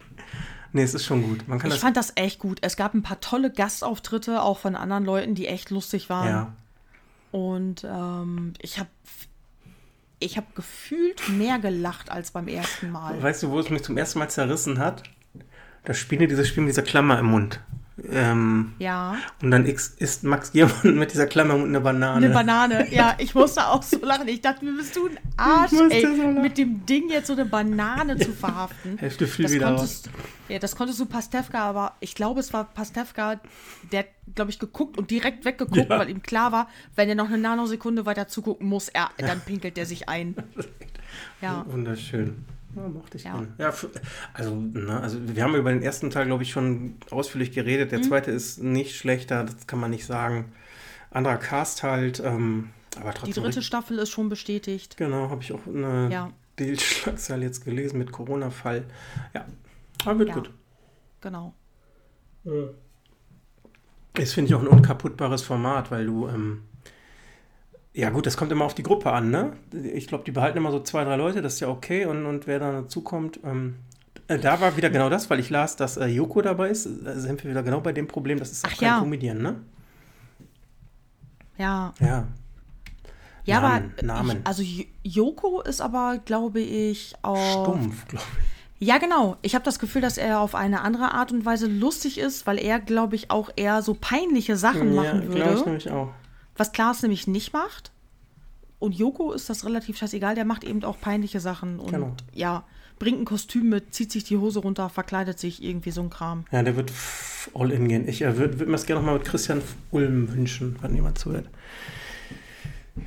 nee, es ist schon gut. Man kann Ich das. fand das echt gut. Es gab ein paar tolle Gastauftritte, auch von anderen Leuten, die echt lustig waren. ja. Und ähm, ich habe ich hab gefühlt mehr gelacht als beim ersten Mal. Weißt du, wo es mich zum ersten Mal zerrissen hat? Da spielen die dieses Spiel mit dieser Klammer im Mund. Ähm, Ja. und dann isst Max Giermann mit dieser Klammer im Mund eine Banane. Eine Banane. Ja, ich musste auch so lachen. Ich dachte, wie bist du ein Arsch, ey, so mit dem Ding jetzt so eine Banane zu verhaften. Hälfte Das wieder raus. konntest, ja, das konntest du Pastewka, aber ich glaube, es war Pastewka, der glaube ich, geguckt und direkt weggeguckt, Ja. weil ihm klar war, wenn er noch eine Nanosekunde weiter zugucken muss, er, dann pinkelt er sich ein. Ja. Wunderschön. Ja, mochte ich Ja. gerne. Ja, also, ne, also wir haben über den ersten Teil, glaube ich, schon ausführlich geredet. Mhm. Der zweite ist nicht schlechter, das kann man nicht sagen. Anderer Cast halt, ähm, aber Die trotzdem. dritte Staffel ist schon bestätigt. Genau, habe ich auch eine Ja. Bildschlagzeile jetzt gelesen mit Corona-Fall. Ja, aber wird Ja. gut. Genau. Das finde ich auch ein unkaputtbares Format, weil du, ähm, ja gut, das kommt immer auf die Gruppe an, ne? Ich glaube, die behalten immer so zwei, drei Leute, das ist ja okay. Und, und wer da dazukommt, ähm, äh, da war wieder genau das, weil ich las, dass äh, Joko dabei ist. Da sind wir wieder genau bei dem Problem, das ist auch Ach kein ja. Comedian, ne? Ja. Ja. Ja, Namen, aber Namen. Ich, also Joko ist aber, glaube ich, auch. Stumpf, glaube ich. Ja, genau. Ich habe das Gefühl, dass er auf eine andere Art und Weise lustig ist, weil er, glaube ich, auch eher so peinliche Sachen Ja, machen glaube ich würde. nämlich auch. Was Klaas nämlich nicht macht. Und Joko ist das relativ scheißegal, der macht eben auch peinliche Sachen. Und Genau. ja, bringt ein Kostüm mit, zieht sich die Hose runter, verkleidet sich, irgendwie so ein Kram. Ja, der wird all in gehen. Ich äh, würde würd mir das gerne nochmal mit Christian Ulm wünschen, wenn jemand zuhört.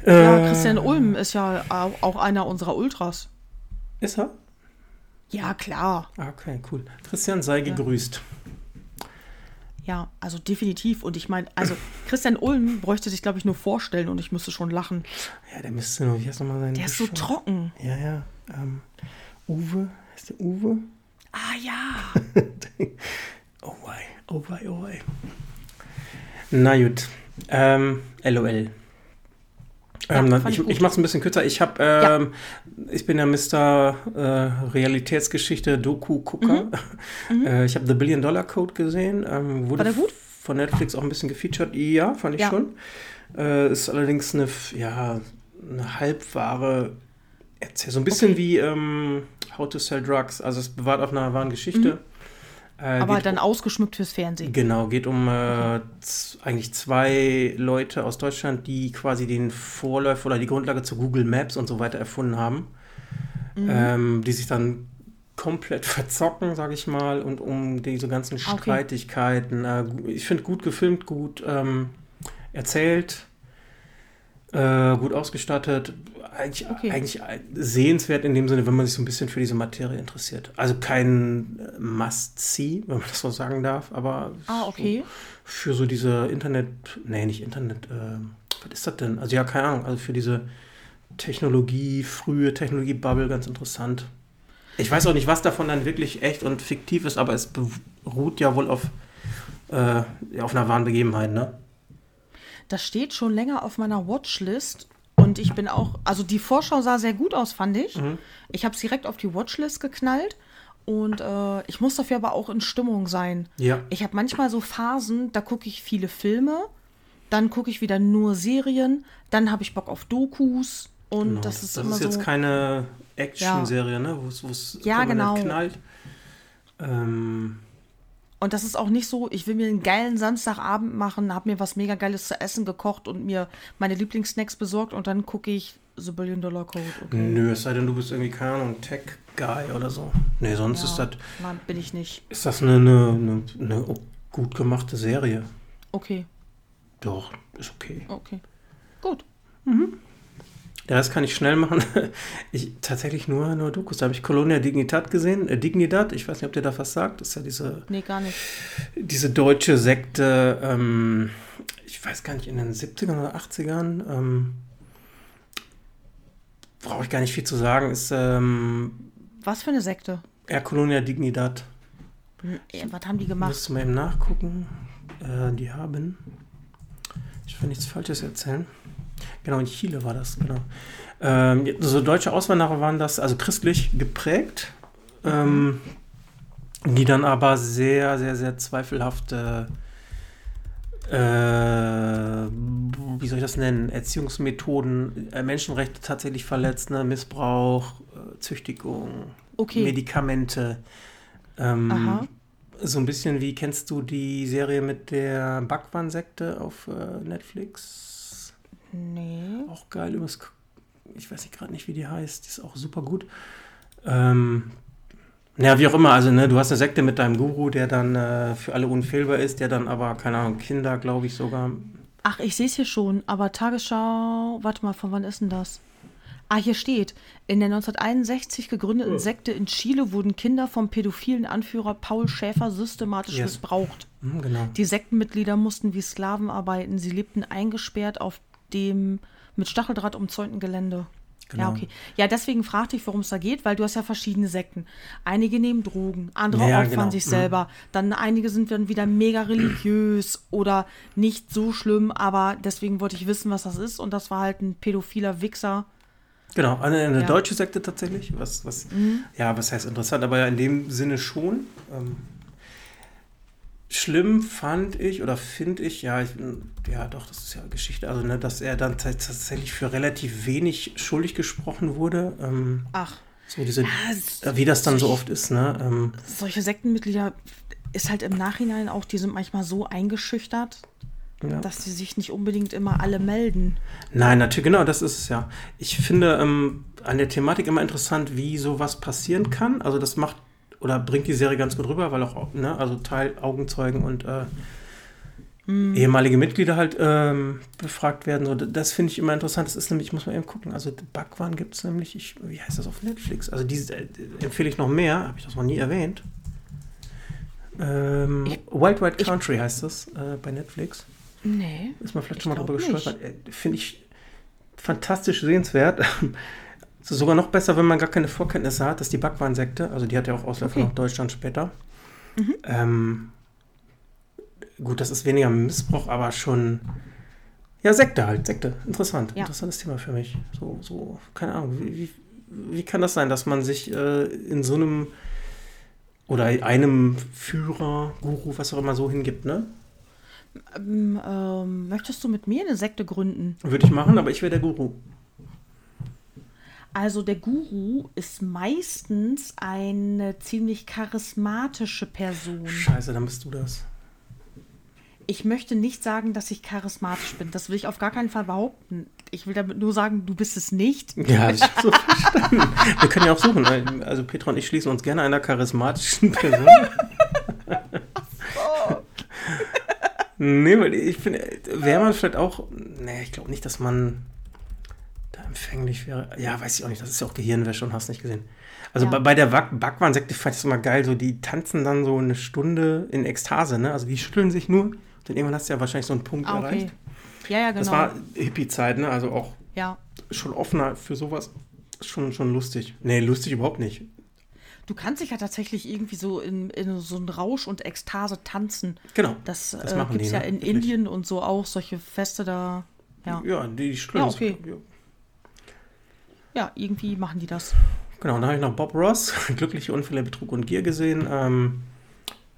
Ja, Äh, Christian Ulm ist ja au- auch einer unserer Ultras. Ist er? Ja, klar. Ah, Okay, cool. Christian, sei gegrüßt. Ja, also definitiv. Und ich meine, also Christian Ulm bräuchte sich, glaube ich, nur vorstellen und ich müsste schon lachen. Ja, der müsste nur, wie heißt nochmal sein? Der ist so trocken. Ja, ja. Ähm, Uwe, heißt der Uwe? Ah ja. oh wei, oh wei, oh wei. Na gut. Ähm, LOL. Ja, Ähm, fand ich ich mache es ein bisschen kürzer. Ich habe, ähm, ich bin ja Mr. Äh, Realitätsgeschichte Doku-Gucker. Äh, ich habe The Billion Dollar Code gesehen. Ähm, wurde Mhm. War der gut? von Netflix auch ein bisschen gefeatured. Ja, fand ich Ja. schon. Äh, ist allerdings eine, ja, eine halbwahre Erzählung. So ein bisschen wie ähm, How to Sell Drugs. Also es bewahrt auf einer wahren Geschichte. Äh. Aber dann ausgeschmückt fürs Fernsehen. Genau, geht um äh, eigentlich zwei Leute aus Deutschland, die quasi den Vorläufer oder die Grundlage zu Google Maps und so weiter erfunden haben, Mhm. ähm, die sich dann komplett verzocken, sage ich mal, und um diese ganzen Ah, okay. Streitigkeiten. Äh, ich finde gut gefilmt, gut ähm, erzählt, äh, gut ausgestattet. Eigentlich, Okay. eigentlich sehenswert in dem Sinne, wenn man sich so ein bisschen für diese Materie interessiert. Also kein Must-See, wenn man das so sagen darf, aber Ah, okay. für so diese Internet, nee, nicht Internet, äh, was ist das denn? Also ja, keine Ahnung, also für diese Technologie, frühe Technologie-Bubble ganz interessant. Ich weiß auch nicht, was davon dann wirklich echt und fiktiv ist, aber es beruht ja wohl auf, äh, auf einer wahren Begebenheit, ne? Das steht schon länger auf meiner Watchlist. Und ich bin auch, also die Vorschau sah sehr gut aus, fand ich. Mhm. Ich habe es direkt auf die Watchlist geknallt. Und äh, ich muss dafür aber auch in Stimmung sein. Ja. Ich habe manchmal so Phasen, da gucke ich viele Filme, dann gucke ich wieder nur Serien, dann habe ich Bock auf Dokus. Und Genau. das ist das immer ist so. jetzt keine Action-Serie, ne? Wo es- wo es Ja, genau. knallt. Ähm, Und das ist auch nicht so, ich will mir einen geilen Samstagabend machen, habe mir was mega Geiles zu essen gekocht und mir meine Lieblingssnacks besorgt und dann gucke ich The Billion Dollar Code. Okay. Nö, es sei denn, du bist irgendwie, keine Ahnung, Tech-Guy oder so. Nee, sonst ist das, Nein, bin ich nicht. ist das eine, eine, eine, eine gut gemachte Serie. Okay, Doch, ist okay. okay. Gut. Ja, das kann ich schnell machen. Ich tatsächlich nur, nur Dokus. Da habe ich Colonia Dignidad gesehen. Äh, Dignidad, ich weiß nicht, ob der da was sagt. Das ist ja diese, Nee, gar nicht. diese deutsche Sekte, ähm, ich weiß gar nicht, in den 70ern oder 80ern. Ähm, Brauche ich gar nicht viel zu sagen. Ist ähm, Was für eine Sekte? ja, Colonia Dignidad. Hm, äh, was haben die gemacht? Müsste mal eben nachgucken. Äh, die haben. Ich will nichts Falsches erzählen. Genau, in Chile war das, genau. Ähm, so deutsche Auswanderer waren das, also christlich geprägt, ähm, die dann aber sehr, sehr, sehr zweifelhafte, äh, wie soll ich das nennen, Erziehungsmethoden, äh, Menschenrechte tatsächlich verletzt, ne? Missbrauch, äh, Züchtigung, Okay. Medikamente. Ähm, Aha. so ein bisschen wie, kennst du die Serie mit der Bhagwan-Sekte auf äh, Netflix? Nee. Auch geil, übers, ich weiß nicht gerade nicht, wie die heißt, die ist auch super gut. Ähm, ja, wie auch immer, also ne, du hast eine Sekte mit deinem Guru, der dann äh, für alle unfehlbar ist, der dann aber, keine Ahnung, Kinder, glaube ich sogar. Ach, ich sehe es hier schon, aber Tagesschau, warte mal, von wann ist denn das? Ah, hier steht, in der 1961 gegründeten Sekte in Chile wurden Kinder vom pädophilen Anführer Paul Schäfer systematisch Yes. missbraucht. Hm, genau. Die Sektenmitglieder mussten wie Sklaven arbeiten. Sie lebten eingesperrt auf dem mit Stacheldraht umzäunten Gelände. Ja, Genau. okay. Ja, deswegen fragte ich, worum es da geht, weil du hast ja verschiedene Sekten. Einige nehmen Drogen, andere Ja, opfern genau. sich Mhm. selber. Dann einige sind dann wieder mega religiös oder nicht so schlimm, aber deswegen wollte ich wissen, was das ist. Und das war halt ein pädophiler Wichser. Genau, eine, eine Ja. Mhm. deutsche Sekte tatsächlich, was, was, ja, was heißt interessant, aber ja in dem Sinne schon. Ähm, schlimm fand ich oder finde ich, ja, ich, ja, doch, das ist ja Geschichte, also, ne, dass er dann tats- tatsächlich für relativ wenig schuldig gesprochen wurde. Ähm, Ach, so diese, es- äh, wie das dann so oft ist, ne? Ähm, solche Sektenmitglieder ist halt im Nachhinein auch, die sind manchmal so eingeschüchtert, ja. dass sie sich nicht unbedingt immer alle melden. Nein, natürlich, genau, das ist es ja. Ich finde ähm, an der Thematik immer interessant, wie sowas passieren kann. Also das macht oder bringt die Serie ganz gut rüber, weil auch, ne, also Teil Augenzeugen und äh, ehemalige Mitglieder halt ähm, befragt werden. So, das finde ich immer interessant. Das ist nämlich, ich muss mal eben gucken, also Backwaren gibt es nämlich, ich, wie heißt das auf Netflix? Also diese äh, empfehle ich noch mehr, habe ich das noch nie erwähnt. Ähm, Wild Wild Country heißt das äh, bei Netflix. Nee. Ist man vielleicht Ich schon mal drüber nicht. gestolpert. Äh, Finde ich fantastisch sehenswert. Es ist sogar noch besser, wenn man gar keine Vorkenntnisse hat, dass die Backwarnsekte, also die hat ja auch Ausläufer Okay. Mhm. nach Deutschland später. Ähm, gut, das ist weniger Missbrauch, aber schon. Ja, Sekte halt, Sekte. Interessant. Ja. Interessantes Thema für mich. So, so, keine Ahnung. Wie, wie, wie kann das sein, dass man sich äh, in so einem oder einem Führer, Guru, was auch immer so hingibt, ne? Ähm, ähm, möchtest du mit mir eine Sekte gründen? Würde ich machen, aber ich wäre der Guru. Also der Guru ist meistens eine ziemlich charismatische Person. Scheiße, dann bist du das. Ich möchte nicht sagen, dass ich charismatisch bin. Das will ich auf gar keinen Fall behaupten. Ich will damit nur sagen, du bist es nicht. Ja, ich habe so verstanden. Wir können ja auch suchen. Also Petra und ich schließen uns gerne einer charismatischen Person. nee, weil ich finde, wäre man vielleicht auch. Nee, ich glaube nicht, dass man empfänglich wäre. Ja, weiß ich auch nicht. Das ist ja auch Gehirnwäsche und hast nicht gesehen. Also Ja. bei, bei der Back- Backwarnsekte fand ich es immer geil. So, die tanzen dann so eine Stunde in Ekstase, ne? Also die schütteln sich nur. Dann irgendwann hast du ja wahrscheinlich so einen Punkt Ah, okay. erreicht. Ja, ja, genau. Das war Hippie-Zeit, ne? Also auch ja. schon offener für sowas. Schon, schon lustig. Nee, lustig überhaupt nicht. Du kannst dich ja tatsächlich irgendwie so in, in so einen Rausch und Ekstase tanzen. Genau. Das, Das äh, gibt es die, ja ne? in Wirklich. Indien und so auch solche Feste da. Ja, Ja, die, die schütteln Ja, sich. okay. Ja. Ja irgendwie machen die das. Genau, dann habe ich noch Bob Ross, Glückliche Unfälle, Betrug und Gier gesehen. Ähm,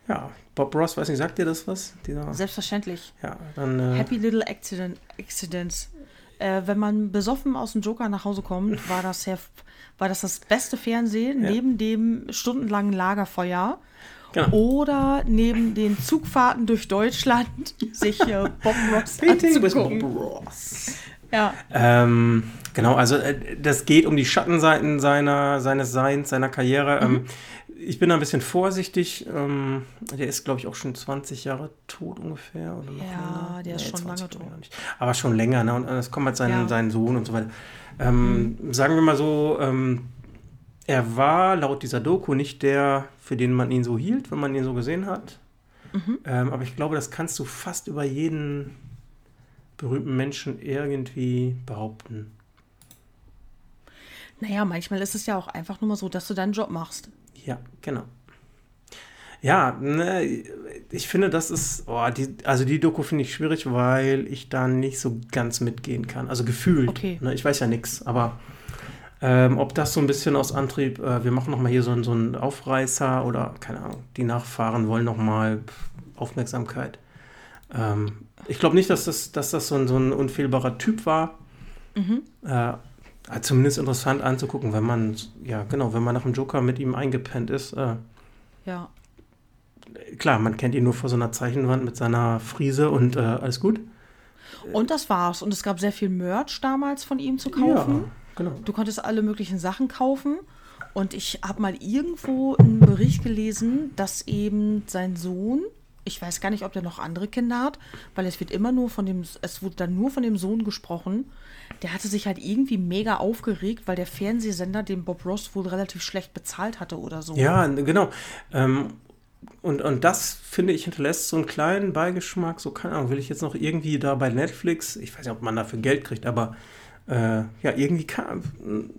ja, Bob Ross, weiß nicht, sagt dir das was? Dieser, Selbstverständlich. ja, dann, äh, Happy Little Accident, Accidents. Äh, wenn man besoffen aus dem Joker nach Hause kommt, war das, ja, war das das beste Fernsehen Ja. neben dem stundenlangen Lagerfeuer genau. oder neben den Zugfahrten durch Deutschland sich äh, Bob Ross with Bob anzugucken. Ross. Ja, Ähm, genau, also äh, das geht um die Schattenseiten seiner, seines Seins, seiner Karriere. Ähm, ich bin da ein bisschen vorsichtig. Ähm, der ist, glaube ich, auch schon 20 Jahre tot ungefähr. Oder noch Ja, länger. der ist schon 20 lange tot. Aber schon länger. Ne? Und äh, es kommt halt sein, Ja. sein Sohn und so weiter. Ähm, Sagen wir mal so, ähm, er war laut dieser Doku nicht der, für den man ihn so hielt, wenn man ihn so gesehen hat. Ähm, aber ich glaube, das kannst du fast über jeden berühmten Menschen irgendwie behaupten. naja, manchmal ist es ja auch einfach nur mal so, dass du deinen Job machst. Ja, genau. Ja, ne, ich finde, das ist, oh, die, also die Doku finde ich schwierig, weil ich da nicht so ganz mitgehen kann. Also gefühlt. Okay. Ne, ich weiß ja nichts, aber ähm, ob das so ein bisschen aus Antrieb, äh, wir machen nochmal hier so, einen- so einen Aufreißer oder keine Ahnung, die Nachfahren wollen nochmal Aufmerksamkeit. Ähm, ich glaube nicht, dass das, dass das so ein, so ein unfehlbarer Typ war. Äh, äh, zumindest interessant anzugucken, wenn man, ja genau, wenn man nach dem Joker mit ihm eingepennt ist. Äh, Ja. klar, man kennt ihn nur vor so einer Zeichenwand mit seiner Friese und äh, alles gut. Und das war's. Und es gab sehr viel Merch damals von ihm zu kaufen. Ja, genau. Du konntest alle möglichen Sachen kaufen. Und ich habe mal irgendwo einen Bericht gelesen, dass eben sein Sohn, ich weiß gar nicht, ob der noch andere Kinder hat, weil es wird immer nur von dem, es wurde dann nur von dem Sohn gesprochen. Der hatte sich halt irgendwie mega aufgeregt, weil der Fernsehsender den Bob Ross wohl relativ schlecht bezahlt hatte oder so. Ja, genau. Ähm, und, und das, finde ich, hinterlässt so einen kleinen Beigeschmack. So, keine Ahnung, will ich jetzt noch irgendwie da bei Netflix, ich weiß nicht, ob man dafür Geld kriegt, aber äh, ja, irgendwie kann,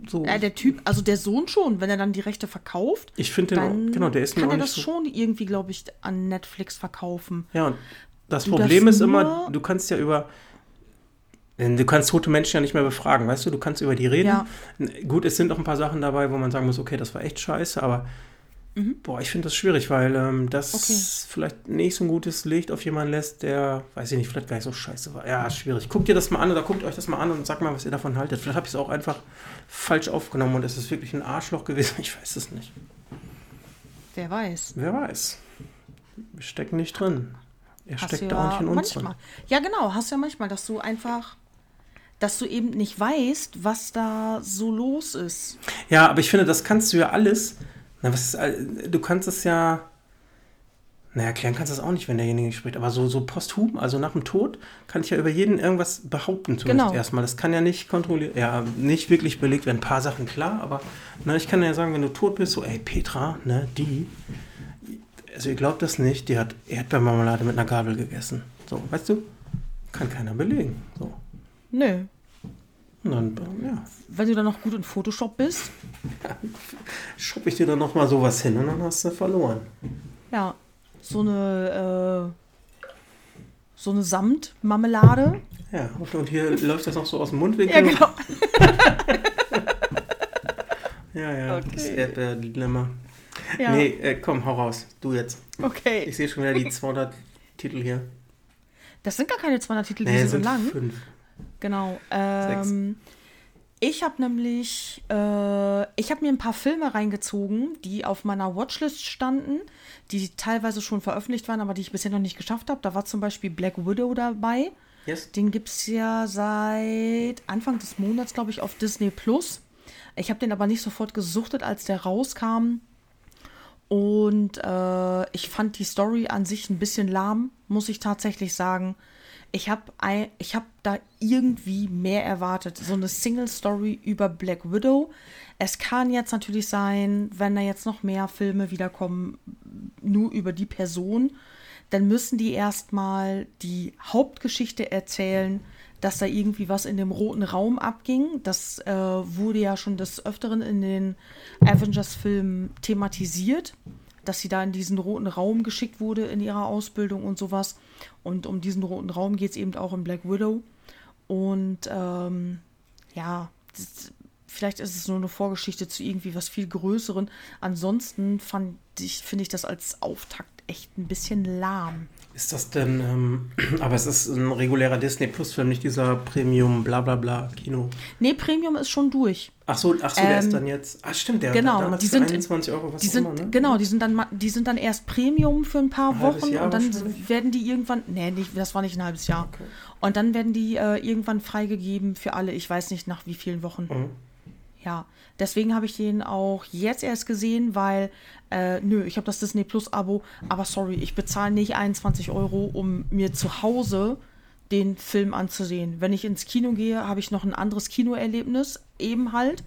so. Ja, der Typ, also der Sohn schon, wenn er dann die Rechte verkauft, ich finde den, auch, genau, der ist mir kann er das so. schon irgendwie, glaube ich, an Netflix verkaufen. Ja, und das Du Problem ist immer, du kannst ja über. Du kannst tote Menschen ja nicht mehr befragen, weißt du? Du kannst über die reden. Ja. Gut, es sind auch ein paar Sachen dabei, wo man sagen muss, okay, das war echt scheiße, aber boah, ich finde das schwierig, weil ähm, das Mhm. Okay. vielleicht nicht so ein gutes Licht auf jemanden lässt, der, weiß ich nicht, vielleicht gar nicht so scheiße war. Ja, schwierig. Guckt ihr das mal an oder guckt euch das mal an und sagt mal, was ihr davon haltet. Vielleicht habe ich es auch einfach falsch aufgenommen und es ist wirklich ein Arschloch gewesen. Ich weiß es nicht. Wer weiß. Wer weiß. Wir stecken nicht drin. Er Hast steckt du da auch nicht in uns manchmal. drin. Ja, genau, hast ja manchmal, dass du einfach, dass du eben nicht weißt, was da so los ist. Ja, aber ich finde, das kannst du ja alles. Na, was ist, du kannst es ja. Naja, erklären kannst du es auch nicht, wenn derjenige spricht. Aber so, so posthum, also nach dem Tod, kann ich ja über jeden irgendwas behaupten, zumindest Genau. erstmal. Das kann ja nicht kontrolliert, ja, nicht wirklich belegt werden. Ein paar Sachen klar, aber na, ich kann ja sagen, wenn du tot bist, so, ey, Petra, ne, die. Also ihr glaubt das nicht, die hat Erdbeermarmelade mit einer Gabel gegessen. So, weißt du? Kann keiner belegen. So. Nö. Dann, ja, Wenn du dann noch gut in Photoshop bist, shoppe ich dir dann nochmal sowas hin und dann hast du verloren. ja, so eine, äh, so eine Samtmarmelade. Ja, und, hier läuft das noch so aus dem Mundwinkel. Ja, genau. Ja, ja, das Okay. Erdbeer-Dilemma. Ja. Nee, äh, komm, hau raus. Du jetzt. Okay. Ich sehe schon wieder die 200 Titel hier. Das sind gar keine 200 Titel, die Nee, sind so sind lang. fünf. Genau. Ähm, ich habe nämlich, äh, ich habe mir ein paar Filme reingezogen, die auf meiner Watchlist standen, die teilweise schon veröffentlicht waren, aber die ich bisher noch nicht geschafft habe. Da war zum Beispiel Black Widow dabei. Yes? Den gibt es ja seit Anfang des Monats, glaube ich, auf Disney Plus. Ich habe den aber nicht sofort gesuchtet, als der rauskam. Und äh, ich fand die Story an sich ein bisschen lahm, muss ich tatsächlich sagen. Ich habe ich hab da irgendwie mehr erwartet. So eine Single-Story über Black Widow. Es kann jetzt natürlich sein, wenn da jetzt noch mehr Filme wiederkommen, nur über die Person, dann müssen die erstmal die Hauptgeschichte erzählen, dass da irgendwie was in dem roten Raum abging. Das äh, wurde ja schon des Öfteren in den Avengers-Filmen thematisiert, dass sie da in diesen roten Raum geschickt wurde in ihrer Ausbildung und sowas. Und um diesen roten Raum geht es eben auch in Black Widow. Und ähm, ja, das, vielleicht ist es nur eine Vorgeschichte zu irgendwie was viel Größeren. Ansonsten fand ich, finde ich das als Auftakt echt ein bisschen lahm. Ist das denn, ähm, aber es ist ein regulärer Disney Plus Film, nicht dieser Premium bla bla bla Kino. Nee, Premium ist schon durch. Ach so, ach so, der Ähm, ist dann jetzt, ach stimmt, der genau, damals die für sind- 21 Euro, was Die sind, immer, ne? genau, die sind dann, die sind dann erst Premium für ein paar Ein Wochen Jahr und dann werden die irgendwann, nee, nicht, das war nicht ein halbes Jahr. Okay. Und dann werden die äh, irgendwann freigegeben für alle, ich weiß nicht nach wie vielen Wochen. Mhm. Ja, deswegen habe ich den auch jetzt erst gesehen, weil, äh, nö, ich habe das Disney Plus Abo, aber sorry, ich bezahle nicht 21 Euro, um mir zu Hause den Film anzusehen. Wenn ich ins Kino gehe, habe ich noch ein anderes Kinoerlebnis, eben halt,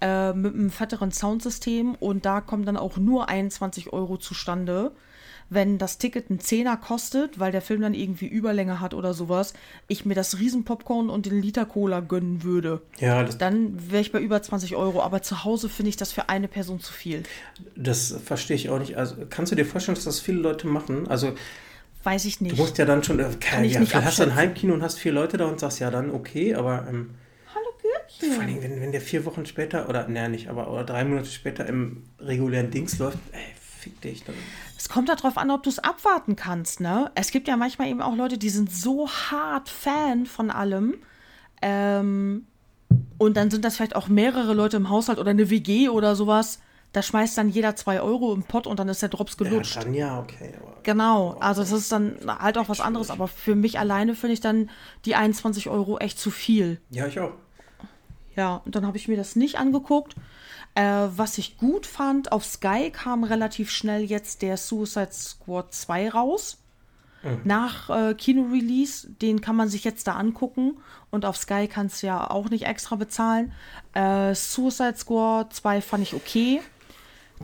äh, mit einem fetteren Soundsystem und da kommen dann auch nur 21 Euro zustande. Wenn das Ticket einen Zehner kostet, weil der Film dann irgendwie Überlänge hat oder sowas, ich mir das Riesenpopcorn und den Liter Cola gönnen würde Ja, das, dann wäre ich bei über 20 Euro. Aber zu Hause finde ich das für eine Person zu viel. das verstehe ich auch nicht. Also, kannst du dir vorstellen, dass das viele Leute machen? Also, Weiß ich du nicht. musst ja dann schon, äh, Kann ich ja, nicht vielleicht hast du ein. Heimkino und hast vier Leute da und sagst, ja, dann okay, aber ähm, Hallo vor allem, wenn, wenn der vier Wochen später, oder, naja, nicht, aber oder drei Monate später im regulären Dings läuft, ey, fick dich. Dann, Es kommt darauf an, ob du es abwarten kannst, ne? Es gibt ja manchmal eben auch Leute, die sind so hart Fan von allem. Ähm, und dann sind das vielleicht auch mehrere Leute im Haushalt oder eine WG oder sowas. Da schmeißt dann jeder zwei Euro im Pott und dann ist der Drops ja, gelutscht. dann ja, okay. Genau, also das ist dann halt auch was anderes, aber für mich alleine finde ich dann die 21 Euro echt zu viel. ja, ich auch. Ja, und dann habe ich mir das nicht angeguckt. Äh, was ich gut fand, auf Sky kam relativ schnell jetzt der Suicide Squad 2 raus. Nach äh, Kino-Release, den kann man sich jetzt da angucken. Und auf Sky kannst du ja auch nicht extra bezahlen. Äh, Suicide Squad 2 fand ich okay.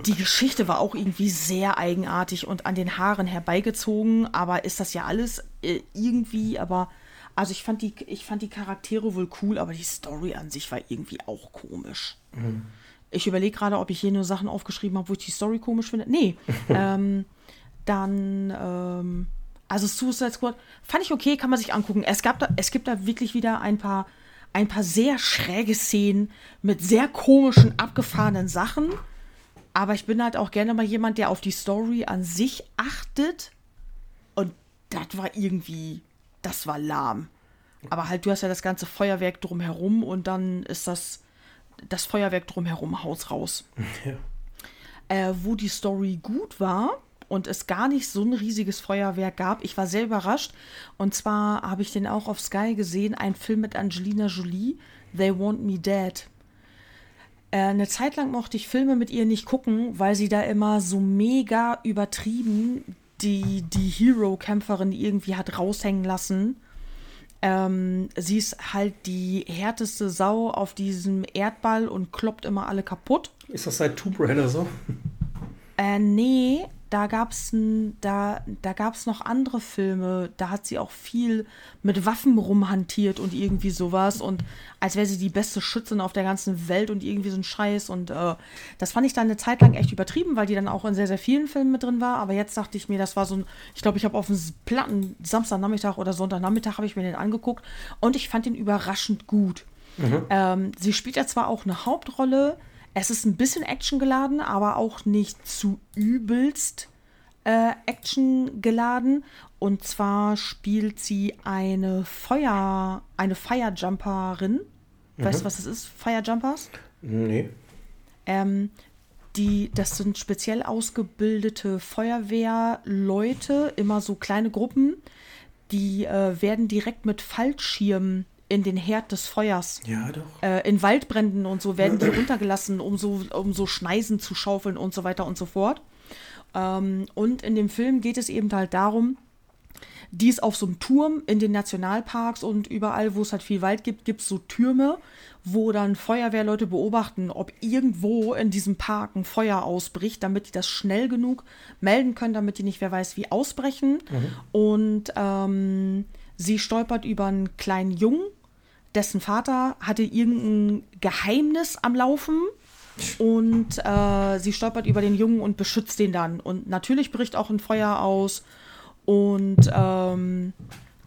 Die Geschichte war auch irgendwie sehr eigenartig und an den Haaren herbeigezogen, aber ist das ja alles äh, irgendwie, aber also ich fand die ich fand die Charaktere wohl cool, aber die Story an sich war irgendwie auch komisch. Ich überlege gerade, ob ich hier nur Sachen aufgeschrieben habe, wo ich die Story komisch finde. Nee. ähm, dann ähm, also Suicide Squad fand ich okay, kann man sich angucken. Es gab da, es gibt da wirklich wieder ein paar ein paar sehr schräge Szenen mit sehr komischen abgefahrenen Sachen. Aber ich bin halt auch gerne mal jemand, der auf die Story an sich achtet. Und das war irgendwie, das war lahm. Aber halt, du hast ja das ganze Feuerwerk drumherum und dann ist das, das Feuerwerk drumherum Haus raus. Ja. Äh, wo die Story gut war und es gar nicht so ein riesiges Feuerwerk gab, ich war sehr überrascht. Und zwar habe ich den auch auf Sky gesehen, ein Film mit Angelina Jolie, They Want Me Dead. Äh, eine Zeit lang mochte ich Filme mit ihr nicht gucken, weil sie da immer so mega übertrieben die, die Hero-Kämpferin irgendwie hat raushängen lassen. Ähm, sie ist halt die härteste Sau auf diesem Erdball und kloppt immer alle kaputt. Ist das seit Tomb Raider so? Äh, nee, da gab es da, da gab's noch andere Filme, da hat sie auch viel mit Waffen rumhantiert und irgendwie sowas und als wäre sie die beste Schützin auf der ganzen Welt und irgendwie so ein Scheiß und äh, das fand ich dann eine Zeit lang echt übertrieben, weil die dann auch in sehr, sehr vielen Filmen mit drin war, aber jetzt dachte ich mir, das war so ein, ich glaube, ich habe auf einem Platten Samstagnachmittag oder Sonntagnachmittag habe ich mir den angeguckt und ich fand den überraschend gut. Ähm, sie spielt ja zwar auch eine Hauptrolle, es ist ein bisschen actiongeladen, aber auch nicht zu übelst äh, actiongeladen. Und zwar spielt sie eine Feuer, eine Firejumperin. Weißt du, was das ist? Firejumpers? Nee. Ähm, die, das sind speziell ausgebildete Feuerwehrleute, immer so kleine Gruppen, die äh, werden direkt mit Fallschirmen in den Herd des Feuers Ja, doch. äh, in Waldbränden und so werden die runtergelassen, um so, um so Schneisen zu schaufeln und so weiter und so fort. Ähm, und in dem Film geht es eben halt darum, die ist auf so einem Turm in den Nationalparks und überall, wo es halt viel Wald gibt, gibt es so Türme, wo dann Feuerwehrleute beobachten, ob irgendwo in diesem Park ein Feuer ausbricht, damit die das schnell genug melden können, damit die nicht wer weiß wie ausbrechen. Und ähm, sie stolpert über einen kleinen Jungen, dessen Vater hatte irgendein Geheimnis am Laufen. Und äh, sie stolpert über den Jungen und beschützt den dann. Und natürlich bricht auch ein Feuer aus. Und ähm,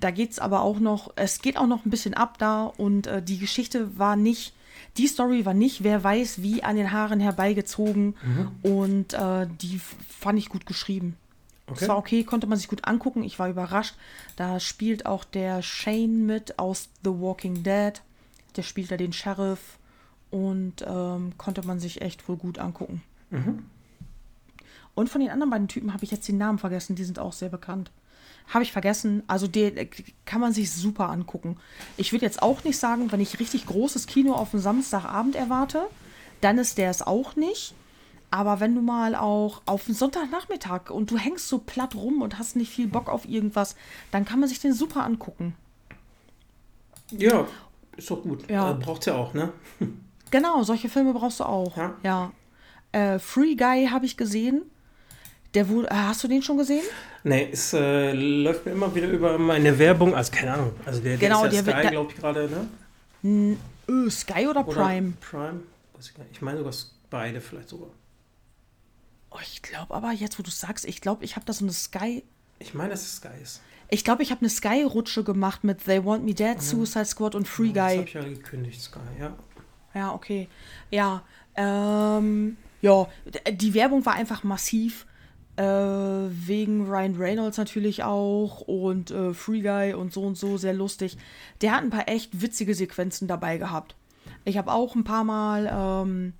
da geht es aber auch noch, es geht auch noch ein bisschen ab da. Und äh, die Geschichte war nicht, die Story war nicht, wer weiß, wie an den Haaren herbeigezogen. Und äh, die fand ich gut geschrieben. Okay. Es war okay, konnte man sich gut angucken. Ich war überrascht. Da spielt auch der Shane mit aus The Walking Dead. Der spielt da den Sheriff und ähm, konnte man sich echt wohl gut angucken. Und von den anderen beiden Typen habe ich jetzt den Namen vergessen. Die sind auch sehr bekannt. Habe ich vergessen. Also den äh, kann man sich super angucken. Ich würde jetzt auch nicht sagen, wenn ich richtig großes Kino auf einen Samstagabend erwarte, dann ist der es auch nicht. Aber wenn du mal auch auf einen Sonntagnachmittag und du hängst so platt rum und hast nicht viel Bock auf irgendwas, dann kann man sich den super angucken. Ja, ist doch gut. Ja. Äh, braucht's ja auch, ne? Genau, solche Filme brauchst du auch. Ja. ja. Äh, Free Guy habe ich gesehen. Der wurde, äh, hast du den schon gesehen? Nee, es äh, läuft mir immer wieder über meine Werbung. Also, keine Ahnung. Also, der, Genau, der ist ja der Sky, glaube ich, gerade, ne? Äh, Sky oder Oder Prime? Prime? Ich meine sogar beide vielleicht sogar. Oh, ich glaube aber, jetzt wo du sagst, ich glaube, ich habe da so eine Sky. Ich meine, dass es Sky ist. Ich glaube, ich habe eine Sky-Rutsche gemacht mit They Want Me Dead, Suicide Squad und Free Das Guy. habe ich ja gekündigt, Sky, ja. Ja, okay. Ja, ähm, ja, die Werbung war einfach massiv. Äh, wegen Ryan Reynolds natürlich auch und äh, Free Guy und so und so, sehr lustig. Der hat ein paar echt witzige Sequenzen dabei gehabt. Ich habe auch ein paar Mal, ähm,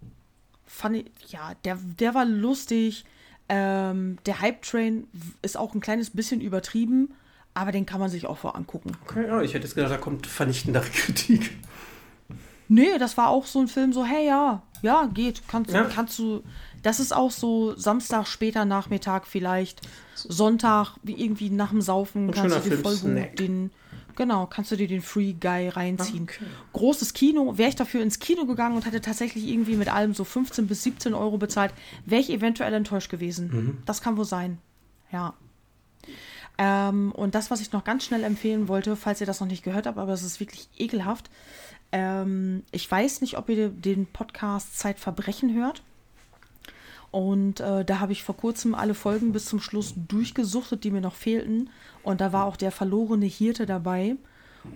fand ich, ja, der, der war lustig. Ähm, der Hype Train ist auch ein kleines bisschen übertrieben, aber den kann man sich auch vor angucken. Okay, ja, ich hätte jetzt gedacht, da kommt vernichtendere Kritik. Nee, das war auch so ein Film, so, hey, ja, ja, geht. Kannst, Ja. kannst du. Das ist auch so Samstag, später Nachmittag vielleicht. Sonntag, wie irgendwie nach dem Saufen, kannst du dir voll den. Genau, kannst du dir den Free Guy reinziehen. Okay. Großes Kino. Wäre ich dafür ins Kino gegangen und hätte tatsächlich irgendwie mit allem so 15 bis 17 Euro bezahlt, wäre ich eventuell enttäuscht gewesen. Mhm. Das kann wohl sein. Ja. Ähm, und das, was ich noch ganz schnell empfehlen wollte, falls ihr das noch nicht gehört habt, aber es ist wirklich ekelhaft. Ähm, ich weiß nicht, ob ihr den Podcast Zeitverbrechen hört. Und äh, da habe ich vor kurzem alle Folgen bis zum Schluss durchgesuchtet, die mir noch fehlten. Und da war auch der verlorene Hirte dabei.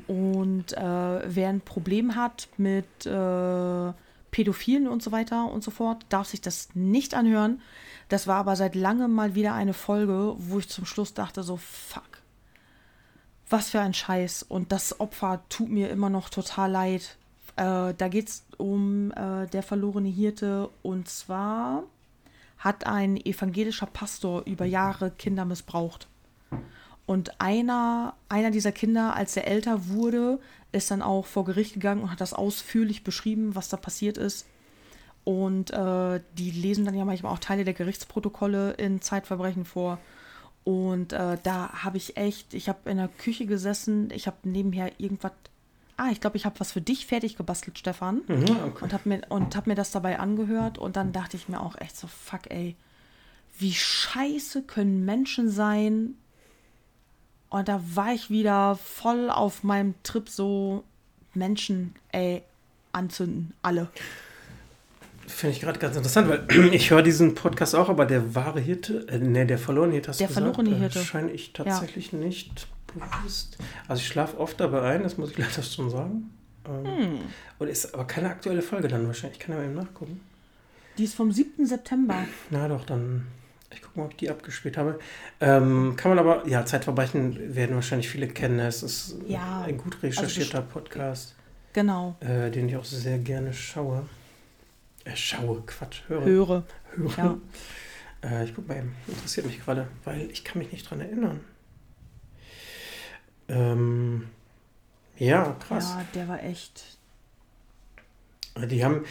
Und äh, wer ein Problem hat mit äh, Pädophilen und so weiter und so fort, darf sich das nicht anhören. Das war aber seit langem mal wieder eine Folge, wo ich zum Schluss dachte, so, fuck. Was für ein Scheiß. Und das Opfer tut mir immer noch total leid. Äh, da geht es um äh, der verlorene Hirte. Und zwar hat ein evangelischer Pastor über Jahre Kinder missbraucht. Und einer, einer dieser Kinder, als er älter wurde, ist dann auch vor Gericht gegangen und hat das ausführlich beschrieben, was da passiert ist. Und äh, die lesen dann ja manchmal auch Teile der Gerichtsprotokolle in Zeitverbrechen vor. Und äh, da habe ich echt, ich habe in der Küche gesessen, ich habe nebenher irgendwas, ah, ich glaube, ich habe was für dich fertig gebastelt, Stefan. Mhm, okay. Und habe mir, und hab mir das dabei angehört und dann dachte ich mir auch echt so, fuck, ey, wie scheiße können Menschen sein. Und da war ich wieder voll auf meinem Trip so Menschen, ey, anzünden, alle. Finde ich gerade ganz interessant, weil ich höre diesen Podcast auch, aber der wahre Hirte, äh, ne, der verlorene Hirte, hast Der du gesagt, verlorene äh, Hirte. scheine ich tatsächlich nicht bewusst. Also ich schlafe oft dabei ein, das muss ich leider schon sagen. Ähm, Hm. Und ist aber keine aktuelle Folge dann wahrscheinlich. Ich kann ja mal eben nachgucken. Die ist vom 7. September. Na doch, dann. Ich gucke mal, ob ich die abgespielt habe. Ähm, kann man aber, ja, Zeitverbrechen werden wahrscheinlich viele kennen. Es ist Ja, ein gut recherchierter Podcast, Genau. äh, den ich auch sehr gerne schaue. Äh, schaue, Quatsch, höre. Höre. höre. Ja. Äh, ich guck mal eben, interessiert mich gerade, weil ich kann mich nicht dran erinnern. Ähm, ja, krass. Ja, der war echt. Die haben,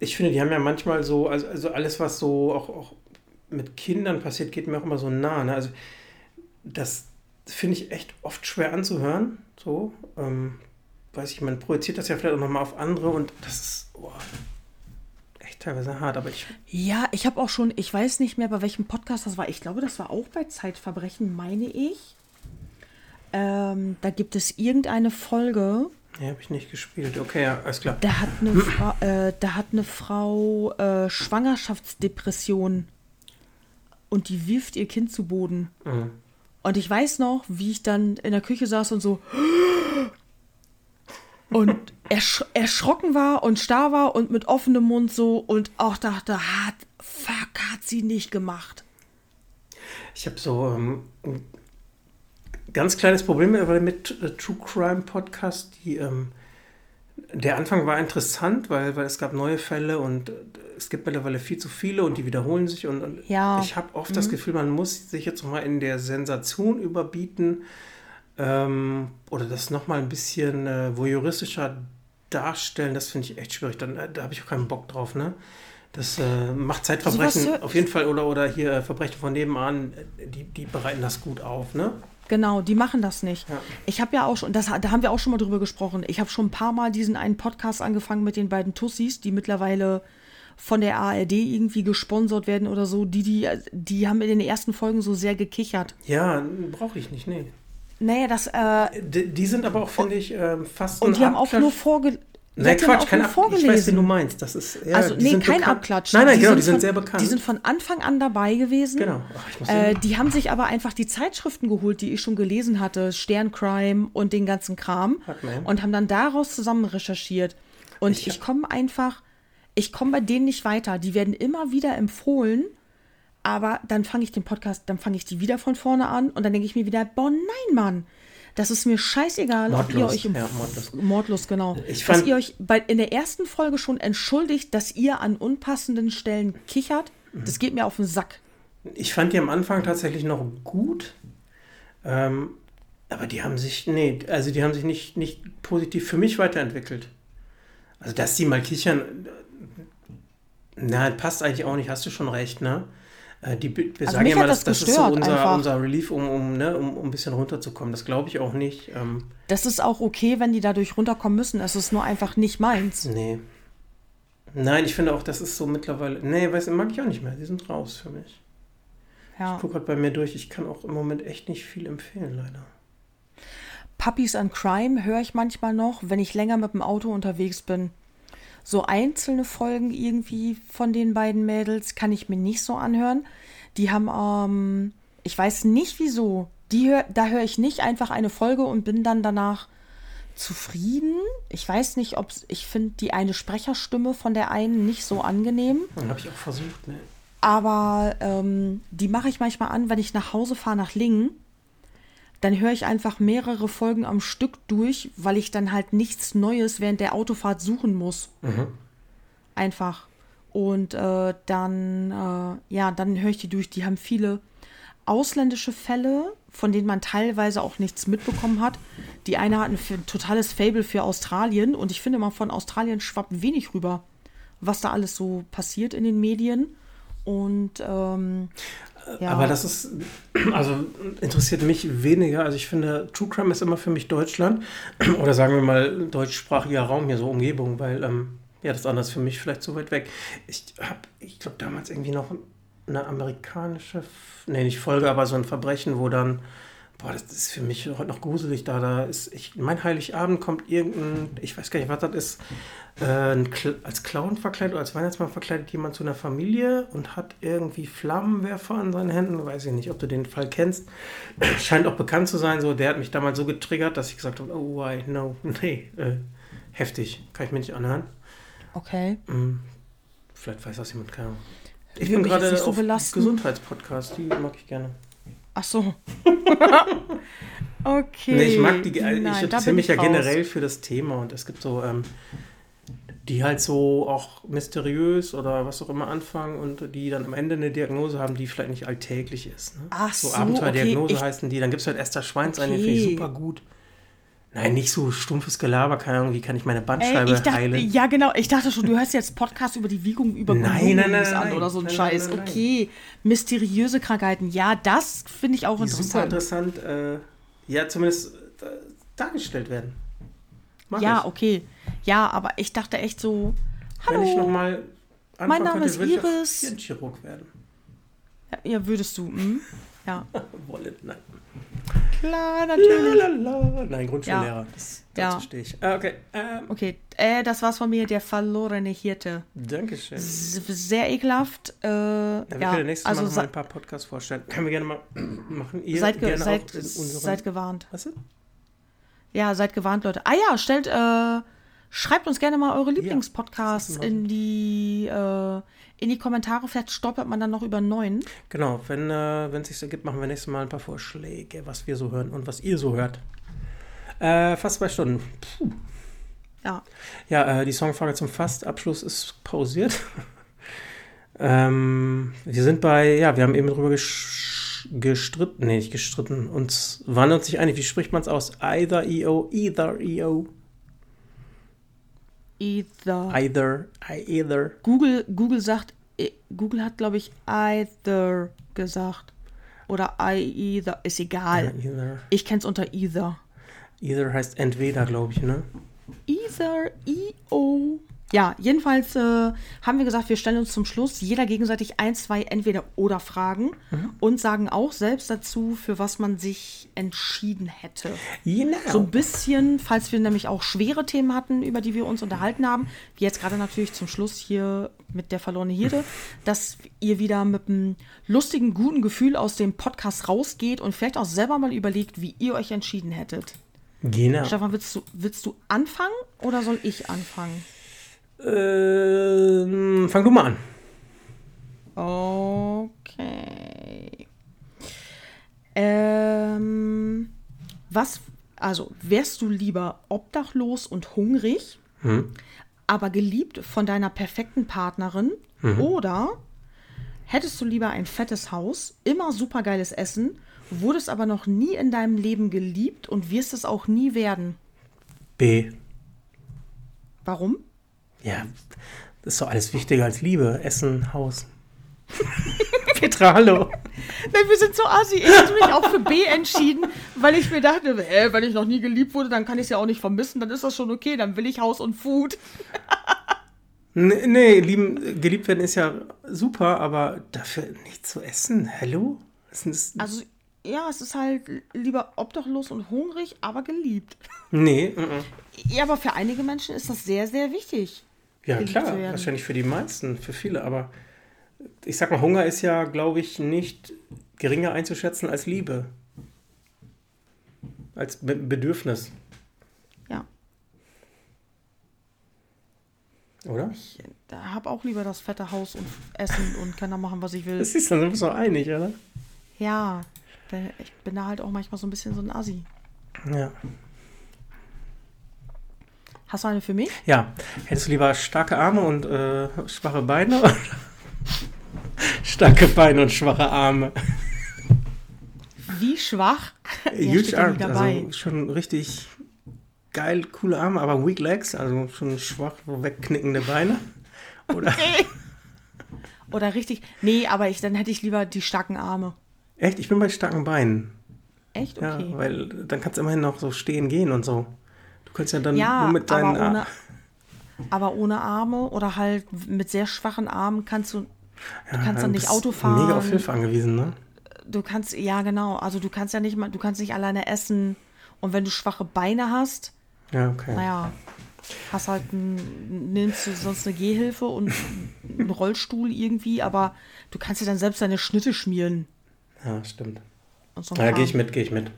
ich finde, die haben ja manchmal so, also, also alles, was so auch, auch mit Kindern passiert, geht mir auch immer so nah. Ne? Also das finde ich echt oft schwer anzuhören. So, ähm, weiß ich, man projiziert das ja vielleicht auch nochmal auf andere und das ist boah, echt teilweise hart, aber ich, Ja, ich habe auch schon, ich weiß nicht mehr, bei welchem Podcast das war. Ich glaube, das war auch bei Zeitverbrechen, meine ich. Ähm, da gibt es irgendeine Folge, nee, habe ich nicht gespielt. Okay, ja, alles klar. da hat eine, Fra äh, da hat eine Frau äh, Schwangerschaftsdepression und die wirft ihr Kind zu Boden. Mhm. Und ich weiß noch, wie ich dann in der Küche saß und so und ersch erschrocken war und starr war und mit offenem Mund so und auch dachte, hat, fuck, hat sie nicht gemacht. Ich habe so ähm, ganz kleines Problem mit, äh, True Crime Podcast. Die, ähm, der Anfang war interessant, weil, weil es gab neue Fälle und äh, es gibt mittlerweile viel zu viele und die wiederholen sich. Und, und Ja. ich habe oft das Gefühl, man muss sich jetzt mal in der Sensation überbieten ähm, oder das nochmal ein bisschen äh, voyeuristischer darstellen. Das finde ich echt schwierig. Dann, äh, da habe ich auch keinen Bock drauf. Ne? Das äh, macht Zeitverbrechen hör- auf jeden Fall oder, oder hier Verbrechen von nebenan, die, die bereiten das gut auf. Ne? Genau, die machen das nicht. Ja. Ich habe ja auch schon, das, da haben wir auch schon mal drüber gesprochen. Ich habe schon ein paar Mal diesen einen Podcast angefangen mit den beiden Tussis, die mittlerweile von der ARD irgendwie gesponsert werden oder so. Die, die, die haben in den ersten Folgen so sehr gekichert. Ja, brauche ich nicht, nee. Naja, das, äh, Die, die sind aber auch, finde ich, ähm, fast und die haben auch nur vorge Nein, die Quatsch, kein Ab Ich weiß, wen du vorgelesen. meinst. Das ist, ja, also, die nee, kein bekannt. Abklatsch. Nein, nein, genau, die sind von, sehr bekannt. Die sind von Anfang an dabei gewesen. genau. Ach, muss Äh, die haben sich aber einfach die Zeitschriften geholt, die ich schon gelesen hatte, Sterncrime und den ganzen Kram, und haben dann daraus zusammen recherchiert. Und Ich- ich, komme einfach, ich komme bei denen nicht weiter. Die werden immer wieder empfohlen, aber dann fange ich den Podcast, dann fange ich die wieder von vorne an und dann denke ich mir wieder, boah, nein, Mann. Das ist mir scheißegal, ob ihr euch im ja, Mordlust. Mordlust, genau. Ich dass fand- ihr euch bei, in der ersten Folge schon entschuldigt, dass ihr an unpassenden Stellen kichert. Mhm. Das geht mir auf den Sack. Ich fand die am Anfang tatsächlich noch gut. Ähm, aber die haben sich, nee, also die haben sich nicht, nicht positiv für mich weiterentwickelt. Also, dass die mal kichern, äh, na, passt eigentlich auch nicht, hast du schon recht, ne? Äh, Die, wir Also sagen ja mal, das, das das ist so unser, unser Relief, um, um, ne, um, um ein bisschen runterzukommen. Das glaube ich auch nicht. Ähm, Das ist auch okay, wenn die dadurch runterkommen müssen. Es ist nur einfach nicht meins. nee. Nein, ich finde auch, das ist so mittlerweile. Nee, weiß, mag ich auch nicht mehr. Die sind raus für mich. Ja. Ich gucke gerade bei mir durch. Ich kann auch im Moment echt nicht viel empfehlen, leider. Puppies and Crime höre ich manchmal noch, wenn ich länger mit dem Auto unterwegs bin. So einzelne Folgen irgendwie von den beiden Mädels kann ich mir nicht so anhören. Die haben, ähm, ich weiß nicht wieso, die hör, da höre ich nicht einfach eine Folge und bin dann danach zufrieden. Ich weiß nicht, ob ich finde die eine Sprecherstimme von der einen nicht so angenehm. Dann habe ich auch versucht, ne? Aber ähm, die mache ich manchmal an, wenn ich nach Hause fahre nach Lingen. Dann höre ich einfach mehrere Folgen am Stück durch, weil ich dann halt nichts Neues während der Autofahrt suchen muss. Einfach. Und äh, dann, äh, ja, dann höre ich die durch. Die haben viele ausländische Fälle, von denen man teilweise auch nichts mitbekommen hat. Die eine hat ein, f- totales Fable für Australien und ich finde mal, von Australien schwappt wenig rüber, was da alles so passiert in den Medien. Und ähm, ja, Aber das ist, also interessiert mich weniger. Also ich finde, True Crime ist immer für mich Deutschland oder sagen wir mal deutschsprachiger Raum hier, so Umgebung, weil ähm, ja, das ist für mich vielleicht zu weit weg. Ich habe, ich glaube, damals irgendwie noch eine amerikanische, nee, nicht Folge, aber so ein Verbrechen, wo dann, boah, das ist für mich heute noch gruselig, da, da ist, ich, mein Heiligabend kommt irgendein, ich weiß gar nicht, was das ist, äh, als Clown verkleidet oder als Weihnachtsmann verkleidet jemand zu einer Familie und hat irgendwie Flammenwerfer an seinen Händen, weiß ich nicht, ob du den Fall kennst, scheint auch bekannt zu sein, so, der hat mich damals so getriggert, dass ich gesagt habe, oh, why, no, nee, äh, heftig, kann ich mir nicht anhören. Okay. Hm, Vielleicht weiß das jemand, keine Ahnung. Ich bin gerade so auf. Gesundheitspodcast, die mag ich gerne. Ach so. okay. Nee, ich mag die, Nein, ich interessiere mich ja raus. generell für das Thema und es gibt so, ähm, die halt so auch mysteriös oder was auch immer anfangen und die dann am Ende eine Diagnose haben, die vielleicht nicht alltäglich ist. Ne? Ach so, so, Abenteuerdiagnose okay, heißen die. Dann gibt es halt Esther Schweins eine, die finde ich Okay. super gut. Nein, nicht so stumpfes Gelaber, keine Ahnung, wie kann ich meine Ey, Bandscheibe ich dachte, heilen. ja genau, ich dachte schon, du hörst jetzt Podcast über die Wiegung über Nein, nein, nein, an oder so ein Scheiß. nein, nein. Okay, mysteriöse Krankheiten. Ja, das finde ich auch die super interessant. interessant, äh, ja, zumindest äh, dargestellt werden. Mag Ja, ich. okay. Ja, aber ich dachte echt so, Wenn ich hallo. nochmal Mein Name könnte, ist ich Iris. Hirnchirurg werden. Ja, würdest du. Hm? Ja, Wolle, nein. Klar, natürlich. Lalalala. Nein, Grundschullehrer. Das, Ja. dazu stehe ich. Ah, okay, ähm, Okay, äh, das war's von mir, der verlorene Hirte. Dankeschön. S- Sehr ekelhaft. Äh, Dann ja, ja, wir nächstes also Mal ein paar Podcasts vorstellen. Können wir gerne mal machen. Ihr seid, ge gerne seid, auch in unseren... seid gewarnt. Was ist? Ja, seid gewarnt, Leute. Ah ja, stellt, äh, schreibt uns gerne mal eure Lieblingspodcasts ist in die, äh, in die Kommentare. Vielleicht stolpert man dann noch über neuen. Genau, wenn äh, es sich ergibt, machen wir nächstes Mal ein paar Vorschläge, was wir so hören und was ihr so hört. Äh, fast zwei Stunden. Puh. Ja. Ja, äh, die Songfrage zum Fastabschluss ist pausiert. ähm, wir sind bei, ja, wir haben eben drüber gestritten, nee, nicht gestritten, uns waren uns nicht einig, wie spricht man es aus? Either EO, either EO, Either. either, I either. Google, Google sagt, äh, Google hat, glaube ich, either gesagt. Oder I either. Ist egal. Ja, either. Ich kenn's unter either. Either heißt entweder, glaube ich, ne? Either, I-O. Ja, jedenfalls äh, haben wir gesagt, wir stellen uns zum Schluss jeder gegenseitig ein, zwei Entweder-Oder-Fragen und sagen auch selbst dazu, für was man sich entschieden hätte. Genau. So ein bisschen, falls wir nämlich auch schwere Themen hatten, über die wir uns unterhalten haben, wie jetzt gerade natürlich zum Schluss hier mit der verlorene Hirte, dass ihr wieder mit einem lustigen, guten Gefühl aus dem Podcast rausgeht und vielleicht auch selber mal überlegt, wie ihr euch entschieden hättet. Genau. Stefan, willst du, willst du anfangen oder soll ich anfangen? Ähm, fang du mal an. Okay. Ähm, was, also wärst du lieber obdachlos und hungrig, aber geliebt von deiner perfekten Partnerin oder hättest du lieber ein fettes Haus, immer supergeiles Essen, wurdest aber noch nie in deinem Leben geliebt und wirst es auch nie werden? B. Warum? Ja, das ist doch alles wichtiger als Liebe. Essen, Haus. Petra, hallo. Nein, wir sind so assi. Ich hatte mich auch für B entschieden, weil ich mir dachte, äh, wenn ich noch nie geliebt wurde, dann kann ich es ja auch nicht vermissen, dann ist das schon okay, dann will ich Haus und Food. Nee, nee lieben, geliebt werden ist ja super, aber dafür nicht zu essen. Hallo? Also, ja, es ist halt lieber obdachlos und hungrig, aber geliebt. nee, mm, mm. Ja, aber für einige Menschen ist das sehr, sehr wichtig. Ja klar, wahrscheinlich für die meisten, für viele, aber ich sag mal, Hunger ist ja, glaube ich, nicht geringer einzuschätzen als Liebe. Als Be Bedürfnis, Ja, oder? ich habe auch lieber das fette Haus und Essen und kann da machen, was ich will. Das ist dann sind wir doch einig, oder? Ja, ich bin da halt auch manchmal so ein bisschen so ein Assi. Ja. Hast du eine für mich? Ja, hättest du lieber starke Arme und äh, schwache Beine? Oder? starke Beine und schwache Arme. Wie schwach? Steht Huge dabei? also schon richtig geil, coole Arme, aber weak legs, also schon schwach, wegknickende Beine. Oder? Oder richtig. Nee, aber ich, dann hätte ich lieber die starken Arme. Echt, ich bin bei starken Beinen. Echt? Ja, Okay. weil dann kannst du immerhin noch so stehen gehen und so. Du kannst ja dann Ja, nur mit deinen aber ohne, aber ohne Arme oder halt mit sehr schwachen Armen kannst du Du kannst dann nicht Auto fahren. Mega auf Hilfe angewiesen, ne? Du kannst, ja genau, also du kannst ja nicht mal, du kannst nicht alleine essen. Und wenn du schwache Beine hast, Ja, okay. naja, hast halt ein, nimmst du sonst eine Gehhilfe und einen Rollstuhl irgendwie, aber du kannst dir dann selbst deine Schnitte schmieren. Ja, stimmt. Ja, gehe ich mit, gehe ich mit.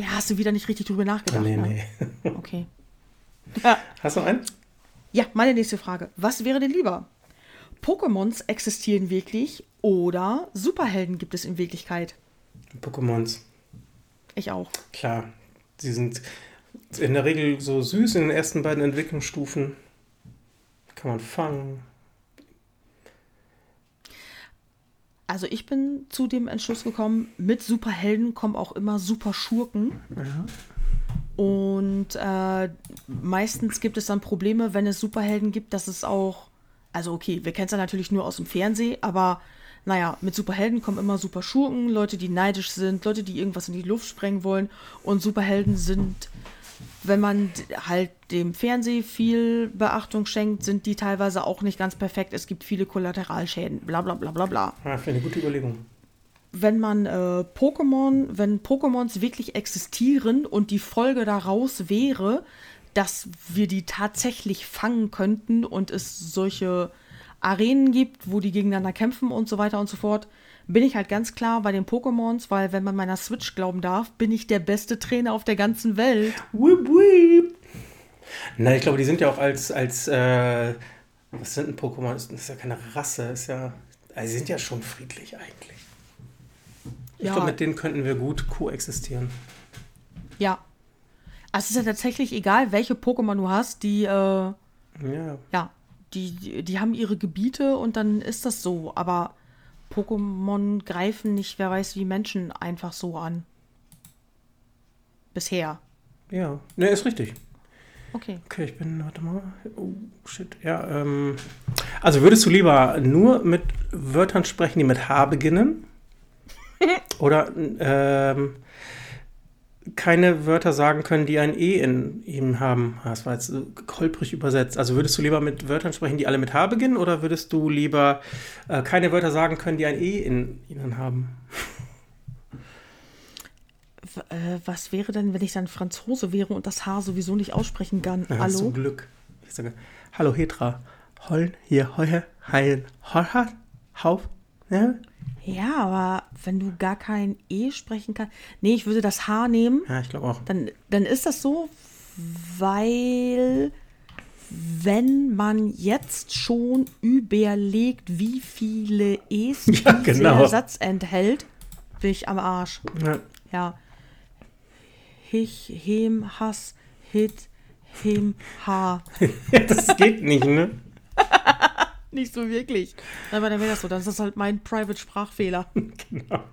Ja, hast du wieder nicht richtig drüber nachgedacht. nee, ne? nee. Okay. Ja. Hast du noch einen? ja, meine nächste Frage. Was wäre dir lieber? Pokémons existieren wirklich oder Superhelden gibt es in Wirklichkeit? Pokémons. Ich auch. Klar. Sie sind in der Regel so süß in den ersten beiden Entwicklungsstufen. Kann man fangen. Also ich bin zu dem Entschluss gekommen, mit Superhelden kommen auch immer Superschurken. Und äh, meistens gibt es dann Probleme, wenn es Superhelden gibt, dass es auch, also okay, wir kennen es ja natürlich nur aus dem Fernsehen, aber naja, mit Superhelden kommen immer Superschurken, Leute, die neidisch sind, Leute, die irgendwas in die Luft sprengen wollen. Und Superhelden sind, wenn man halt dem Fernsehen viel Beachtung schenkt, sind die teilweise auch nicht ganz perfekt. Es gibt viele Kollateralschäden, bla bla bla bla bla finde ich eine gute Überlegung. wenn man äh, Pokémon, wenn Pokémons wirklich existieren und die Folge daraus wäre, dass wir die tatsächlich fangen könnten und es solche Arenen gibt, wo die gegeneinander kämpfen und so weiter und so fort, bin ich halt ganz klar bei den Pokémons, weil wenn man meiner Switch glauben darf, bin ich der beste Trainer auf der ganzen Welt. Wuip, wuip. Na, ich glaube, die sind ja auch als, als äh, was sind ein Pokémon? Das ist ja keine Rasse, ist ja, also sie sind ja schon friedlich eigentlich. Ich Ja. glaube, mit denen könnten wir gut koexistieren. Ja. Also es ist ja tatsächlich egal, welche Pokémon du hast, die, äh, Ja, ja, die, die, die haben ihre Gebiete und dann ist das so. Aber Pokémon greifen nicht, wer weiß wie Menschen einfach so an. Bisher. ja. Ne, ist richtig. Okay. Okay, ich bin, warte mal. Oh, shit. Ja, ähm. Also würdest du lieber nur mit Wörtern sprechen, die mit H beginnen? Oder ähm, keine Wörter sagen können, die ein E in ihm haben? Ah, Das war jetzt so holprig übersetzt. Also würdest du lieber mit Wörtern sprechen, die alle mit H beginnen? Oder würdest du lieber äh, keine Wörter sagen können, die ein E in ihnen haben? Äh, was wäre denn, wenn ich dann Franzose wäre und das Haar sowieso nicht aussprechen kann? Ja, Hallo? Zum Glück. Ich sage, hallo Hetra. Hollen, hier, heuer, heilen, hoha, hauf, ja? Ja, aber wenn du gar kein E sprechen kannst. Nee, ich würde das H nehmen. Ja, ich glaube auch. Dann, dann ist das so, weil wenn man jetzt schon überlegt, wie viele E's Ja, dieser genau. Satz enthält, bin ich am Arsch. Ja. Ja. Hich, hem, Hass, hit, him, ha. das geht nicht, ne? Nicht so wirklich. Aber dann wäre das so. Dann ist das halt mein Private-Sprachfehler. Genau.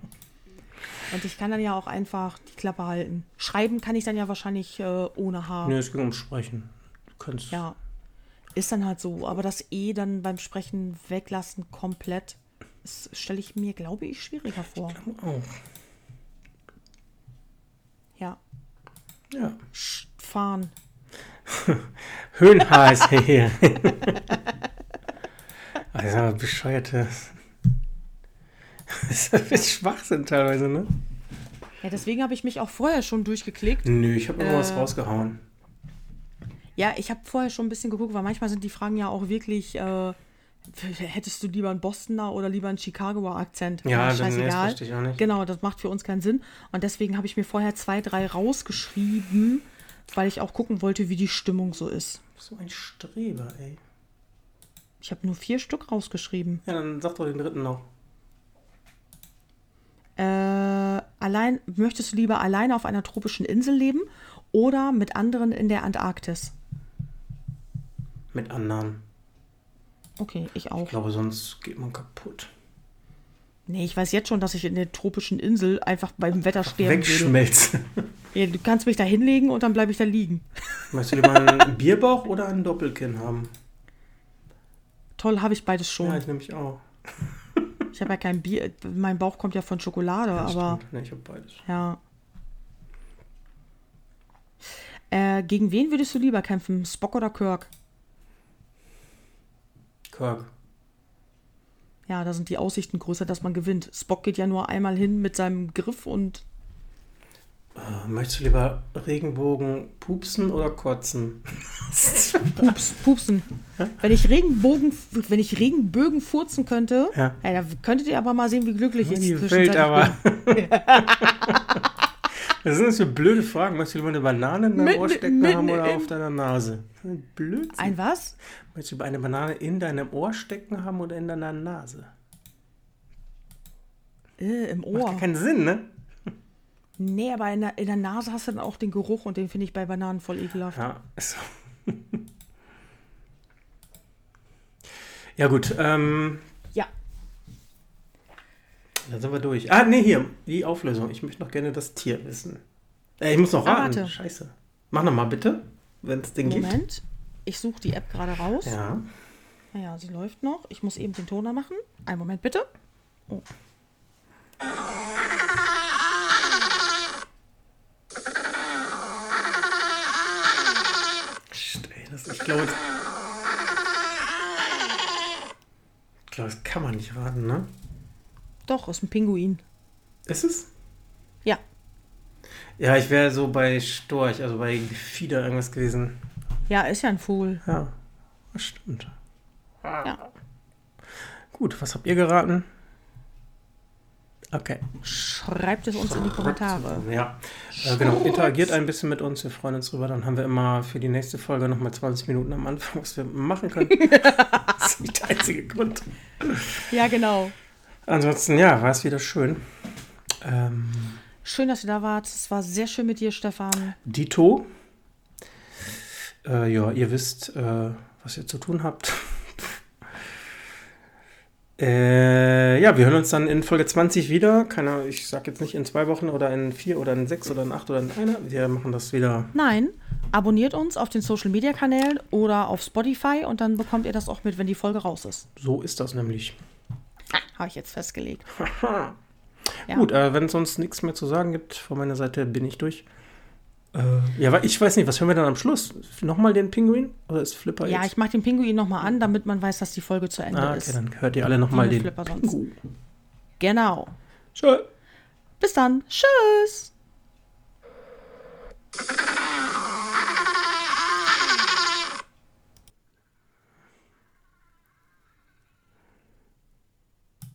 Und ich kann dann ja auch einfach die Klappe halten. Schreiben kann ich dann ja wahrscheinlich äh, ohne H. Ne, es ging ums Sprechen. Du kannst. Ja. Ist dann halt so. Aber das E dann beim Sprechen weglassen komplett, das stelle ich mir, glaube ich, schwieriger vor. Auch. Ja. Ja. Fahren. Höhenhaar ist hier. Also, bescheuerte. Das ist Schwachsinn teilweise, ne? Ja, deswegen habe ich mich auch vorher schon durchgeklickt. Nö, ich habe immer was Äh. rausgehauen. Ja, ich habe vorher schon ein bisschen geguckt, weil manchmal sind die Fragen ja auch wirklich, äh, hättest du lieber einen Bostoner oder lieber einen Chicagoer Akzent? Ja, nee, das scheißegal. ich auch nicht. Genau, das macht für uns keinen Sinn. Und deswegen habe ich mir vorher zwei, drei rausgeschrieben, weil ich auch gucken wollte, wie die Stimmung so ist. So ein Streber, ey. Ich habe nur vier Stück rausgeschrieben. Ja, dann sag doch den dritten noch. Äh, allein, möchtest du lieber alleine auf einer tropischen Insel leben oder mit anderen in der Antarktis? Mit anderen. Okay, ich auch. Ich glaube, sonst geht man kaputt. Nee, ich weiß jetzt schon, dass ich in der tropischen Insel einfach beim Wetter sterben würde. Wegschmelzen. Ja, du kannst mich da hinlegen und dann bleibe ich da liegen. Möchtest du lieber einen Bierbauch oder einen Doppelkinn haben? Toll, habe ich beides schon. Ja, ich nämlich auch. Ich habe ja kein Bier. Mein Bauch kommt ja von Schokolade, Ja, aber. Nee, ich habe beides. ja. Äh, gegen wen würdest du lieber kämpfen? Spock oder Kirk? Kirk. ja, da sind die Aussichten größer, dass man gewinnt. Spock geht ja nur einmal hin mit seinem Griff und Möchtest du lieber Regenbogen pupsen oder kotzen? pups, pupsen. Wenn ich Regenbogen, wenn ich Regenbögen furzen könnte, Ja. da könntet ihr aber mal sehen, wie glücklich ich zwischenzeitlich Welt aber. Was sind das für blöde Fragen? Möchtest du lieber eine Banane in deinem Mitten- Ohr stecken haben oder auf deiner Nase? Blödsinn. Ein was? Möchtest du lieber eine Banane in deinem Ohr stecken haben oder in deiner Nase? Äh, Im Macht Ohr. ja keinen Sinn, ne? Nee, aber in der, in der Nase hast du dann auch den Geruch und den finde ich bei Bananen voll ekelhaft. Ja, so. ja gut, ähm, Ja. dann sind wir durch. Ah, nee, hier, die Auflösung. Ich möchte noch gerne das Tier wissen. Äh, ich muss noch Ah, raten. warte. Scheiße. Mach noch mal bitte, wenn es den gibt. Moment. Ich suche die App gerade raus. Ja. Naja, sie läuft noch. Ich muss eben den Toner machen. Einen Moment bitte. Oh. Psst, ey, das, ich glaube, ich glaube, das kann man nicht raten, ne? Doch, ist ein Pinguin. Ist es? Ja. Ja, ich wäre so bei Storch, also bei Gefieder irgendwas gewesen. Ja, ist ja ein Vogel. Ja, das stimmt. Ja. Gut, was habt ihr geraten? Okay. Schreibt es uns in die Kommentare. Ja, äh, genau. Interagiert ein bisschen mit uns. Wir freuen uns drüber. Dann haben wir immer für die nächste Folge nochmal 20 Minuten am Anfang, was wir machen können. das ist nicht der einzige Grund. Ja, genau. Ansonsten, ja, war es wieder schön. Ähm, Schön, dass ihr da wart. Es war sehr schön mit dir, Stefan. Dito. Äh, ja, ihr wisst, äh, was ihr zu tun habt. Äh, ja, wir hören uns dann in Folge 20 wieder. Keine, Ahnung, ich sag jetzt nicht in zwei Wochen oder in vier oder in sechs oder in acht oder in einer. Wir machen das wieder. Nein, abonniert uns auf den Social Media Kanälen oder auf Spotify und dann bekommt ihr das auch mit, wenn die Folge raus ist. So ist das nämlich. Habe ich jetzt festgelegt. Ja. Gut, äh, wenn es sonst nichts mehr zu sagen gibt, von meiner Seite bin ich durch. Äh, ja, wa- ich weiß nicht, was hören wir dann am Schluss? Nochmal den Pinguin? Oder ist Flipper Ja, jetzt? ich mache den Pinguin nochmal an, damit man weiß, dass die Folge zu Ende Ah, okay, ist. dann hört ihr alle nochmal den Flipper sonst. Pingu. Genau. Tschö. Bis dann. Tschüss.